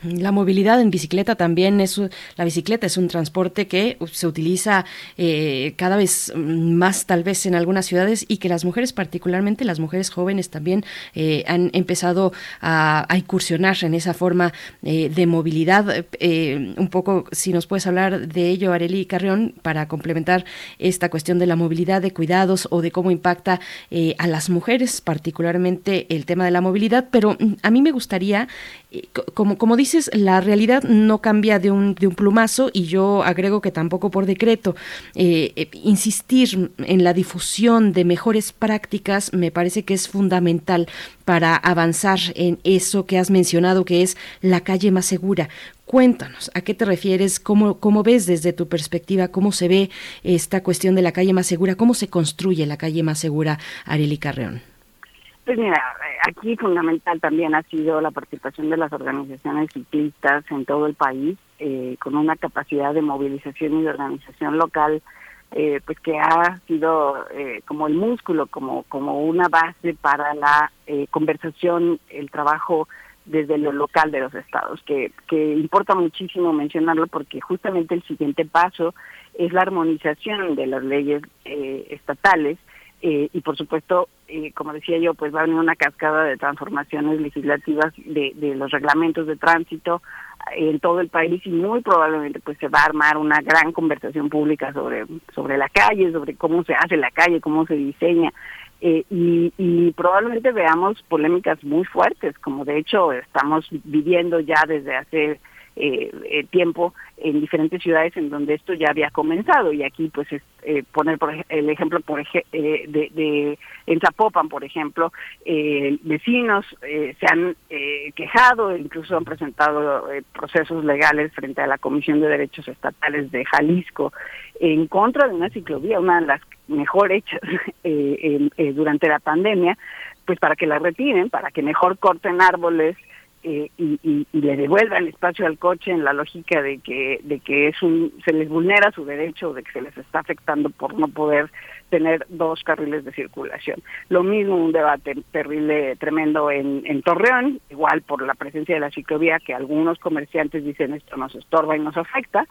La movilidad en bicicleta también es la bicicleta es un transporte que se utiliza eh, cada vez más tal vez en algunas ciudades y que las mujeres particularmente las mujeres jóvenes también eh, han empezado a, incursionar en esa forma eh, de movilidad. Un poco si nos puedes hablar de ello Areli Carrión para complementar esta cuestión de la movilidad de cuidados o de cómo impacta a las mujeres particularmente el tema de la movilidad. Pero mm, a mí me gustaría eh, como, como dices, la realidad no cambia de un, de un plumazo y yo agrego que tampoco por decreto. Eh, eh, insistir en la difusión de mejores prácticas me parece que es fundamental para avanzar en eso que has mencionado, que es la calle más segura. Cuéntanos, ¿a qué te refieres? ¿Cómo, ¿Cómo ves desde tu perspectiva cómo se ve esta cuestión de la calle más segura? ¿Cómo se construye la calle más segura, Areli Carreón? Pues mira, aquí fundamental también ha sido la participación de las organizaciones ciclistas en todo el país, eh, con una capacidad de movilización y de organización local, eh, pues que ha sido eh, como el músculo, como, como una base para la eh, conversación, el trabajo desde lo local de los estados, que, que importa muchísimo mencionarlo porque justamente el siguiente paso es la armonización de las leyes eh, estatales eh, y por supuesto, eh, como decía yo, pues va a venir una cascada de transformaciones legislativas de, de los reglamentos de tránsito en todo el país y muy probablemente pues se va a armar una gran conversación pública sobre sobre la calle, sobre cómo se hace la calle, cómo se diseña eh, y, y probablemente veamos polémicas muy fuertes, como de hecho estamos viviendo ya desde hace eh, eh, tiempo en diferentes ciudades en donde esto ya había comenzado. Y aquí pues es eh, poner por el ejemplo por ej eh, de, de en Zapopan por ejemplo eh, vecinos eh, se han quejado incluso han presentado procesos legales frente a la Comisión de Derechos Estatales de Jalisco en contra de una ciclovía una de las mejor hechas (laughs) durante la pandemia pues para que la retiren para que mejor corten árboles eh, y, y, y, le devuelvan espacio al coche en la lógica de que de que es un se les vulnera su derecho de que se les está afectando por no poder tener dos carriles de circulación. Lo mismo un debate terrible, tremendo en, en Torreón, igual por la presencia de la ciclovía, que algunos comerciantes dicen esto nos estorba y nos afecta,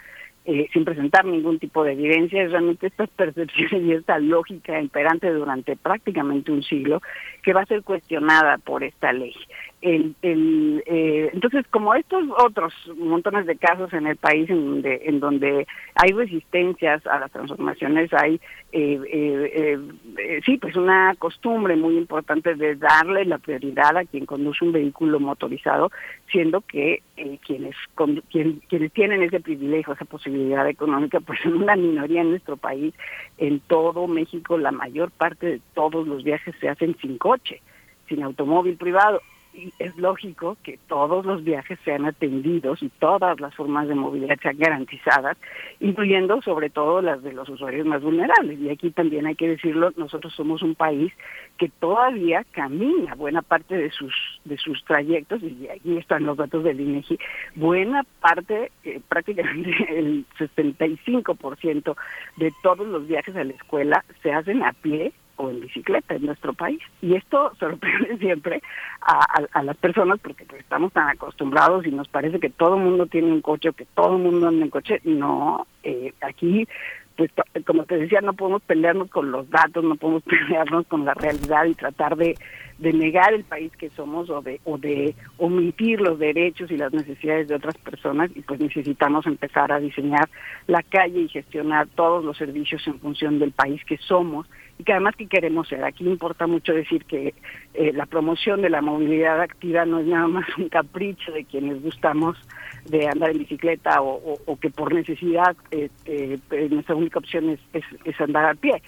eh, sin presentar ningún tipo de evidencia, es realmente estas (laughs) percepciones y esta lógica imperante durante prácticamente un siglo que va a ser cuestionada por esta ley. El, el eh, entonces como estos otros montones de casos en el país en donde en donde hay resistencias a las transformaciones hay eh, eh, eh, sí pues una costumbre muy importante de darle la prioridad a quien conduce un vehículo motorizado siendo que eh, quienes con, quien, quienes tienen ese privilegio esa posibilidad económica (laughs) pues son una minoría en nuestro país en todo México la mayor parte de todos los viajes se hacen sin coche sin automóvil privado y es lógico que todos los viajes sean atendidos y todas las formas de movilidad sean garantizadas, incluyendo sobre todo las de los usuarios más vulnerables. Y aquí también hay que decirlo, nosotros somos un país que todavía camina buena parte de sus de sus trayectos y aquí están los datos del INEGI, buena parte, eh, prácticamente (laughs) el 65% de todos los viajes a la escuela se hacen a pie o en bicicleta en nuestro país. Y esto (laughs) sorprende siempre a, las personas porque pues, estamos tan acostumbrados y nos parece que todo el mundo tiene un coche o que todo el mundo anda en coche. No, eh, aquí, pues como te decía, no podemos pelearnos con los datos, no podemos (laughs) pelearnos con la realidad y tratar de, de negar el país que somos o de, o de omitir los derechos y las necesidades de otras personas y pues necesitamos empezar a diseñar la calle y gestionar todos los servicios en función del país que somos y que además que queremos ser. Aquí importa mucho decir que eh, la promoción de la movilidad activa no es nada más un capricho de quienes gustamos de andar en bicicleta o, que por necesidad eh, eh, nuestra única opción es, es, es andar a pie.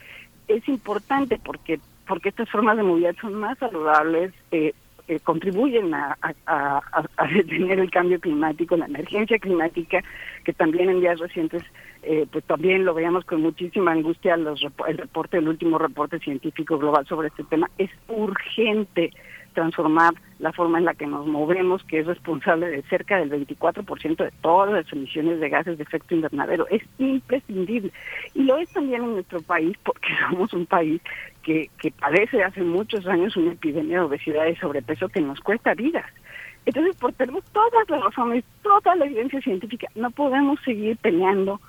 Es importante porque porque estas formas de movilidad son más saludables, eh, contribuyen a, (laughs) detener el cambio climático, la emergencia climática, que también en días recientes, eh, pues también lo veíamos con muchísima angustia los, el reporte, el último reporte científico global sobre este tema. Es urgente transformar la forma en la que nos movemos, que es responsable de cerca del 24% de todas las emisiones de gases de efecto invernadero. Es imprescindible. Y lo es también en nuestro país, porque (laughs) somos un país que, que padece hace muchos años una epidemia de obesidad y sobrepeso que nos cuesta vidas. Entonces, por tenemos todas las razones, toda la evidencia científica, no podemos seguir peleando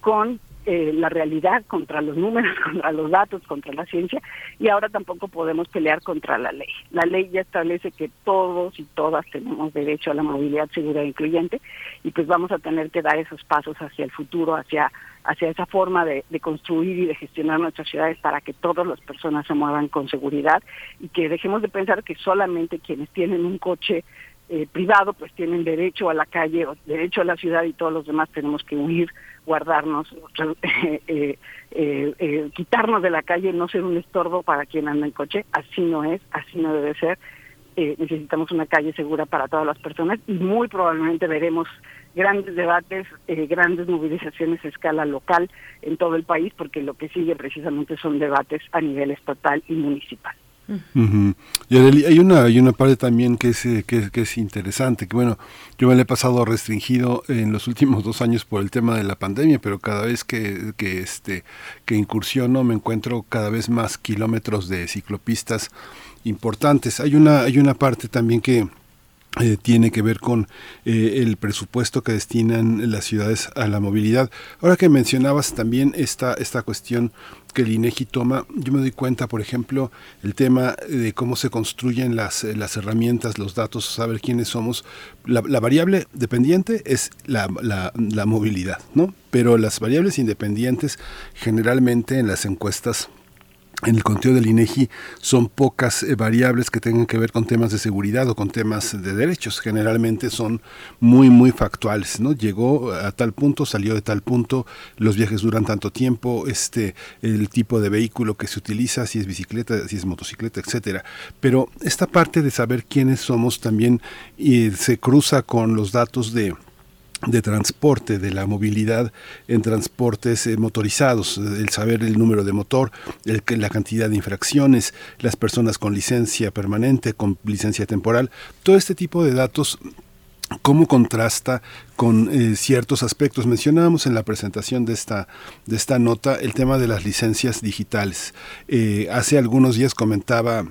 con eh, la realidad contra los números, (laughs) contra los datos, contra la ciencia, y ahora tampoco podemos pelear contra la ley. La ley ya establece que todos y todas tenemos derecho a la movilidad segura e incluyente, y pues vamos a tener que dar esos pasos hacia el futuro, hacia hacia esa forma de, de, construir y de gestionar nuestras ciudades para que todas las personas se muevan con seguridad y que dejemos de pensar que solamente quienes tienen un coche eh, privado pues tienen derecho a la calle, derecho a la ciudad y todos los demás tenemos que huir, guardarnos, (laughs) eh, eh, eh, quitarnos de la calle, no ser un estorbo para quien anda en coche, así no es, así no debe ser. necesitamos una calle segura para todas las personas y muy probablemente veremos grandes debates, eh, grandes movilizaciones a escala local en todo el país, porque lo que sigue precisamente son debates a nivel estatal y municipal. Y hay una hay una parte también que es, que, que, es interesante, que bueno, yo me la he pasado restringido en los últimos dos años por el tema de la pandemia, pero cada vez que, que este que incursiono me encuentro cada vez más kilómetros de ciclopistas importantes. Hay una hay una parte también que eh, tiene que ver con eh, el presupuesto que destinan las ciudades a la movilidad. Ahora que mencionabas también esta, esta cuestión que el INEGI toma, yo me doy cuenta, por ejemplo, el tema de cómo se construyen las, las herramientas, los datos, saber quiénes somos. La, variable dependiente es la, la, la movilidad, ¿no? Pero las variables independientes generalmente en las encuestas en el conteo del INEGI son pocas eh, variables que tengan que ver con temas de seguridad o con temas de derechos. Generalmente son muy, muy factuales, ¿no? Llegó a tal punto, salió de tal punto, los viajes duran tanto tiempo, este, el tipo de vehículo que se utiliza, si es bicicleta, si es motocicleta, etcétera. Pero esta parte de saber quiénes somos también y se cruza con los datos de de transporte, de la movilidad en transportes eh, motorizados, el saber el número de motor, el, la cantidad de infracciones, las personas con licencia permanente, con licencia temporal, todo este tipo de datos cómo contrasta con eh, ciertos aspectos. Mencionábamos en la presentación de esta, de esta nota el tema de las licencias digitales. Eh, hace algunos días comentaba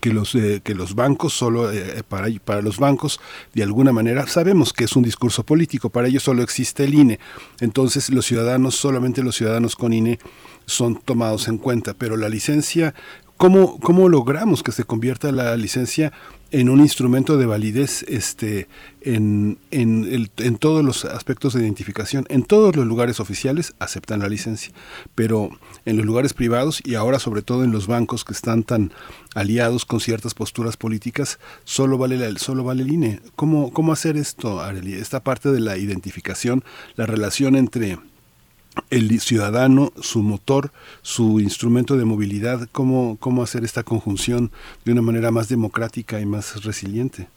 que los eh, que los bancos solo eh, para para los bancos de alguna manera sabemos que es un discurso político para ellos solo existe el INE entonces los ciudadanos solamente los ciudadanos con INE son tomados en cuenta pero la licencia cómo cómo logramos que se convierta la licencia en un instrumento de validez este, en, en, el, en, todos los aspectos de identificación. En todos los lugares oficiales aceptan la licencia, pero en los lugares privados y ahora sobre todo en los bancos que están tan aliados con ciertas posturas políticas, solo vale, la, solo vale el INE. ¿Cómo, ¿Cómo hacer esto, Arely? Esta parte de la identificación, la relación entre el ciudadano, su motor, su instrumento de movilidad, cómo, cómo hacer esta conjunción de una manera más democrática y más resiliente.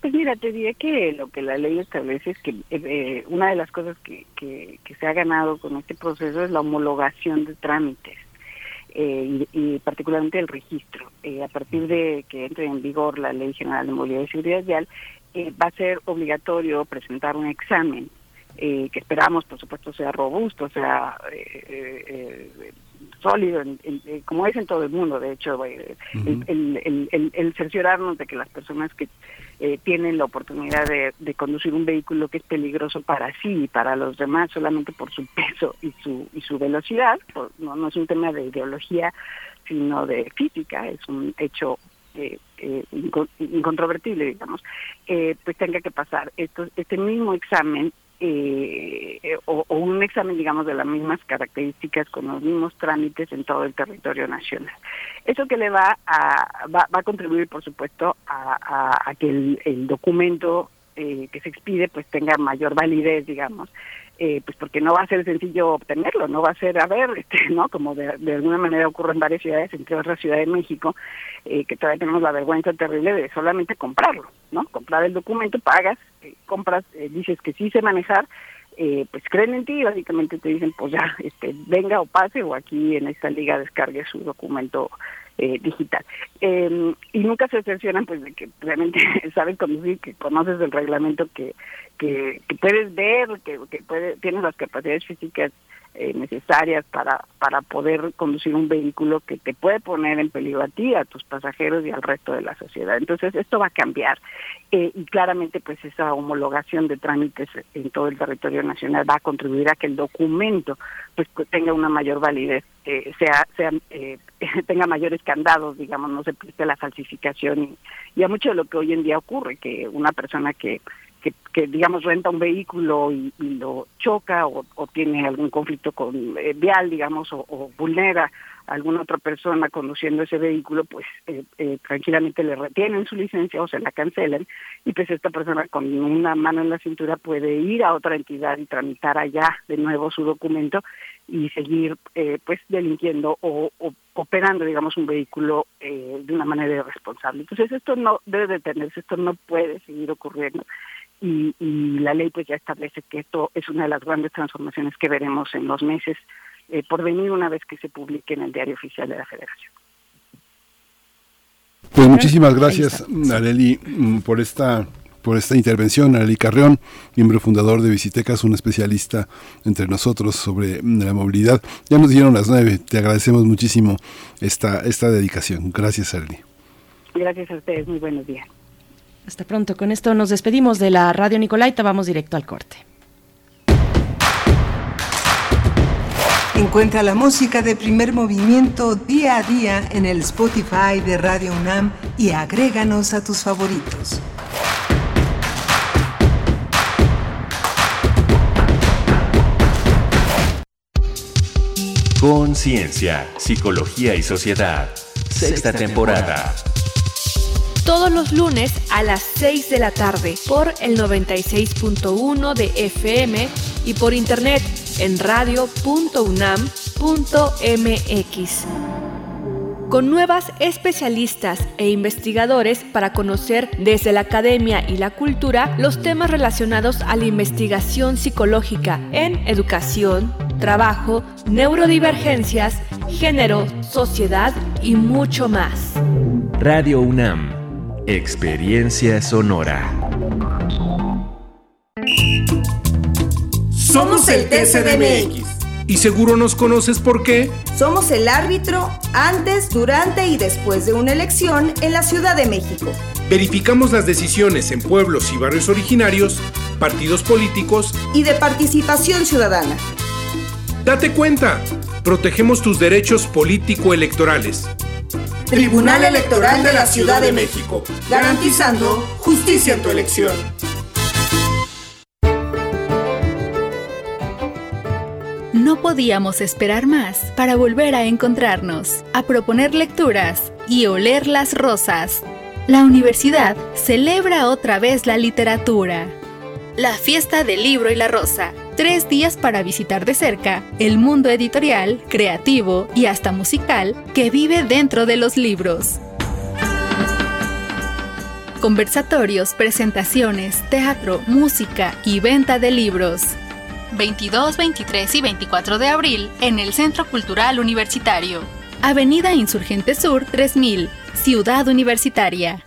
Pues mira, te diré que lo que la ley establece es que eh, eh, una de las cosas que, que, se ha ganado con este proceso es la homologación de trámites eh, y, particularmente el registro. a partir de que entre en vigor la Ley General de Movilidad y Seguridad Vial, va a ser obligatorio presentar un examen eh, que esperamos, por supuesto, sea robusto, sea eh, eh, sólido, como es en todo el mundo, de hecho, el, el, cerciorarnos de que las personas que tienen la oportunidad de, conducir un vehículo que es peligroso para sí y para los demás solamente por su peso y su, y su velocidad, no, no es un tema de ideología, sino de física, es un hecho eh, incontrovertible, digamos, pues tenga que pasar esto, este mismo examen eh, o, un examen, digamos, de las mismas características, con los mismos trámites en todo el territorio nacional. Eso que le va a, va, a contribuir, por supuesto, a, que el, documento eh, que se expide pues tenga mayor validez, digamos, eh, pues porque no va a ser sencillo obtenerlo, no va a ser, a ver, este, (laughs) ¿no? Como de, alguna manera ocurre en varias ciudades, entre otras Ciudad de México, eh, que todavía tenemos la vergüenza terrible de solamente comprarlo, ¿no? Comprar el documento, pagas, eh, compras, dices que sí sé manejar, pues creen en ti y básicamente te dicen, pues ya, este, venga o pase o aquí en esta liga descargue su documento eh, digital. Em, y nunca se cercioran pues de que realmente (laughs) sabes conducir, que conoces el reglamento, que, que, puedes ver, que, que puede, tienes las capacidades físicas eh, necesarias para, para poder conducir un vehículo que te puede poner en peligro a ti, a tus pasajeros y al resto de la sociedad. Entonces esto va a cambiar eh, y claramente pues esa homologación de trámites en todo el territorio nacional va a contribuir a que el documento pues tenga una mayor validez, eh, sea, sea (laughs) tenga mayores candados, digamos, no se preste la falsificación y a mucho de lo que hoy en día ocurre, que una persona que que, digamos renta un vehículo y, lo choca o, tiene algún conflicto con eh, vial, digamos, o, vulnera a alguna otra persona conduciendo ese vehículo, pues eh, eh, tranquilamente le retienen su licencia o se la cancelan y pues esta persona con una mano en la cintura puede ir a otra entidad y tramitar allá de nuevo su documento y seguir pues delinquiendo o, operando digamos un vehículo de una manera irresponsable. Entonces esto no debe detenerse, esto no puede seguir ocurriendo y, la ley pues ya establece que esto es una de las grandes transformaciones que veremos en los meses eh, por venir una vez que se publique en el diario oficial de la Federación. Pues muchísimas gracias, Areli, mm, por esta por esta intervención, Areli Carreón, miembro fundador de Visitecas, un especialista entre nosotros sobre mm, la movilidad. Ya nos dieron las nueve, te agradecemos muchísimo esta, esta dedicación. Gracias, Areli. Gracias a ustedes, muy buenos días. Hasta pronto. Con esto nos despedimos de la Radio Nicolaita. Vamos directo al corte. Encuentra la música de primer movimiento día a día en el Spotify de Radio UNAM y agréganos a tus favoritos. Conciencia, Psicología y Sociedad. Sexta temporada todos los lunes a las 6 de la tarde por el 96.1 de FM y por internet en radio.unam.mx. con nuevas especialistas e investigadores para conocer desde la academia y la cultura los temas relacionados a la investigación psicológica en educación, trabajo, neurodivergencias, género, sociedad y mucho más. Radio UNAM, Experiencia Sonora. Somos el TCDMX. Y seguro nos conoces por qué. Somos el árbitro antes, durante y después de una elección en la Ciudad de México. Verificamos las decisiones en pueblos y barrios originarios, partidos políticos y de participación ciudadana. Date cuenta, protegemos tus derechos político-electorales. Tribunal Electoral de la Ciudad de México, garantizando justicia en tu elección. No podíamos esperar más para volver a encontrarnos, a proponer lecturas y oler las rosas. La universidad celebra otra vez la literatura. La fiesta del libro y la rosa. Tres días para visitar de cerca el mundo editorial, creativo y hasta musical que vive dentro de los libros. Conversatorios, presentaciones, teatro, música y venta de libros. 22, 23 y 24 de abril en el Centro Cultural Universitario. Avenida Insurgente Sur 3000, Ciudad Universitaria.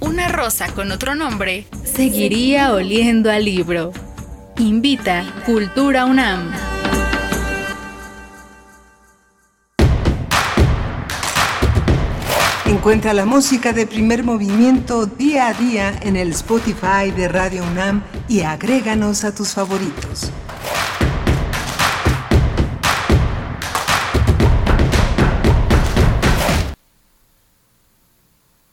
Una rosa con otro nombre seguiría oliendo al libro. Invita Cultura UNAM. Encuentra la música de primer movimiento día a día en el Spotify de Radio UNAM y agréganos a tus favoritos.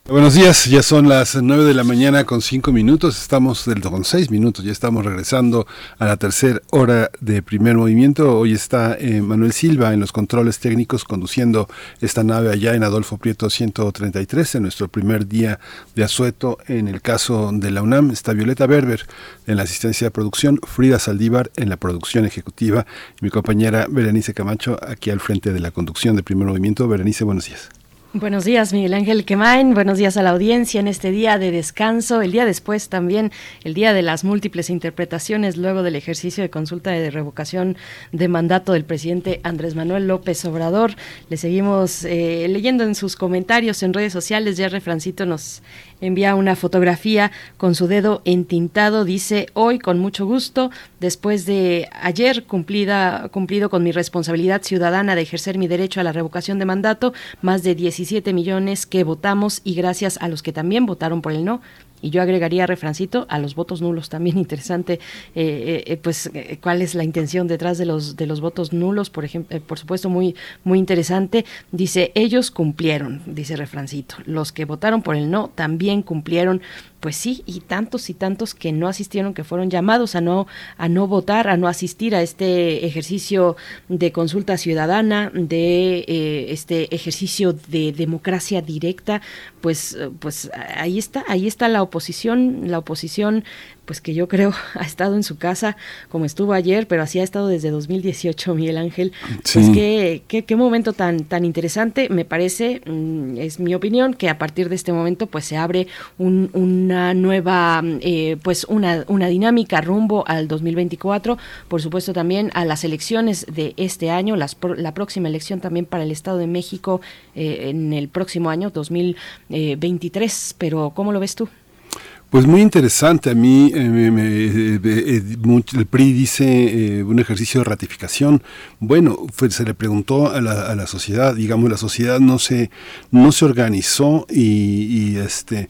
Buenos días, ya son las nueve de la mañana con cinco minutos, estamos del con seis minutos, ya estamos regresando a la tercera hora de primer movimiento. Hoy está eh, Manuel Silva en los controles técnicos conduciendo esta nave allá en Adolfo Prieto 133, en nuestro primer día de asueto. En el caso de la UNAM está Violeta Berber en la asistencia de producción, Frida Saldívar en la producción ejecutiva y mi compañera Berenice Camacho aquí al frente de la conducción de primer movimiento. Berenice, buenos días. Buenos días, Miguel Ángel Quemain. Buenos días a la audiencia en este día de descanso. El día después también, el día de las múltiples interpretaciones luego del ejercicio de consulta de revocación de mandato del presidente Andrés Manuel López Obrador. Le seguimos eh, leyendo en sus comentarios en redes sociales. Ya Refrancito nos envía una fotografía con su dedo entintado. Dice, hoy con mucho gusto, después de ayer cumplida, cumplido con mi responsabilidad ciudadana de ejercer mi derecho a la revocación de mandato, más de 17 millones que votamos y gracias a los que también votaron por el no, y yo agregaría refrancito a los votos nulos también (laughs) interesante eh, eh, pues eh, cuál es la intención detrás de los de los votos nulos por ejemplo por supuesto muy muy interesante. Dice ellos cumplieron dice refrancito. Los que votaron por el no también cumplieron pues sí, y tantos y tantos que no asistieron, que fueron llamados a no, a no votar, a no asistir a este ejercicio de consulta ciudadana, de eh, este ejercicio de democracia directa, pues, pues ahí está, ahí está la oposición, la oposición pues que yo creo (laughs) ha estado en su casa como estuvo ayer, pero así ha estado desde 2018, Miguel Ángel. Pues qué, qué, momento tan, tan interesante, me parece, mm, es mi opinión, que a partir de este momento pues se abre una nueva, eh, pues una, una dinámica rumbo al 2024, por supuesto también a las elecciones de este año, las, la próxima elección también para el Estado de México eh, en el próximo año, 2023, pero ¿cómo lo ves tú? Pues muy interesante. A mí eh, eh, eh, el PRI dice un ejercicio de ratificación. Bueno, se le preguntó a la, a la, sociedad, digamos, la sociedad no se, no se organizó y, este,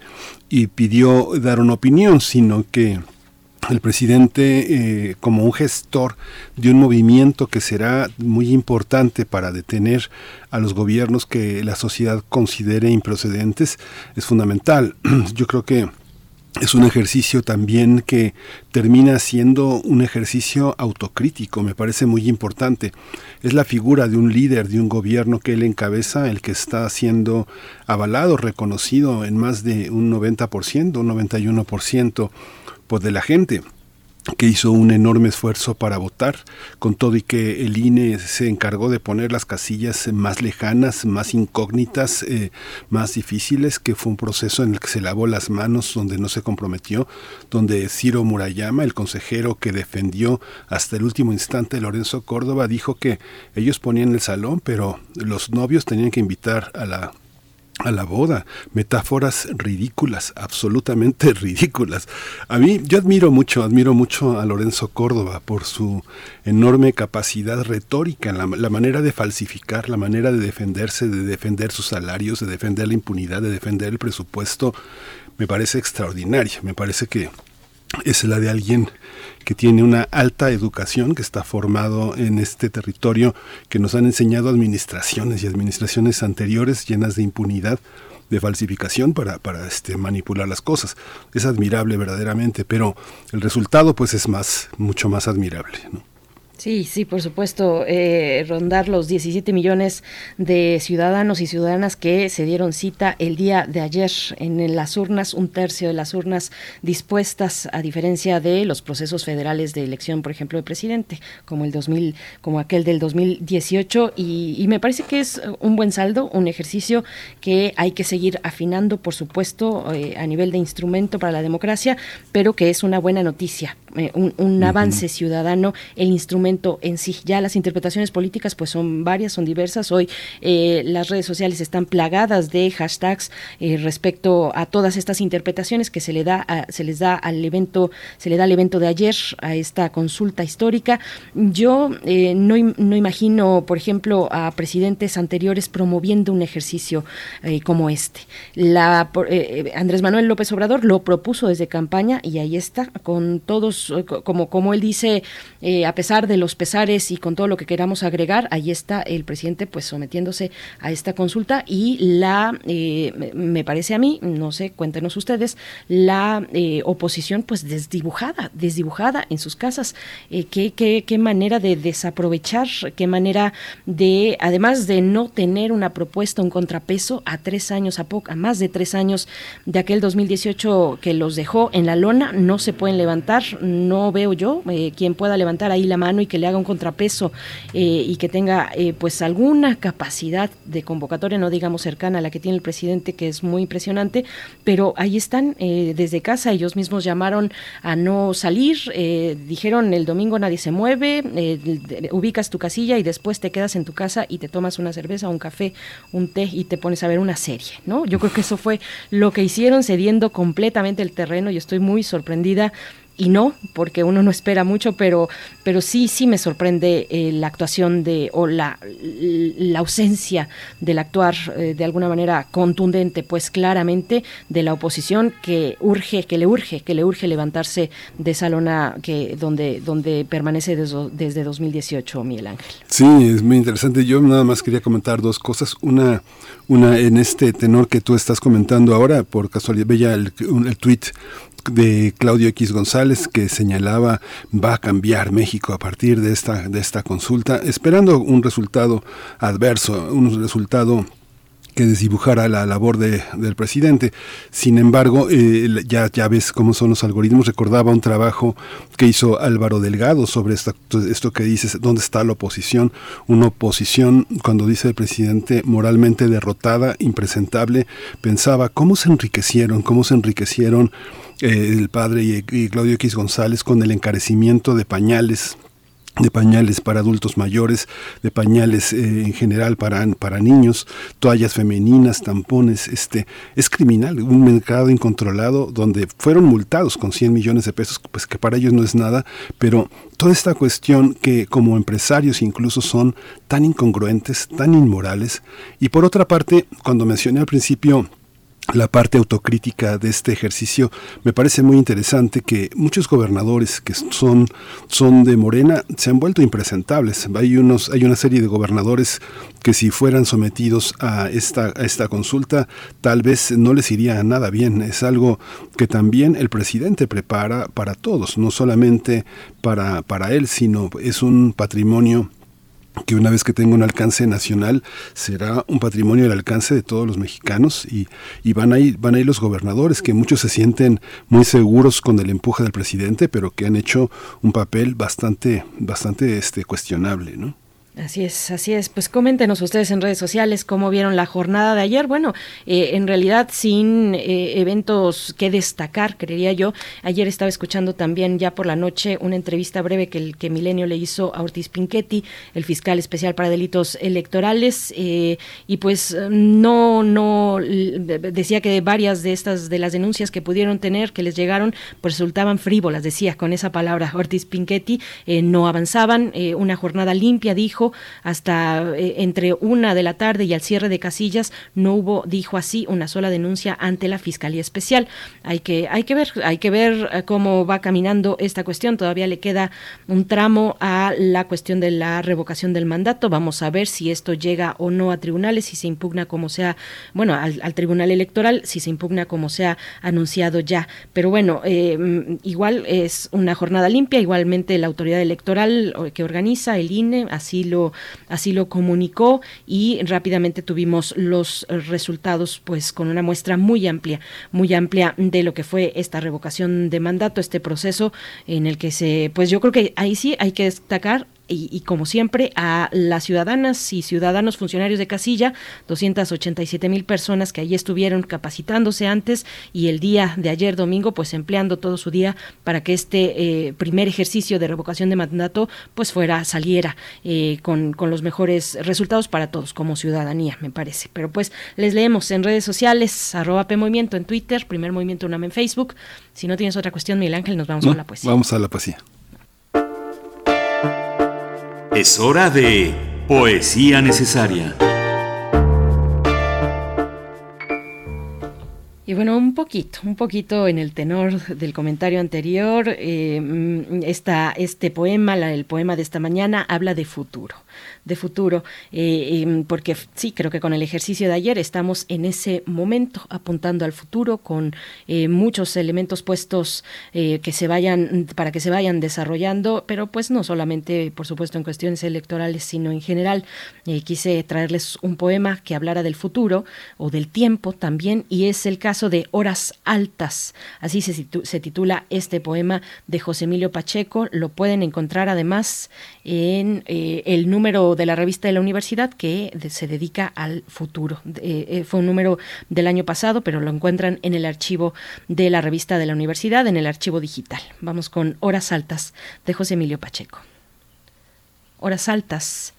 y pidió dar una opinión, sino que el presidente como un gestor de un movimiento que será muy importante para detener a los gobiernos que la sociedad considere improcedentes es fundamental. (clears throat) Yo creo que es un ejercicio también que termina siendo un ejercicio autocrítico, me parece muy importante. Es la figura de un líder, de un gobierno que él encabeza, el que está siendo avalado, reconocido en más de un 90%, un 91% por de la gente. Que hizo un enorme esfuerzo para votar, con todo y que el INE se encargó de poner las casillas más lejanas, más incógnitas, eh, más difíciles, que fue un proceso en el que se lavó las manos, donde no se comprometió, donde Ciro Murayama, el consejero que defendió hasta el último instante Lorenzo Córdoba, dijo que ellos ponían el salón, pero los novios tenían que invitar a la a la boda, metáforas ridículas, absolutamente (laughs) ridículas. A mí, yo admiro mucho, admiro mucho a Lorenzo Córdoba por su enorme capacidad retórica, la, la, manera de falsificar, la manera de defenderse, de defender sus salarios, de defender la impunidad, de defender el presupuesto, me parece extraordinaria, me parece que es la de alguien que tiene una alta educación, que está formado en este territorio, que nos han enseñado administraciones y administraciones anteriores llenas de impunidad, de falsificación para, para este, manipular las cosas. Es admirable verdaderamente, pero el resultado pues es más, mucho más admirable. Sí, sí, por supuesto, eh, rondar los 17 millones de ciudadanos y ciudadanas que se dieron cita el día de ayer en las urnas, un tercio de las urnas dispuestas, a diferencia de los procesos federales de elección, por ejemplo, de presidente, como el 2000, como aquel del 2018, y, y me parece que es un buen saldo, un ejercicio que hay que seguir afinando, por supuesto, eh, a nivel de instrumento para la democracia, pero que es una buena noticia, eh, un, un avance ciudadano, el instrumento en sí. Ya las interpretaciones políticas pues son varias, son diversas. Hoy eh, las redes sociales están plagadas de hashtags eh, respecto a todas estas interpretaciones que se le da a, se les da al evento, se le da al evento de ayer, a esta consulta histórica. Yo no, no, imagino, por ejemplo, a presidentes anteriores promoviendo un ejercicio como este. La, Andrés Manuel López Obrador lo propuso desde campaña y ahí está, con todos, como, como él dice, a pesar de los pesares y con todo lo que queramos agregar, ahí está el presidente pues sometiéndose a esta consulta y la, eh, me parece a mí, no sé, cuéntenos ustedes, la eh, oposición pues desdibujada, desdibujada en sus casas. Eh, ¿qué, qué, qué manera de desaprovechar, qué manera de, además de no tener una propuesta, un contrapeso a tres años, a, poco, a más de tres años de aquel 2018 que los dejó en la lona, no se pueden levantar, no veo yo quien pueda levantar ahí la mano y que le haga un contrapeso eh, y que tenga eh, pues alguna capacidad de convocatoria, no digamos cercana a la que tiene el presidente, que es muy impresionante, pero ahí están eh, desde casa, ellos mismos llamaron a no salir, dijeron el domingo nadie se mueve, ubicas tu casilla y después te quedas en tu casa y te tomas una cerveza, un café, un té y te pones a ver una serie, ¿no? Yo creo que eso fue lo que hicieron cediendo completamente el terreno y estoy muy sorprendida y no, porque uno no espera mucho, pero, pero sí, sí me sorprende eh, la actuación de, o la, la ausencia del actuar eh, de alguna manera contundente, pues claramente de la oposición que urge, que le urge, que le urge levantarse de esa lona que, donde, donde permanece desde, desde 2018, Miguel Ángel. Sí, es muy interesante. Yo nada más quería comentar dos cosas. Una, una en este tenor que tú estás comentando ahora, por casualidad, veía el, el tweet de Claudio X González que señalaba va a cambiar México a partir de esta, de esta consulta, esperando un resultado adverso, un resultado que desdibujara la labor de, del presidente. Sin embargo, eh, ya, ya ves cómo son los algoritmos. Recordaba un trabajo que hizo Álvaro Delgado sobre esto, esto que dices, ¿dónde está la oposición? Una oposición, cuando dice el presidente, moralmente derrotada, impresentable, pensaba cómo se enriquecieron, cómo se enriquecieron eh, el padre y, Claudio X González con el encarecimiento de pañales de pañales para adultos mayores, de pañales eh, en general para, para niños, toallas femeninas, tampones, este es criminal, un mercado incontrolado donde fueron multados con 100 millones de pesos, pues que para ellos no es nada, pero toda esta cuestión que como empresarios incluso son tan incongruentes, tan inmorales, y por otra parte, cuando mencioné al principio la parte autocrítica de este ejercicio, me parece muy interesante que muchos gobernadores que son, son de Morena se han vuelto impresentables. Hay, unos, hay una serie de gobernadores que si fueran sometidos a esta, a esta consulta, tal vez no les iría nada bien. Es algo que también el presidente prepara para todos, no solamente para, para él, sino es un patrimonio que una vez que tenga un alcance nacional será un patrimonio del alcance de todos los mexicanos y, y van a ir van a ir los gobernadores que muchos se sienten muy seguros con el empuje del presidente pero que han hecho un papel bastante bastante este cuestionable no Así es, así es. Pues coméntenos ustedes en redes sociales cómo vieron la jornada de ayer. Bueno, eh, en realidad sin eh, eventos que destacar, creería yo. Ayer estaba escuchando también ya por la noche una entrevista breve que el que Milenio le hizo a Ortiz Pinchetti, el fiscal especial para delitos electorales, eh, y pues no, no decía que varias de estas de las denuncias que pudieron tener, que les llegaron, pues resultaban frívolas, decía con esa palabra Ortiz Pinchetti, no avanzaban. una jornada limpia, dijo hasta eh, entre una de la tarde y al cierre de casillas no hubo, dijo así, una sola denuncia ante la Fiscalía Especial. Hay que, hay que ver, hay que ver eh, cómo va caminando esta cuestión. Todavía le queda un tramo a la cuestión de la revocación del mandato. Vamos a ver si esto llega o no a tribunales, si se impugna como sea, bueno, al, Tribunal Electoral, si se impugna como sea anunciado ya. Pero bueno, eh, mm, igual es una jornada limpia, igualmente la autoridad electoral que organiza, el INE, así lo así lo comunicó y rápidamente tuvimos los resultados pues con una muestra muy amplia, muy amplia de lo que fue esta revocación de mandato, este proceso en el que se, pues yo creo que ahí sí hay que destacar y, como siempre a las ciudadanas y ciudadanos funcionarios de casilla, 287 mil personas que allí estuvieron capacitándose antes y el día de ayer domingo pues empleando todo su día para que este eh, primer ejercicio de revocación de mandato pues fuera, saliera eh, con, con los mejores resultados para todos como ciudadanía me parece. Pero pues les leemos en redes sociales, arroba P Movimiento en Twitter, Primer Movimiento UNAM en Facebook. Si no tienes otra cuestión, Miguel Ángel, nos vamos a la poesía. Vamos a la poesía. Es hora de Poesía Necesaria. Y bueno, un poquito, un poquito en el tenor del comentario anterior, eh, mm, este poema, el poema de esta mañana, habla de futuro de futuro, eh, em, porque sí, creo que con el ejercicio de ayer estamos en ese momento apuntando al futuro con eh, muchos elementos puestos eh, que se vayan para que se vayan desarrollando, pero pues no solamente, por supuesto, en cuestiones electorales, sino en general. quise traerles un poema que hablara del futuro o del tiempo también, y es el caso de Horas Altas. Así se, se titula este poema de José Emilio Pacheco. Lo pueden encontrar además en el número de la revista de la universidad que se dedica al futuro. Eh, fue un número del año pasado, pero lo encuentran en el archivo de la revista de la universidad, en el archivo digital. Vamos con Horas Altas de José Emilio Pacheco. Horas Altas.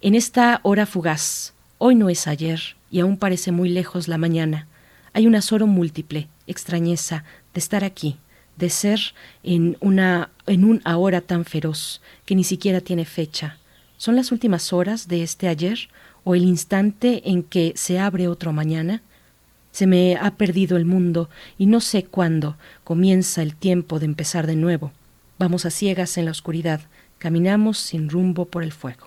En esta hora fugaz, hoy no es ayer y aún parece muy lejos la mañana. Hay un azoro múltiple, extrañeza de estar aquí, de ser en una en un ahora tan feroz que ni siquiera tiene fecha, ¿Son las últimas horas de este ayer o el instante en que se abre otro mañana? Se me ha perdido el mundo y no sé cuándo comienza el tiempo de empezar de nuevo. Vamos a ciegas en la oscuridad, caminamos sin rumbo por el fuego.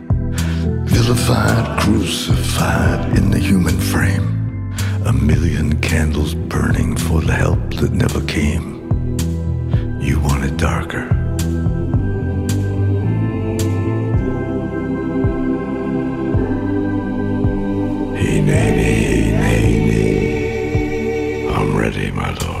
vilified, crucified in the human frame. A million candles burning for the help that never came. You want it darker. Hey, nay, nay, nay, nay. I'm ready, my lord.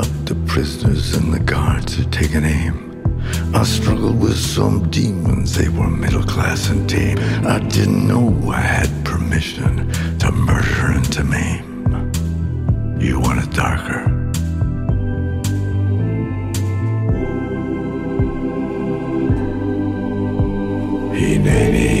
prisoners and the guards are taking aim. I struggled with some demons, they were middle class and tame. I didn't know I had permission to murder and to maim. You want it darker? Hineni,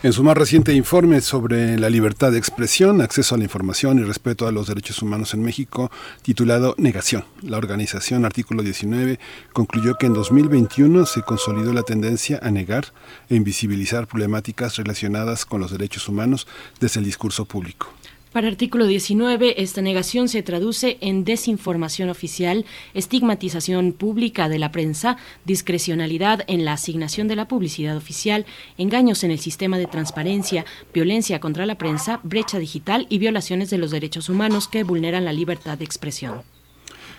En su más reciente informe sobre la libertad de expresión, acceso a la información y respeto a los derechos humanos en México, titulado Negación, la organización Artículo 19 concluyó que en 2021 se consolidó la tendencia a negar e invisibilizar problemáticas relacionadas con los derechos humanos desde el discurso público. Para artículo 19, esta negación se traduce en desinformación oficial, estigmatización pública de la prensa, discrecionalidad en la asignación de la publicidad oficial, engaños en el sistema de transparencia, violencia contra la prensa, brecha digital y violaciones de los derechos humanos que vulneran la libertad de expresión.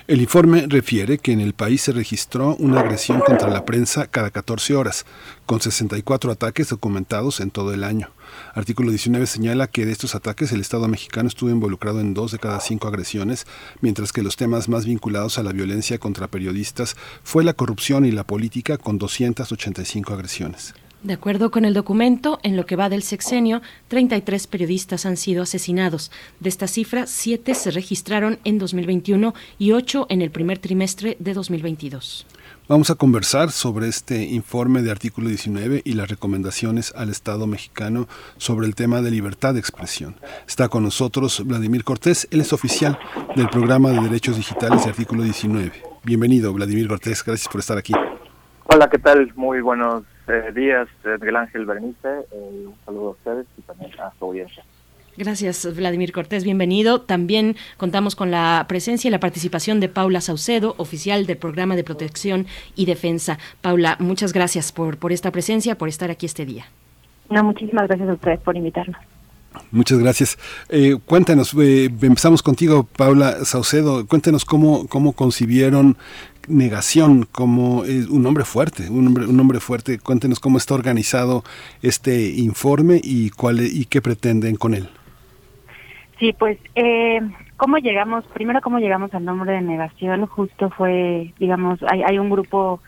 El informe refiere que en el país se registró una agresión contra la prensa cada 14 horas, con 64 ataques documentados en todo el año. Artículo 19 señala que de estos ataques el Estado mexicano estuvo involucrado en dos de cada cinco agresiones, mientras que los temas más vinculados a la violencia contra periodistas fue la corrupción y la política con 285 agresiones. De acuerdo con el documento, en lo que va del sexenio, 33 periodistas han sido asesinados. De esta cifra, 7 se registraron en 2021 y 8 en el primer trimestre de 2022. Vamos a conversar sobre este informe de artículo 19 y las recomendaciones al Estado mexicano sobre el tema de libertad de expresión. Está con nosotros Vladimir Cortés, él es oficial del programa de derechos digitales de artículo 19. Bienvenido, Vladimir Cortés, gracias por estar aquí. Hola, ¿qué tal? Muy buenos eh, días, eh, Miguel Ángel Bernice. Eh, un saludo a ustedes y también a su audiencia. Gracias, Vladimir Cortés, bienvenido. También contamos con la presencia y la participación de Paula Saucedo, oficial del Programa de Protección y Defensa. Paula, muchas gracias por, por esta presencia, por estar aquí este día. No, muchísimas gracias a ustedes por invitarnos. Muchas gracias. Eh, cuéntanos, eh, empezamos contigo, Paula Saucedo. Cuéntanos cómo, cómo concibieron negación como un hombre fuerte, un hombre, un hombre fuerte. Cuéntenos cómo está organizado este informe y cuál y qué pretenden con él. Sí, pues, eh, ¿cómo llegamos? Primero, ¿cómo llegamos al nombre de negación? Justo fue, digamos, hay, hay un grupo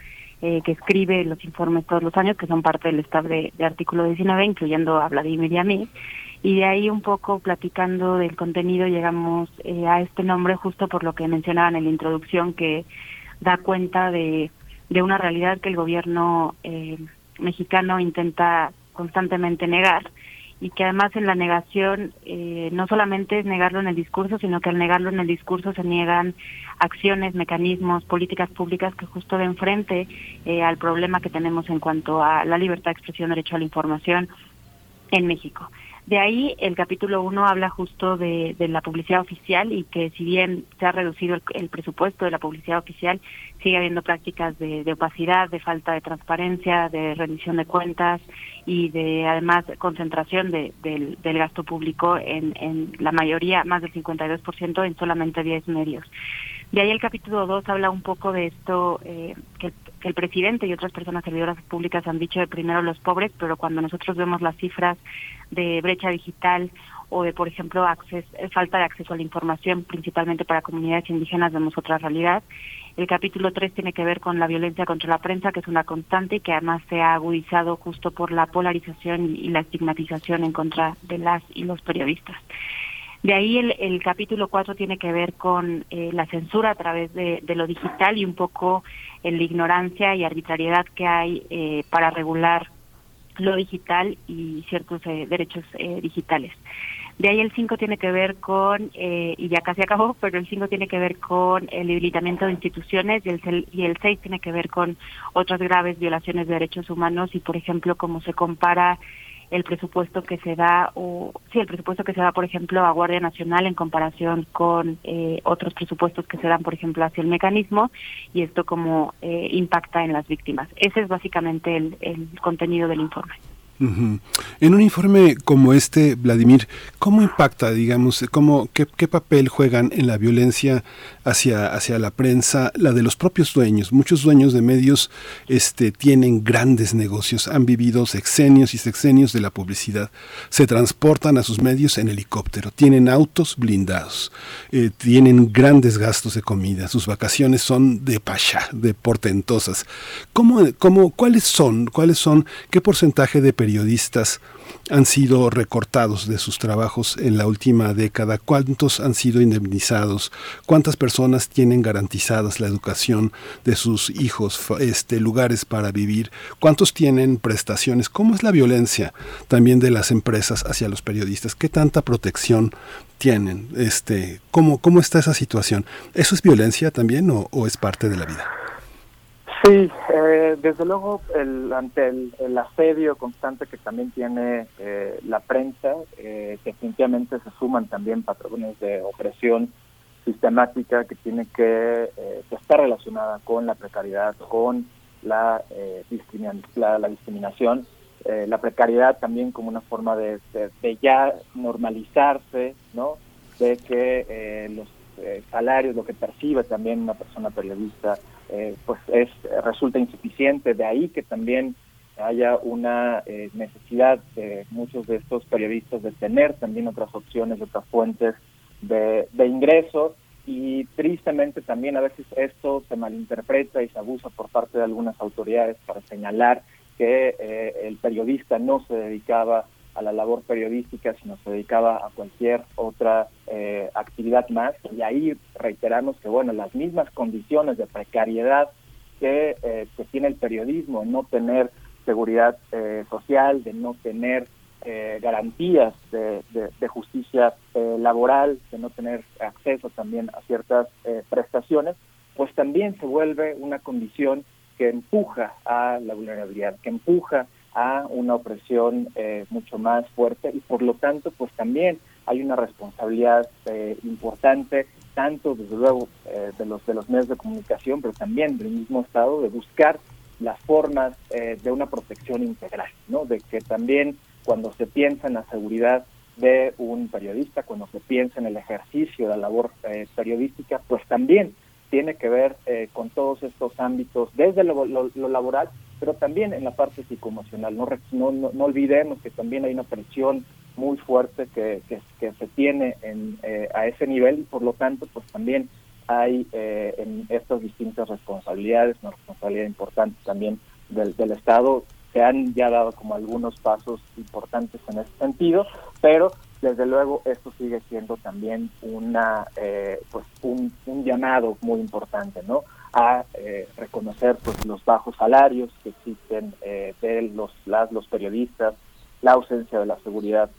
eh, que escribe los informes todos los años, que son parte del staff de, artículo 19, incluyendo a Vladimir y a mí. Y de ahí un poco platicando del contenido llegamos eh, a este nombre justo por lo que mencionaban en la introducción, que da cuenta de, de una realidad que el gobierno eh, mexicano intenta constantemente negar y que además en la negación eh, no solamente es negarlo en el discurso, sino que al negarlo en el discurso se niegan acciones, mecanismos, políticas públicas que justo den frente eh, al problema que tenemos en cuanto a la libertad de expresión, derecho a la información en México. De ahí el capítulo 1 habla justo de, la publicidad oficial y que si bien se ha reducido el, presupuesto de la publicidad oficial, sigue habiendo prácticas de, opacidad, de falta de transparencia, de rendición de cuentas y de además concentración del, gasto público en, en la mayoría, más del 52%, en solamente 10 medios. De ahí el capítulo 2 habla un poco de esto eh, que, el presidente y otras personas servidoras públicas han dicho de primero los pobres, pero cuando nosotros vemos las cifras de brecha digital o de, por ejemplo, eh, falta de acceso a la información, principalmente para comunidades indígenas, vemos otra realidad. El capítulo 3 tiene que ver con la violencia contra la prensa, que es una constante y que además se ha agudizado justo por la polarización y la estigmatización en contra de las y los periodistas. De ahí el, capítulo 4 tiene que ver con eh, la censura a través de, lo digital y un poco en la ignorancia y arbitrariedad que hay eh, para regular lo digital y ciertos eh, derechos digitales. De ahí el 5 tiene que ver con, y ya casi acabó, (laughs) pero el 5 tiene que ver con el debilitamiento de instituciones y el, y el 6 tiene que ver con otras graves violaciones de derechos humanos y, por ejemplo, cómo se compara el presupuesto que se da o sí el presupuesto que se da por ejemplo a Guardia Nacional en comparación con eh, otros presupuestos que se dan por ejemplo hacia el mecanismo y esto como eh, impacta en las víctimas. Ese es básicamente el, el contenido del informe en un informe como este, Vladimir, ¿cómo impacta, digamos, cómo, qué, papel juegan en la violencia hacia, hacia la prensa, la de los propios dueños? Muchos dueños de medios este, tienen grandes negocios, han vivido sexenios y sexenios de la publicidad, se transportan a sus medios en helicóptero, tienen autos blindados, eh, tienen grandes gastos de comida, sus vacaciones son de pasha, de portentosas. ¿Cómo, cómo, ¿Cuáles son, cuáles son, qué porcentaje de periodistas han sido recortados de sus trabajos en la última década? ¿Cuántos han sido indemnizados? ¿Cuántas personas tienen garantizadas la educación de sus hijos, este, lugares para vivir? ¿Cuántos tienen prestaciones? ¿Cómo es la violencia también de las empresas hacia los periodistas? ¿Qué tanta protección tienen? Este, ¿cómo, ¿Cómo está esa situación? ¿Eso es violencia también o es parte de la vida? Sí, eh, desde luego, el, ante el, asedio constante que también tiene eh, la prensa, eh, definitivamente se suman también patrones de opresión sistemática que tiene que, estar relacionada con la precariedad, con la, la, discriminación, la precariedad también como una forma de, de ya normalizarse, ¿no? De que los salarios, lo que percibe también una persona periodista, eh, pues es resulta insuficiente. De ahí que también haya una eh, necesidad de muchos de estos periodistas de tener también otras opciones, otras fuentes de, ingresos y tristemente también a veces esto se malinterpreta y se abusa por parte de algunas autoridades para señalar que eh, el periodista no se dedicaba a la labor periodística, sino se dedicaba a cualquier otra eh, actividad más. Y ahí reiteramos que, bueno, las mismas condiciones de precariedad que, eh, que tiene el periodismo, no tener seguridad eh, social, de no tener garantías de, de justicia laboral, de no tener acceso también a ciertas prestaciones, pues también se vuelve una condición que empuja a la vulnerabilidad, que empuja una opresión eh, mucho más fuerte y por lo tanto pues también hay una responsabilidad eh, importante tanto desde luego eh, de los de los medios de comunicación, pero también del mismo Estado de buscar las formas eh, de una protección integral, ¿no? De que también cuando se piensa en la seguridad de un periodista, cuando se piensa en el ejercicio de la labor periodística, pues también tiene que ver con todos estos ámbitos, desde lo, lo, laboral, pero también en la parte psicoemocional. No, no, no, olvidemos que también hay una presión muy fuerte que, que, se tiene en, eh, a ese nivel y por lo tanto pues también hay eh, en estas distintas responsabilidades, una responsabilidad importante también del, del Estado, se han ya dado como algunos pasos importantes en ese sentido, pero desde luego esto sigue siendo también una eh, pues un, llamado muy importante no a reconocer pues los bajos salarios que existen de los las los periodistas la ausencia de la seguridad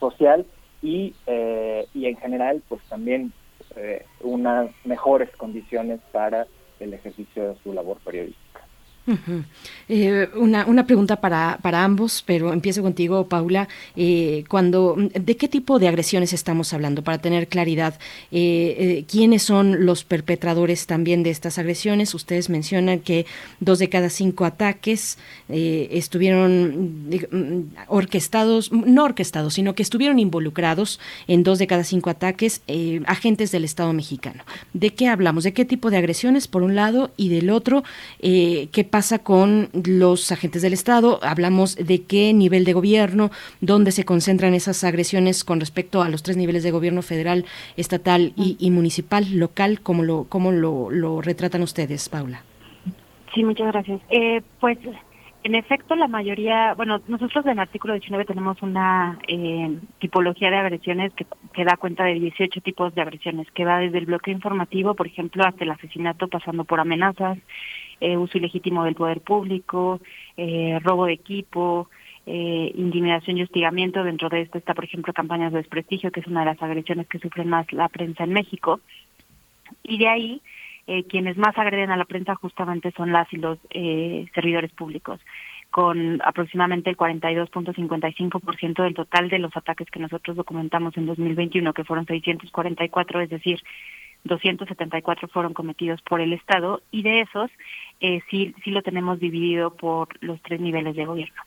social y, eh, y en general pues también eh, unas mejores condiciones para el ejercicio de su labor periodística. Eh, una, una, pregunta para, para, ambos, pero empiezo contigo, Paula. Eh, cuando, ¿De qué tipo de agresiones estamos hablando? Para tener claridad, eh, ¿quiénes son los perpetradores también de estas agresiones? Ustedes mencionan que dos de cada cinco ataques estuvieron mm, orquestados, no orquestados, sino que estuvieron involucrados en dos de cada cinco ataques agentes del Estado mexicano. ¿De qué hablamos? ¿De qué tipo de agresiones, por un lado, y del otro, qué pasa con los agentes del Estado? Hablamos de qué nivel de gobierno, dónde se concentran esas agresiones con respecto a los tres niveles de gobierno federal, estatal y, municipal, local, ¿cómo lo, cómo lo, lo, retratan ustedes, Paula? Sí, muchas gracias. Eh, pues en efecto, la mayoría, bueno, nosotros en el artículo 19 tenemos una eh, tipología de agresiones que, que, da cuenta de 18 tipos de agresiones, que va desde el bloqueo informativo, por ejemplo, hasta el asesinato, pasando por amenazas, eh, uso ilegítimo del poder público, eh, robo de equipo, eh, intimidación y hostigamiento. Dentro de esto está, por ejemplo, campañas de desprestigio, que es una de las agresiones que sufren más la prensa en México. Y de ahí, eh, quienes más agreden a la prensa justamente son las y los eh, servidores públicos con aproximadamente el 42.55% del total de los ataques que nosotros documentamos en 2021, que fueron 644, es decir, 274 fueron cometidos por el Estado y de esos eh, sí, sí lo tenemos dividido por los tres niveles de gobierno.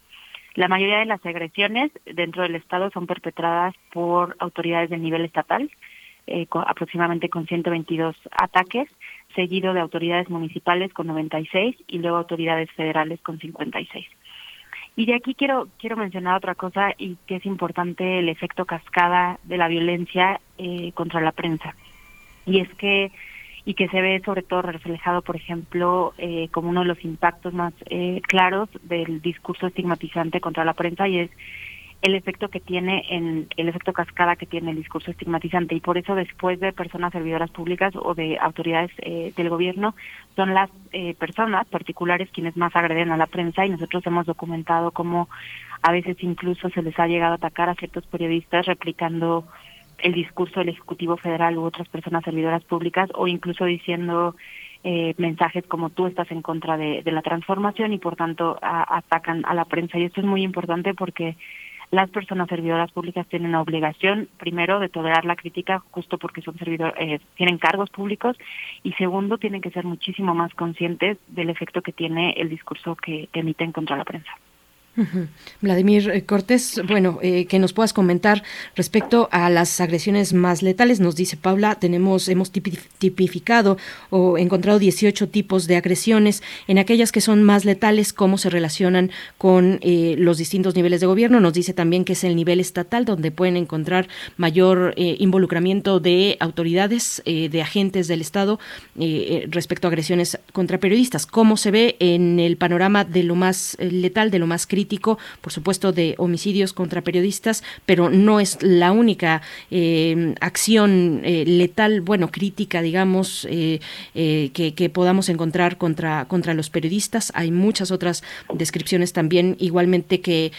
La mayoría de las agresiones dentro del Estado son perpetradas por autoridades del nivel estatal, eh, aproximadamente con 122 ataques, seguido de autoridades municipales con 96 y luego autoridades federales con 56. Y de aquí quiero quiero mencionar otra cosa y que es importante el efecto cascada de la violencia eh, contra la prensa y es que y que se ve sobre todo reflejado, por ejemplo, eh, como uno de los impactos más eh, claros del discurso estigmatizante contra la prensa y es el efecto que tiene en el efecto cascada que tiene el discurso estigmatizante. Y por eso después de personas servidoras públicas o de autoridades eh, del gobierno son las eh, personas particulares quienes más agreden a la prensa. Y nosotros hemos documentado cómo a veces incluso se les ha llegado a atacar a ciertos periodistas replicando el discurso del Ejecutivo Federal u otras personas servidoras públicas o incluso diciendo eh, mensajes como tú estás en contra de, la transformación y por tanto atacan a la prensa. Y esto es muy importante porque las personas servidoras públicas tienen la obligación, primero, de tolerar la crítica justo porque son servidores, eh, tienen cargos públicos y segundo, tienen que ser muchísimo más conscientes del efecto que tiene el discurso que emiten contra la prensa. Vladimir eh, Cortés, bueno, eh, que nos puedas comentar respecto a las agresiones más letales. Nos dice Paula, tenemos, hemos tipificado o encontrado 18 tipos de agresiones. En aquellas que son más letales, cómo se relacionan con eh, los distintos niveles de gobierno. Nos dice también que es el nivel estatal donde pueden encontrar mayor involucramiento de autoridades, de agentes del Estado respecto a agresiones contra periodistas. ¿Cómo se ve en el panorama de lo más letal, de lo más crítico? Por supuesto, de homicidios contra periodistas, pero no es la única eh, acción eh, letal, bueno, crítica, digamos, eh, que, que, podamos encontrar contra, contra los periodistas. Hay muchas otras descripciones también, igualmente, que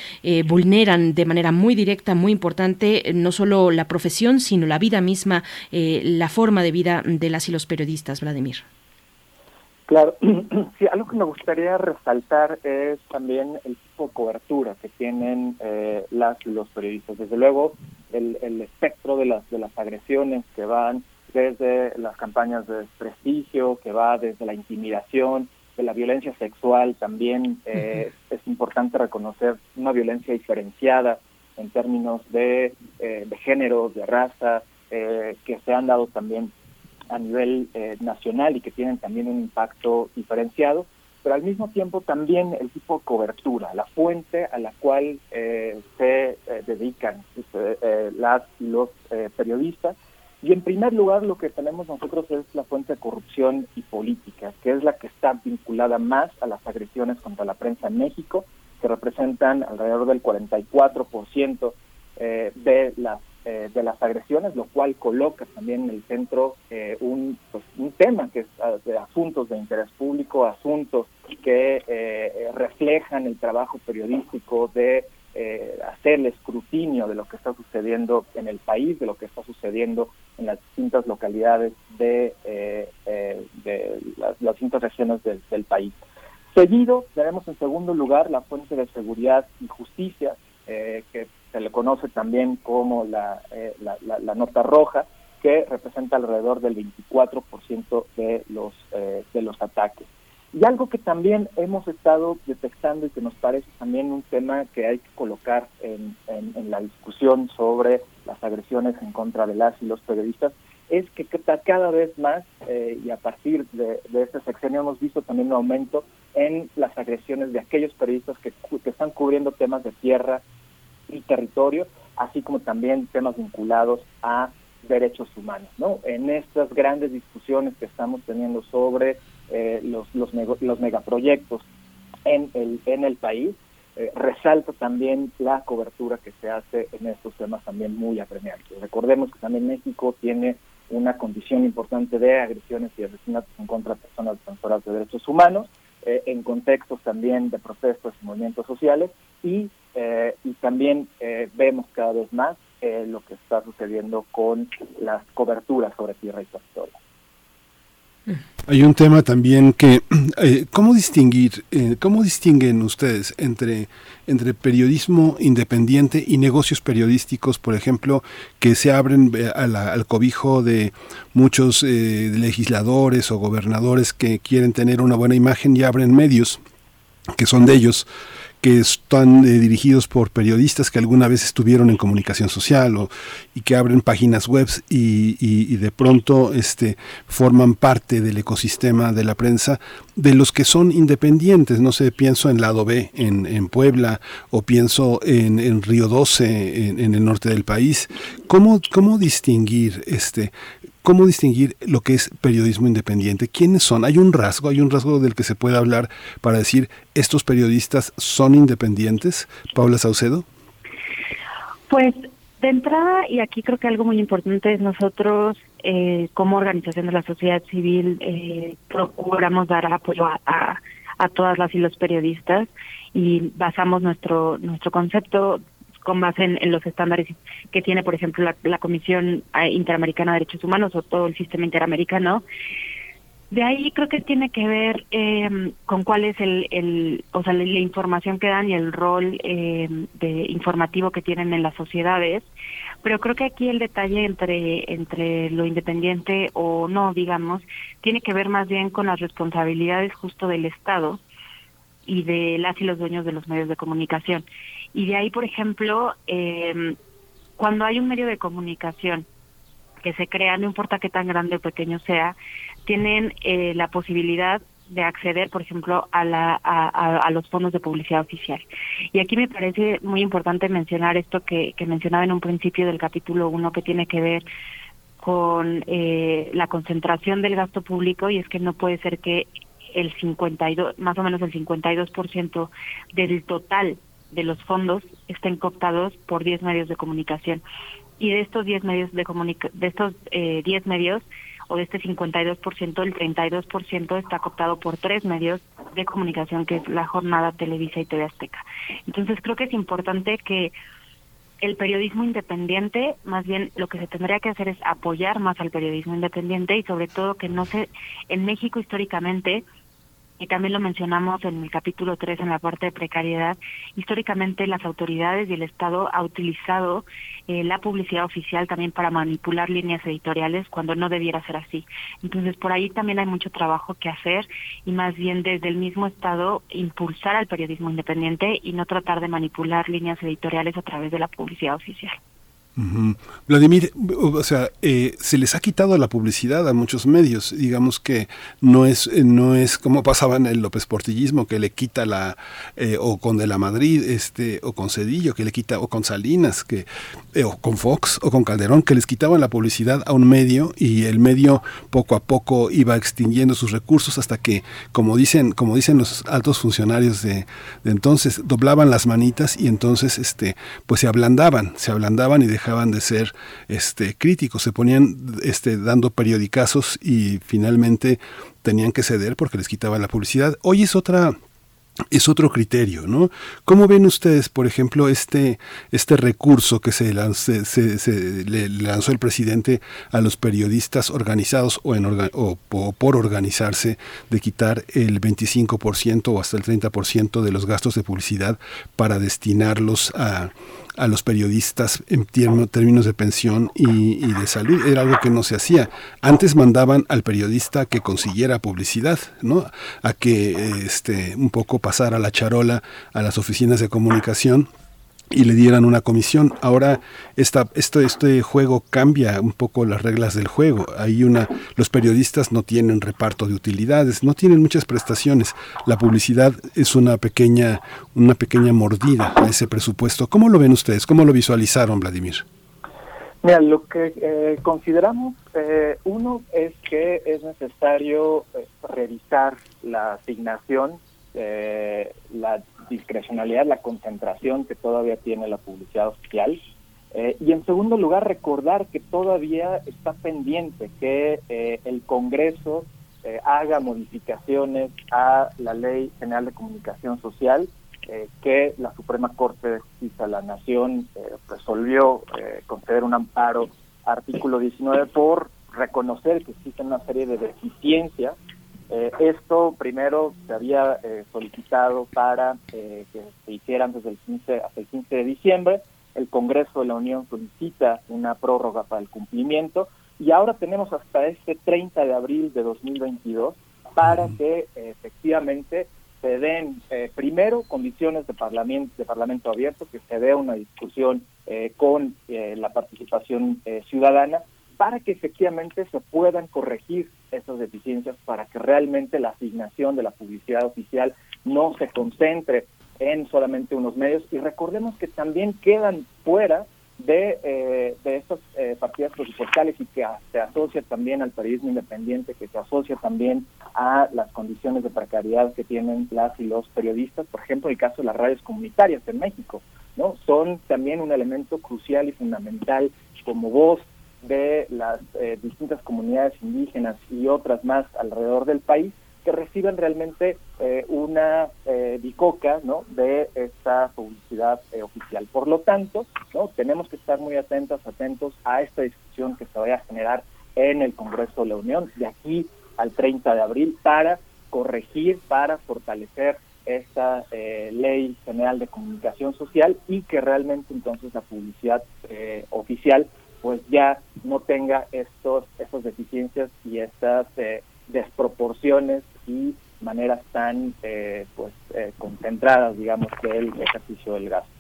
vulneran de manera muy directa, muy importante, no solo la profesión, sino la vida misma, la forma de vida de las y los periodistas, Vladimir. Claro, (clears throat) sí, algo que me gustaría resaltar es también el tipo de cobertura que tienen eh, las los periodistas. Desde luego, el, el espectro de las, de las agresiones que van desde las campañas de desprestigio, que va desde la intimidación, de la violencia sexual también eh, es importante reconocer una violencia diferenciada en términos de, eh, de género, de raza, eh, que se han dado también a nivel nacional y que tienen también un impacto diferenciado, pero al mismo tiempo también el tipo de cobertura, la fuente a la cual se dedican las los periodistas. Y en primer lugar, lo que tenemos nosotros es la fuente de corrupción y política, que es la que está vinculada más a las agresiones contra la prensa en México, que representan alrededor del 44% eh, de las eh, de las agresiones, lo cual coloca también en el centro eh, un, pues, un tema que es ah, de asuntos de interés público, asuntos que eh, reflejan el trabajo periodístico de eh, hacer el escrutinio de lo que está sucediendo en el país, de lo que está sucediendo en las distintas localidades de, eh, de las, distintas regiones del, país. Seguido, tenemos en segundo lugar la fuente de seguridad y justicia, que se le conoce también como la, la, nota roja, que representa alrededor del 24% de los, de los ataques. Y algo que también hemos estado detectando y que nos parece también un tema que hay que colocar en, la discusión sobre las agresiones en contra de las y los periodistas es que cada vez más, eh, y a partir de, este sexenio hemos visto también un aumento en las agresiones de aquellos periodistas que, que están cubriendo temas de tierra y territorio, así como también temas vinculados a derechos humanos. ¿no? En estas grandes discusiones que estamos teniendo sobre eh, los, los, los megaproyectos en el, en el país, eh, resalta también la cobertura que se hace en estos temas también muy apremiantes. Recordemos que también México tiene una condición importante de agresiones y asesinatos en contra de personas defensoras de derechos humanos, eh, en contextos también de protestos y movimientos sociales, y, y también vemos cada vez más lo que está sucediendo con las coberturas sobre tierra y territorio. Hay un tema también que, (clears throat) eh, ¿cómo distinguir, eh, cómo distinguen ustedes entre, entre periodismo independiente y negocios periodísticos, por ejemplo, que se abren eh, al cobijo de muchos legisladores o gobernadores que quieren tener una buena imagen y abren medios que son de ellos? Que están eh, dirigidos por periodistas que alguna vez estuvieron en comunicación social o, y que abren páginas web y, de pronto este, forman parte del ecosistema de la prensa de los que son independientes. No sé, pienso en Lado B, en, en Puebla, o pienso en, en Río 12, en, en, el norte del país. ¿Cómo, cómo distinguir este, ¿Cómo distinguir lo que es periodismo independiente? ¿Quiénes son? ¿Hay un rasgo? ¿Hay un rasgo del que se puede hablar para decir estos periodistas son independientes? Paula Saucedo. Pues de entrada, y aquí creo que algo muy importante es nosotros eh, como organización de la sociedad civil eh, procuramos dar apoyo a, a, todas las y los periodistas y basamos nuestro nuestro concepto con base en, los estándares que tiene, por ejemplo, la, Comisión eh, Interamericana de Derechos Humanos o todo el sistema interamericano. De ahí creo que tiene que ver eh, con cuál es el, el o sea, la, información que dan y el rol eh, de informativo que tienen en las sociedades. Pero creo que aquí el detalle entre entre lo independiente o no, digamos, tiene que ver más bien con las responsabilidades justo del Estado y de las y los dueños de los medios de comunicación. Y de ahí, por ejemplo, eh, cuando hay un medio de comunicación que se crea, no importa qué tan grande o pequeño sea, tienen eh, la posibilidad de acceder, por ejemplo, a, la, a, los fondos de publicidad oficial. Y aquí me parece muy importante mencionar esto que, que mencionaba en un principio del capítulo 1, que tiene que ver con eh, la concentración del gasto público y es que no puede ser que el 52, más o menos el 52% del total de los fondos estén cooptados por 10 medios de comunicación. Y de estos 10 medios de comunica de estos eh, 10 medios o de este 52%, el 32% está cooptado por tres medios de comunicación que es La Jornada, Televisa y TV Azteca. Entonces creo que es importante que el periodismo independiente, más bien lo que se tendría que hacer es apoyar más al periodismo independiente y sobre todo que no se, en México históricamente y también lo mencionamos en el capítulo 3 en la parte de precariedad, históricamente las autoridades y el Estado ha utilizado eh, la publicidad oficial también para manipular líneas editoriales cuando no debiera ser así. Entonces, por ahí también hay mucho trabajo que hacer y más bien desde el mismo Estado impulsar al periodismo independiente y no tratar de manipular líneas editoriales a través de la publicidad oficial. Vladimir, o sea, eh, se les ha quitado la publicidad a muchos medios. Digamos que no es, eh, no es como pasaba en el López Portillismo, que le quita la, eh, o con De la Madrid, este, o con Cedillo, que le quita, o con Salinas, que, o con Fox, o con Calderón, que les quitaban la publicidad a un medio y el medio poco a poco iba extinguiendo sus recursos hasta que, como dicen, como dicen los altos funcionarios de, de entonces, doblaban las manitas y entonces, este, pues se ablandaban, se ablandaban y dejaban dejaban de ser este, críticos, se ponían este, dando periodicazos y finalmente tenían que ceder porque les quitaban la publicidad. Hoy es otra es otro criterio, ¿no? ¿Cómo ven ustedes, por ejemplo, este, este recurso que se, le lanzó el presidente a los periodistas organizados o, en o, por organizarse de quitar el 25% o hasta el 30% de los gastos de publicidad para destinarlos a, a los periodistas en términos de pensión y, de salud. Era algo que no se hacía. Antes mandaban al periodista que consiguiera publicidad, ¿no? A que este, un poco pasara la charola a las oficinas de comunicación y le dieran una comisión. Ahora esta, esto, este juego cambia un poco las reglas del juego. Hay una, los periodistas no tienen reparto de utilidades, no tienen muchas prestaciones. La publicidad es una pequeña, una pequeña mordida a ese presupuesto. ¿Cómo lo ven ustedes? ¿Cómo lo visualizaron, Vladimir? Mira, lo que eh, consideramos, eh, uno es que es necesario eh, revisar la asignación, la discrecionalidad, la concentración que todavía tiene la publicidad oficial. Eh, y en segundo lugar, recordar que todavía está pendiente que eh, el Congreso eh, haga modificaciones a la Ley General de Comunicación Social, que la Suprema Corte de Justicia de la Nación resolvió conceder un amparo artículo 19 por reconocer que existen una serie de deficiencias eh, esto primero se había eh, solicitado para eh, que se hicieran desde el 15 hasta el 15 de diciembre. El Congreso de la Unión solicita una prórroga para el cumplimiento y ahora tenemos hasta este 30 de abril de 2022 para que efectivamente se den primero condiciones de parlamento, de parlamento abierto, que se dé una discusión con la participación ciudadana para que efectivamente se puedan corregir esas deficiencias, para que realmente la asignación de la publicidad oficial no se concentre en solamente unos medios. Y recordemos que también quedan fuera de, eh, de estas eh, partidas presupuestales y que se asocia también al periodismo independiente, que se asocia también a las condiciones de precariedad que tienen las y los periodistas, por ejemplo, el caso de las radios comunitarias en México, ¿no? Son también un elemento crucial y fundamental como voz de las eh, distintas comunidades indígenas y otras más alrededor del país que reciben realmente eh, una eh, bicoca ¿no? de esta publicidad oficial. Por lo tanto, ¿no? tenemos que estar muy atentos, atentos a esta discusión que se vaya a generar en el Congreso de la Unión de aquí al 30 de abril para corregir, para fortalecer esta ley general de comunicación social y que realmente entonces la publicidad oficial pues ya no tenga estos, estas deficiencias y estas eh, desproporciones y maneras tan eh, pues eh, concentradas digamos del ejercicio del gasto.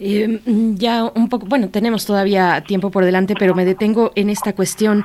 Eh, ya un poco, bueno, tenemos todavía tiempo por delante, pero me detengo en esta cuestión.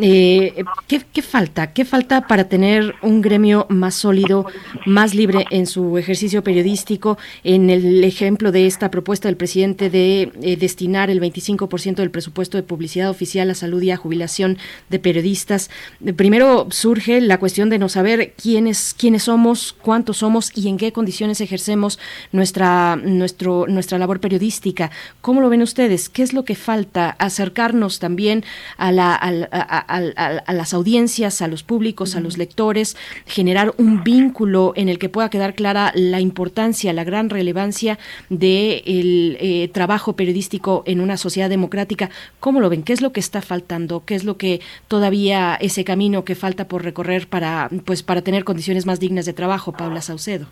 Eh, ¿qué, falta? ¿Qué falta para tener un gremio más sólido, más libre en su ejercicio periodístico? En el ejemplo de esta propuesta del presidente de eh, destinar el 25% del presupuesto de publicidad oficial a salud y a jubilación de periodistas. primero surge la cuestión de no saber quiénes, quiénes somos, cuántos somos y en qué condiciones ejercemos nuestra, nuestro nuestro, nuestra labor periodística. ¿Cómo lo ven ustedes? ¿Qué es lo que falta? Acercarnos también a, la, a, las audiencias, a los públicos, a los lectores, generar un vínculo en el que pueda quedar clara la importancia, la gran relevancia del eh, trabajo periodístico en una sociedad democrática. ¿Cómo lo ven? ¿Qué es lo que está faltando? ¿Qué es lo que todavía ese camino que falta por recorrer para, pues, para tener condiciones más dignas de trabajo, Paula Saucedo?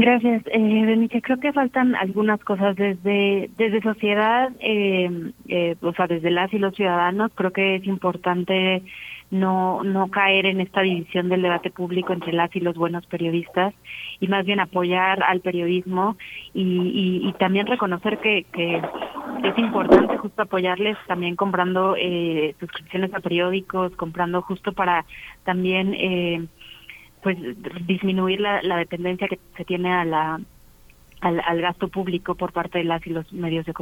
Gracias, eh, Creo que faltan algunas cosas desde desde sociedad, eh, eh, o sea, desde las y los ciudadanos. Creo que es importante no no caer en esta división del debate público entre las y los buenos periodistas y más bien apoyar al periodismo y, y, también reconocer que, que es importante justo apoyarles también comprando eh, suscripciones a periódicos, comprando justo para también eh, pues disminuir la, la dependencia que se tiene a la al, al, gasto público por parte de las y los medios de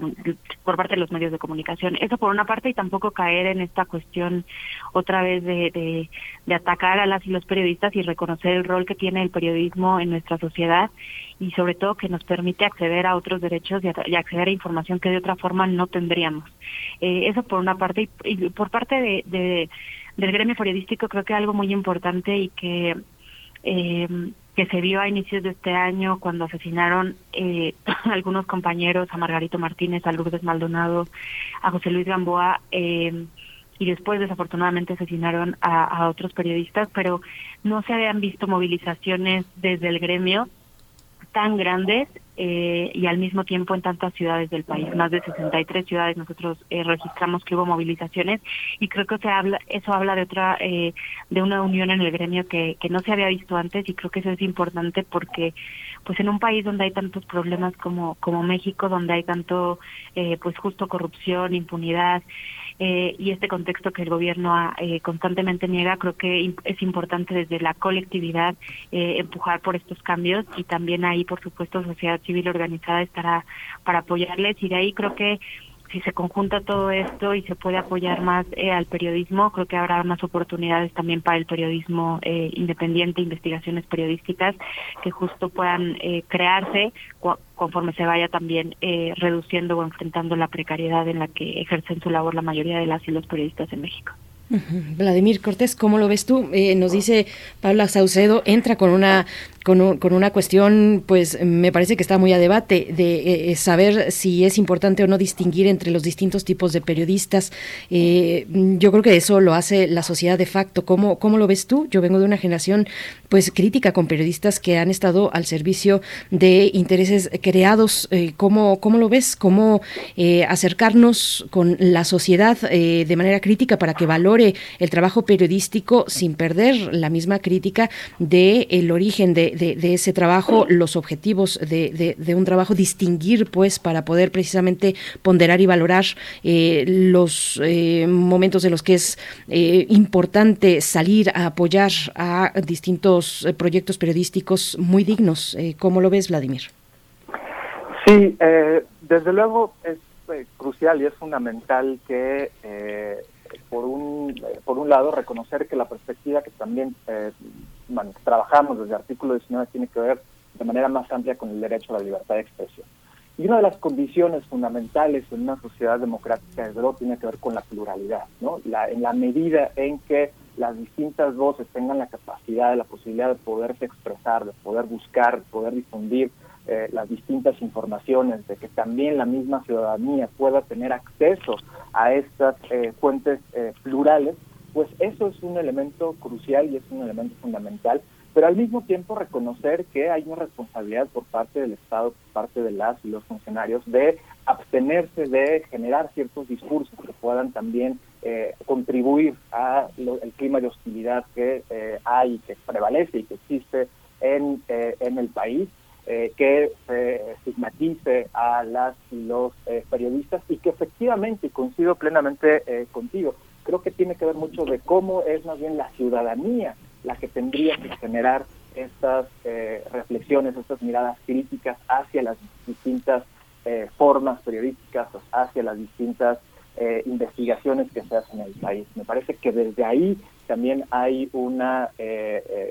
por parte de los medios de comunicación. Eso por una parte y tampoco caer en esta cuestión otra vez de, de, atacar a las y los periodistas y reconocer el rol que tiene el periodismo en nuestra sociedad y sobre todo que nos permite acceder a otros derechos y, acceder a información que de otra forma no tendríamos. Eh, eso por una parte y, por parte de, de del gremio periodístico creo que algo muy importante y que eh, que se vio a inicios de este año cuando asesinaron eh, (clears throat) algunos compañeros, a Margarito Martínez, a Lourdes Maldonado, a José Luis Gamboa, eh, y después desafortunadamente asesinaron a, a otros periodistas, pero no se habían visto movilizaciones desde el gremio tan grandes eh, y al mismo tiempo en tantas ciudades del país, más de 63 ciudades nosotros eh, registramos que hubo movilizaciones y creo que se habla, eso habla de otra, eh, de una unión en el gremio que, que no se había visto antes y creo que eso es importante porque pues en un país donde hay tantos problemas como, como México, donde hay tanto eh, pues justo corrupción, impunidad, eh, y este contexto que el gobierno eh, constantemente niega, creo que es importante desde la colectividad eh, empujar por estos cambios y también ahí, por supuesto, sociedad civil organizada estará para apoyarles. Y de ahí creo que si se conjunta todo esto y se puede apoyar más eh, al periodismo, creo que habrá más oportunidades también para el periodismo eh, independiente, investigaciones periodísticas que justo puedan eh, crearse conforme se vaya también reduciendo o enfrentando la precariedad en la que ejercen su labor la mayoría de las y los periodistas en México. Vladimir Cortés, ¿cómo lo ves tú? nos dice Paula Saucedo, entra con una con, con, una cuestión, pues me parece que está muy a debate, de eh, saber si es importante o no distinguir entre los distintos tipos de periodistas. Eh, yo creo que eso lo hace la sociedad de facto. ¿Cómo, ¿Cómo lo ves tú? Yo vengo de una generación pues crítica con periodistas que han estado al servicio de intereses creados. Eh, ¿cómo, ¿Cómo lo ves? ¿Cómo acercarnos con la sociedad de manera crítica para que valore el trabajo periodístico sin perder la misma crítica del el origen de, de, ese trabajo, los objetivos de, un trabajo, distinguir pues para poder precisamente ponderar y valorar eh, los eh, momentos en los que es eh, importante salir a apoyar a distintos proyectos periodísticos muy dignos. ¿Cómo lo ves, Vladimir? Sí, desde luego es crucial y es fundamental que por un por un lado reconocer que la perspectiva que también bueno, trabajamos desde el artículo 19 tiene que ver de manera más amplia con el derecho a la libertad de expresión. Y una de las condiciones fundamentales en una sociedad democrática, desde luego, tiene que ver con la pluralidad, ¿no? La, en la medida en que las distintas voces tengan la capacidad, la posibilidad de poderse expresar, de poder buscar, poder difundir eh, las distintas informaciones, de que también la misma ciudadanía pueda tener acceso a estas eh, fuentes eh, plurales, pues eso es un elemento crucial y es un elemento fundamental, pero al mismo tiempo reconocer que hay una responsabilidad por parte del Estado, por parte de las y los funcionarios, de abstenerse de generar ciertos discursos que puedan también eh, contribuir a el clima de hostilidad que eh, hay, que prevalece y que existe en, eh, en el país. que se estigmatice a las y los periodistas y que efectivamente, coincido plenamente contigo, creo que tiene que ver mucho de cómo es más bien la ciudadanía la que tendría que generar estas eh, reflexiones, estas miradas críticas hacia las distintas eh, formas periodísticas, hacia las distintas eh, investigaciones que se hacen en el país. Me parece que desde ahí también hay un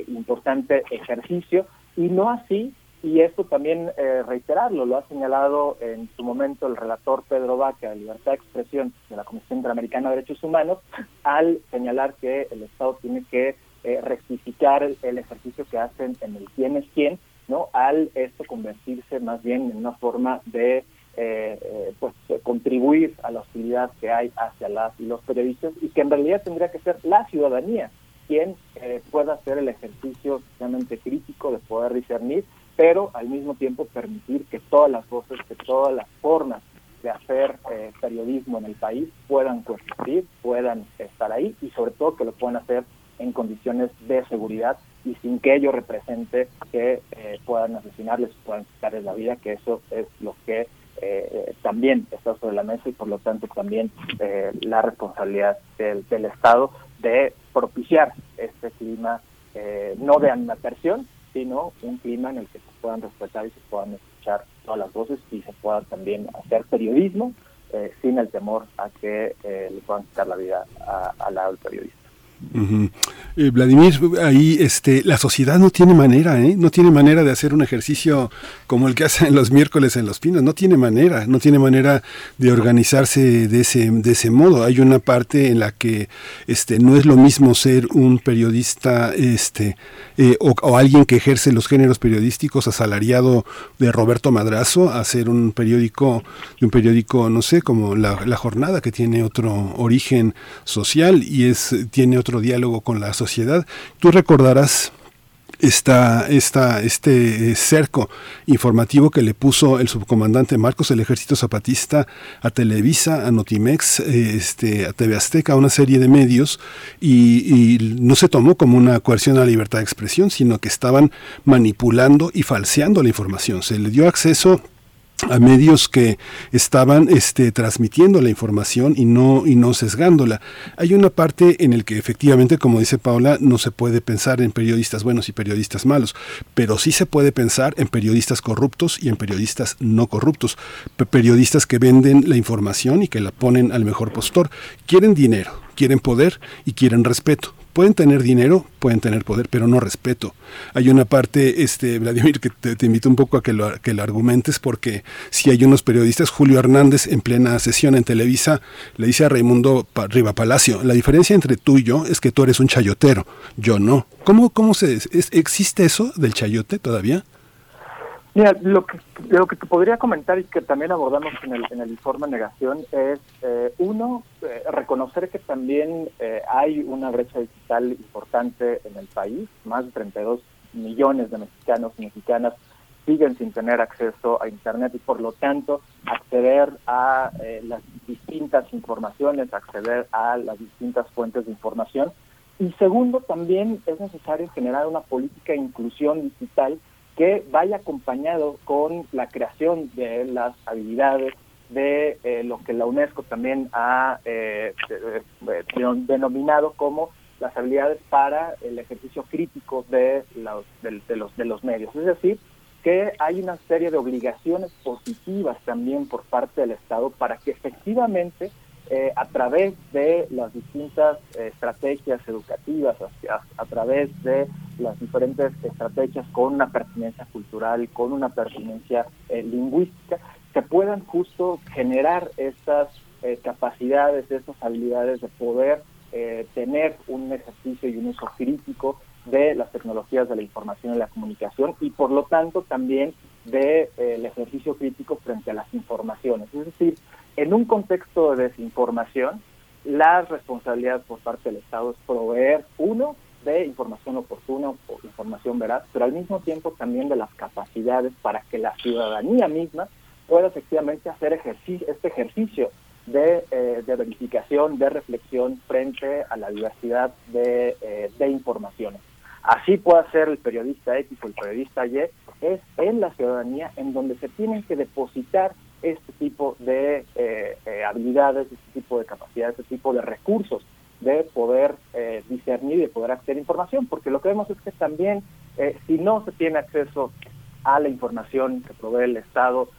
importante ejercicio y no así y esto también eh, reiterarlo, lo ha señalado en su momento el relator Pedro Vaca de Libertad de Expresión de la Comisión Interamericana de Derechos Humanos, al señalar que el Estado tiene que eh, rectificar el, ejercicio que hacen en el quién es quién, ¿no? Al esto convertirse más bien en una forma de eh, eh, pues contribuir a la hostilidad que hay hacia las y los periodistas y que en realidad tendría que ser la ciudadanía quien pueda hacer el ejercicio realmente crítico de poder discernir pero al mismo tiempo permitir que todas las voces, que todas las formas de hacer eh, periodismo en el país puedan coexistir, puedan estar ahí y sobre todo que lo puedan hacer en condiciones de seguridad y sin que ello represente que eh, puedan asesinarles, puedan quitarles la vida, que eso es lo que eh, también está sobre la mesa y por lo tanto también la responsabilidad del, Estado de propiciar este clima no de animación, sino un clima en el que se puedan respetar y se puedan escuchar todas las voces y se pueda también hacer periodismo eh, sin el temor a que eh, le puedan quitar la vida al lado del Eh, Vladimir, ahí este, la sociedad no tiene manera, ¿eh? no tiene manera de hacer un ejercicio como el que hacen los miércoles en Los Pinos, no tiene manera, no tiene manera de organizarse de ese, de ese modo. Hay una parte en la que este, no es lo mismo ser un periodista este, eh, o, alguien que ejerce los géneros periodísticos asalariado de Roberto Madrazo a ser un periódico, un periódico, no sé, como la, la Jornada, que tiene otro origen social y es, tiene otro diálogo con la sociedad. Tú recordarás esta, esta, este eh, cerco informativo que le puso el subcomandante Marcos del Ejército Zapatista a Televisa, a Notimex, eh, este, a TV Azteca, a una serie de medios, y, y, no se tomó como una coerción a la libertad de expresión, sino que estaban manipulando y falseando la información. Se le dio acceso a medios que estaban este, transmitiendo la información y no, y no sesgándola. Hay una parte en el que efectivamente, como dice Paula, no se puede pensar en periodistas buenos y periodistas malos, pero sí se puede pensar en periodistas corruptos y en periodistas no corruptos, periodistas que venden la información y que la ponen al mejor postor. Quieren dinero, quieren poder y quieren respeto pueden tener dinero, pueden tener poder, pero no respeto. Hay una parte, este, Vladimir, que te, invito un poco a que lo, que lo argumentes, porque si hay unos periodistas, Julio Hernández, en plena sesión en Televisa, le dice a Raimundo Riva Palacio, la diferencia entre tú y yo es que tú eres un chayotero, yo no. ¿Cómo, cómo se, existe eso del chayote todavía? Mira, lo que, lo que te podría comentar y que también abordamos en el, en el informe negación es, eh, uno, eh, reconocer que también eh, hay una brecha digital importante en el país. Más de 32 millones de mexicanos y mexicanas siguen sin tener acceso a Internet y por lo tanto acceder a las distintas informaciones, acceder a las distintas fuentes de información. Y segundo, también es necesario generar una política de inclusión digital que vaya acompañado con la creación de las habilidades de eh, lo que la UNESCO también ha eh, denominado como las habilidades para el ejercicio crítico de los, de, los, de los medios. Es decir, que hay una serie de obligaciones positivas también por parte del Estado para que efectivamente eh, a través de las distintas estrategias educativas, a, través de las diferentes estrategias con una pertinencia cultural, con una pertinencia eh, lingüística, se puedan justo generar estas eh, capacidades, estas habilidades de poder tener un ejercicio y un uso crítico de las tecnologías de la información y la comunicación y por lo tanto también del de, ejercicio crítico frente a las informaciones. Es decir, en un contexto de desinformación, la responsabilidad por parte del Estado es proveer, uno, de información oportuna o información veraz, pero al mismo tiempo también de las capacidades para que la ciudadanía misma pueda efectivamente hacer ejercicio, este ejercicio de, eh, de, verificación, de reflexión frente a la diversidad de, eh, de informaciones. Así puede ser el periodista X o el periodista Y, es en la ciudadanía en donde se tienen que depositar este tipo de eh, eh, habilidades, este tipo de capacidades, este tipo de recursos de poder eh, discernir y de poder acceder a información, porque lo que vemos es que también si no se tiene acceso a la información que provee el Estado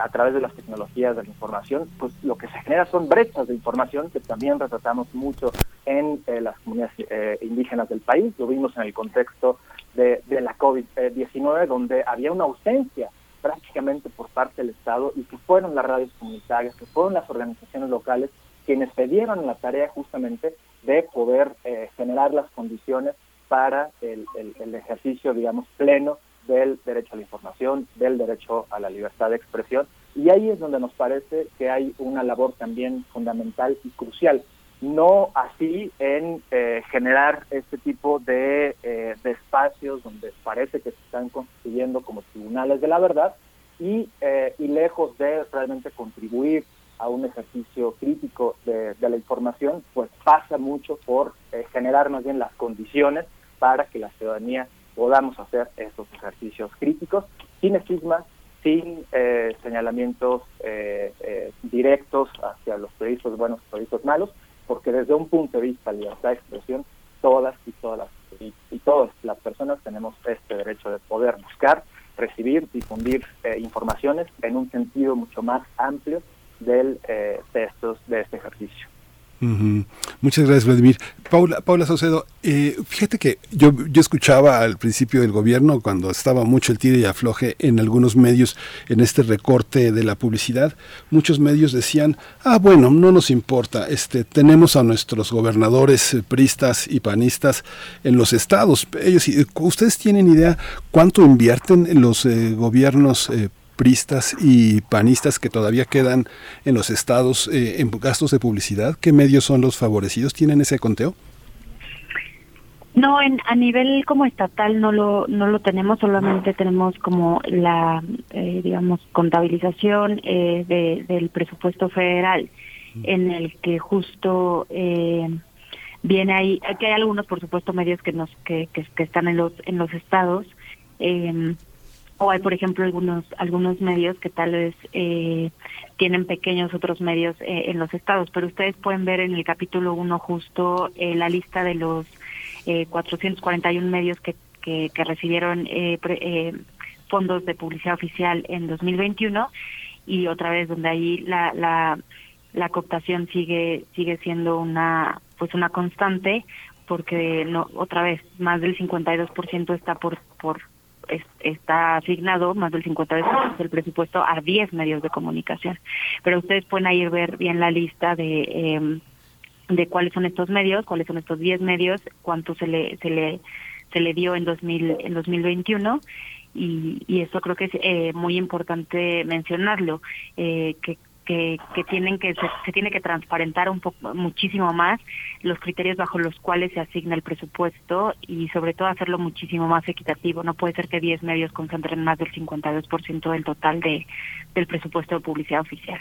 a través de las tecnologías de la información, pues lo que se genera son brechas de información que también retratamos mucho en las comunidades indígenas del país. Lo vimos en el contexto de, de la COVID-19, donde había una ausencia prácticamente por parte del Estado y que fueron las radios comunitarias, que fueron las organizaciones locales quienes se dieron la tarea justamente de poder eh, generar las condiciones para el, ejercicio, digamos, pleno del derecho a la información, del derecho a la libertad de expresión. Y ahí es donde nos parece que hay una labor también fundamental y crucial. No así en eh, generar este tipo de, eh, de, espacios donde parece que se están constituyendo como tribunales de la verdad y, y lejos de realmente contribuir a un ejercicio crítico de, la información, pues pasa mucho por eh, generar más bien las condiciones para que la ciudadanía podamos hacer estos ejercicios críticos sin estigmas, sin eh, señalamientos eh, directos hacia los periodistas buenos y periodistas malos, porque desde un punto de vista de libertad de expresión, todas y todas las, y todas las personas tenemos este derecho de poder buscar, recibir, difundir informaciones en un sentido mucho más amplio del, eh, de, de este ejercicio. Muchas gracias, Vladimir. Paula, Paula Saucedo, eh, fíjate que yo, yo escuchaba al principio del gobierno, cuando estaba mucho el tire y afloje en algunos medios, en este recorte de la publicidad, muchos medios decían, ah, bueno, no nos importa, este, tenemos a nuestros gobernadores eh, pristas y panistas en los estados. Ellos, ¿Ustedes tienen idea cuánto invierten en los eh, gobiernos eh, pristas y panistas que todavía quedan en los estados eh, en gastos de publicidad? ¿Qué medios son los favorecidos? ¿Tienen ese conteo? No, en, a nivel como estatal no lo no lo tenemos, solamente tenemos como la, eh, digamos, contabilización eh, de, del presupuesto federal, en el que justo eh, viene ahí, que hay algunos, por supuesto, medios que nos que, que, que están en los en los estados, eh, o hay por ejemplo algunos algunos medios que tal vez eh, tienen pequeños otros medios eh, en los estados pero ustedes pueden ver en el capítulo 1 justo eh, la lista de los eh, 441 medios que, que, que recibieron eh, eh, fondos de publicidad oficial en 2021 y otra vez donde ahí la, la la cooptación sigue sigue siendo una pues una constante porque no otra vez más del 52% está por por está asignado más del 50% del presupuesto a 10 medios de comunicación. Pero ustedes pueden ahí ver bien la lista de eh, de cuáles son estos medios, cuáles son estos 10 medios, cuánto se le se le se le dio en 2000 en 2021 y, y eso creo que es eh, muy importante mencionarlo eh, que que, que tienen que se, tiene que transparentar un poco muchísimo más los criterios bajo los cuales se asigna el presupuesto y sobre todo hacerlo muchísimo más equitativo. No puede ser que 10 medios concentren más del 52% del total de del presupuesto de publicidad oficial.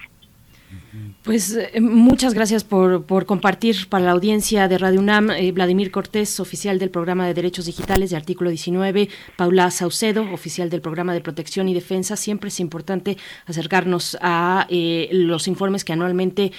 Pues eh, muchas gracias por, por, compartir para la audiencia de Radio UNAM. Eh, Vladimir Cortés, oficial del programa de Derechos Digitales de Artículo 19. Paula Saucedo, oficial del programa de Protección y Defensa. Siempre es importante acercarnos a eh, los informes que anualmente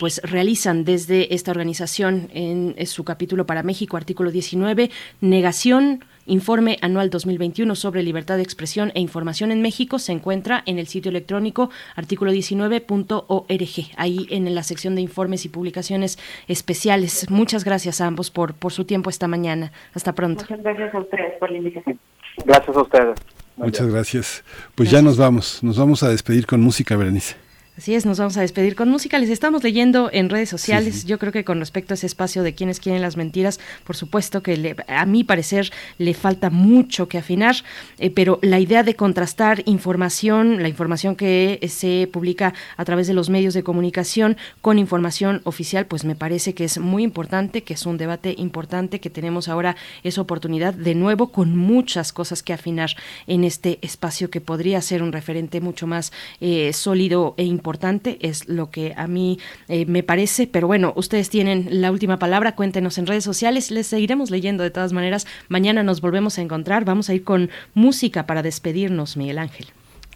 pues realizan desde esta organización en, en su capítulo para México, Artículo 19. Negación Informe anual 2021 sobre libertad de expresión e información en México se encuentra en el sitio electrónico artículo 19.org, ahí en la sección de informes y publicaciones especiales. Muchas gracias a ambos por, por su tiempo esta mañana. Hasta pronto. Muchas gracias a ustedes por la invitación. Gracias a ustedes. Muchas gracias. Pues ya nos vamos, nos vamos a despedir con música, Berenice. Así es, nos vamos a despedir con música. Les estamos leyendo en redes sociales. Yo creo que con respecto a ese espacio de quienes quieren las mentiras, por supuesto que a mi parecer le falta mucho que afinar, eh, pero la idea de contrastar información, la información que se publica a través de los medios de comunicación con información oficial, pues me parece que es muy importante, que es un debate importante, que tenemos ahora esa oportunidad de nuevo con muchas cosas que afinar en este espacio que podría ser un referente mucho más eh, sólido e importante importante, es lo que a mí eh, me parece, pero bueno, ustedes tienen la última palabra, cuéntenos en redes sociales, les seguiremos leyendo de todas maneras, mañana nos volvemos a encontrar, vamos a ir con música para despedirnos, Miguel Ángel.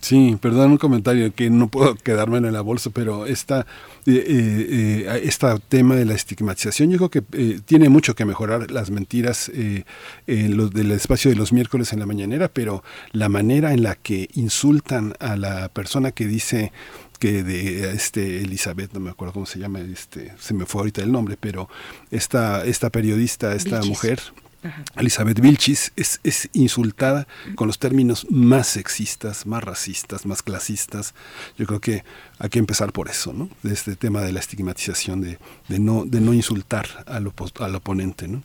Sí, perdón un comentario que no puedo quedarme en la bolsa, pero esta, este tema de la estigmatización yo creo que tiene mucho que mejorar las mentiras en los, del espacio de los miércoles en la mañanera, pero la manera en la que insultan a la persona que dice que de este Elizabeth, no me acuerdo cómo se llama, este, se me fue ahorita el nombre, pero esta, esta periodista, esta mujer, Elizabeth Vilchis es, es, insultada con los términos más sexistas, más racistas, más clasistas. Yo creo que hay que empezar por eso, ¿no? De este tema de la estigmatización, de, de no, de no insultar al, al oponente, ¿no?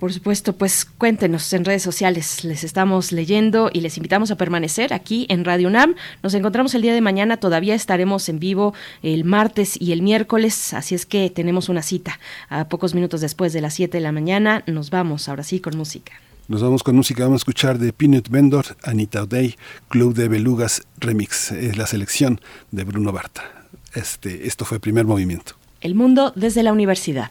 Por supuesto, pues cuéntenos en redes sociales, les estamos leyendo y les invitamos a permanecer aquí en Radio UNAM. Nos encontramos el día de mañana, todavía estaremos en vivo el martes y el miércoles, así es que tenemos una cita a pocos minutos después de las 7 de la mañana. Nos vamos ahora sí con música. Nos vamos con música, vamos a escuchar de Peanut Vendor, Anita O'Day, Club de Belugas Remix, es la selección de Bruno Barta. Este, esto fue primer movimiento. El mundo desde la universidad.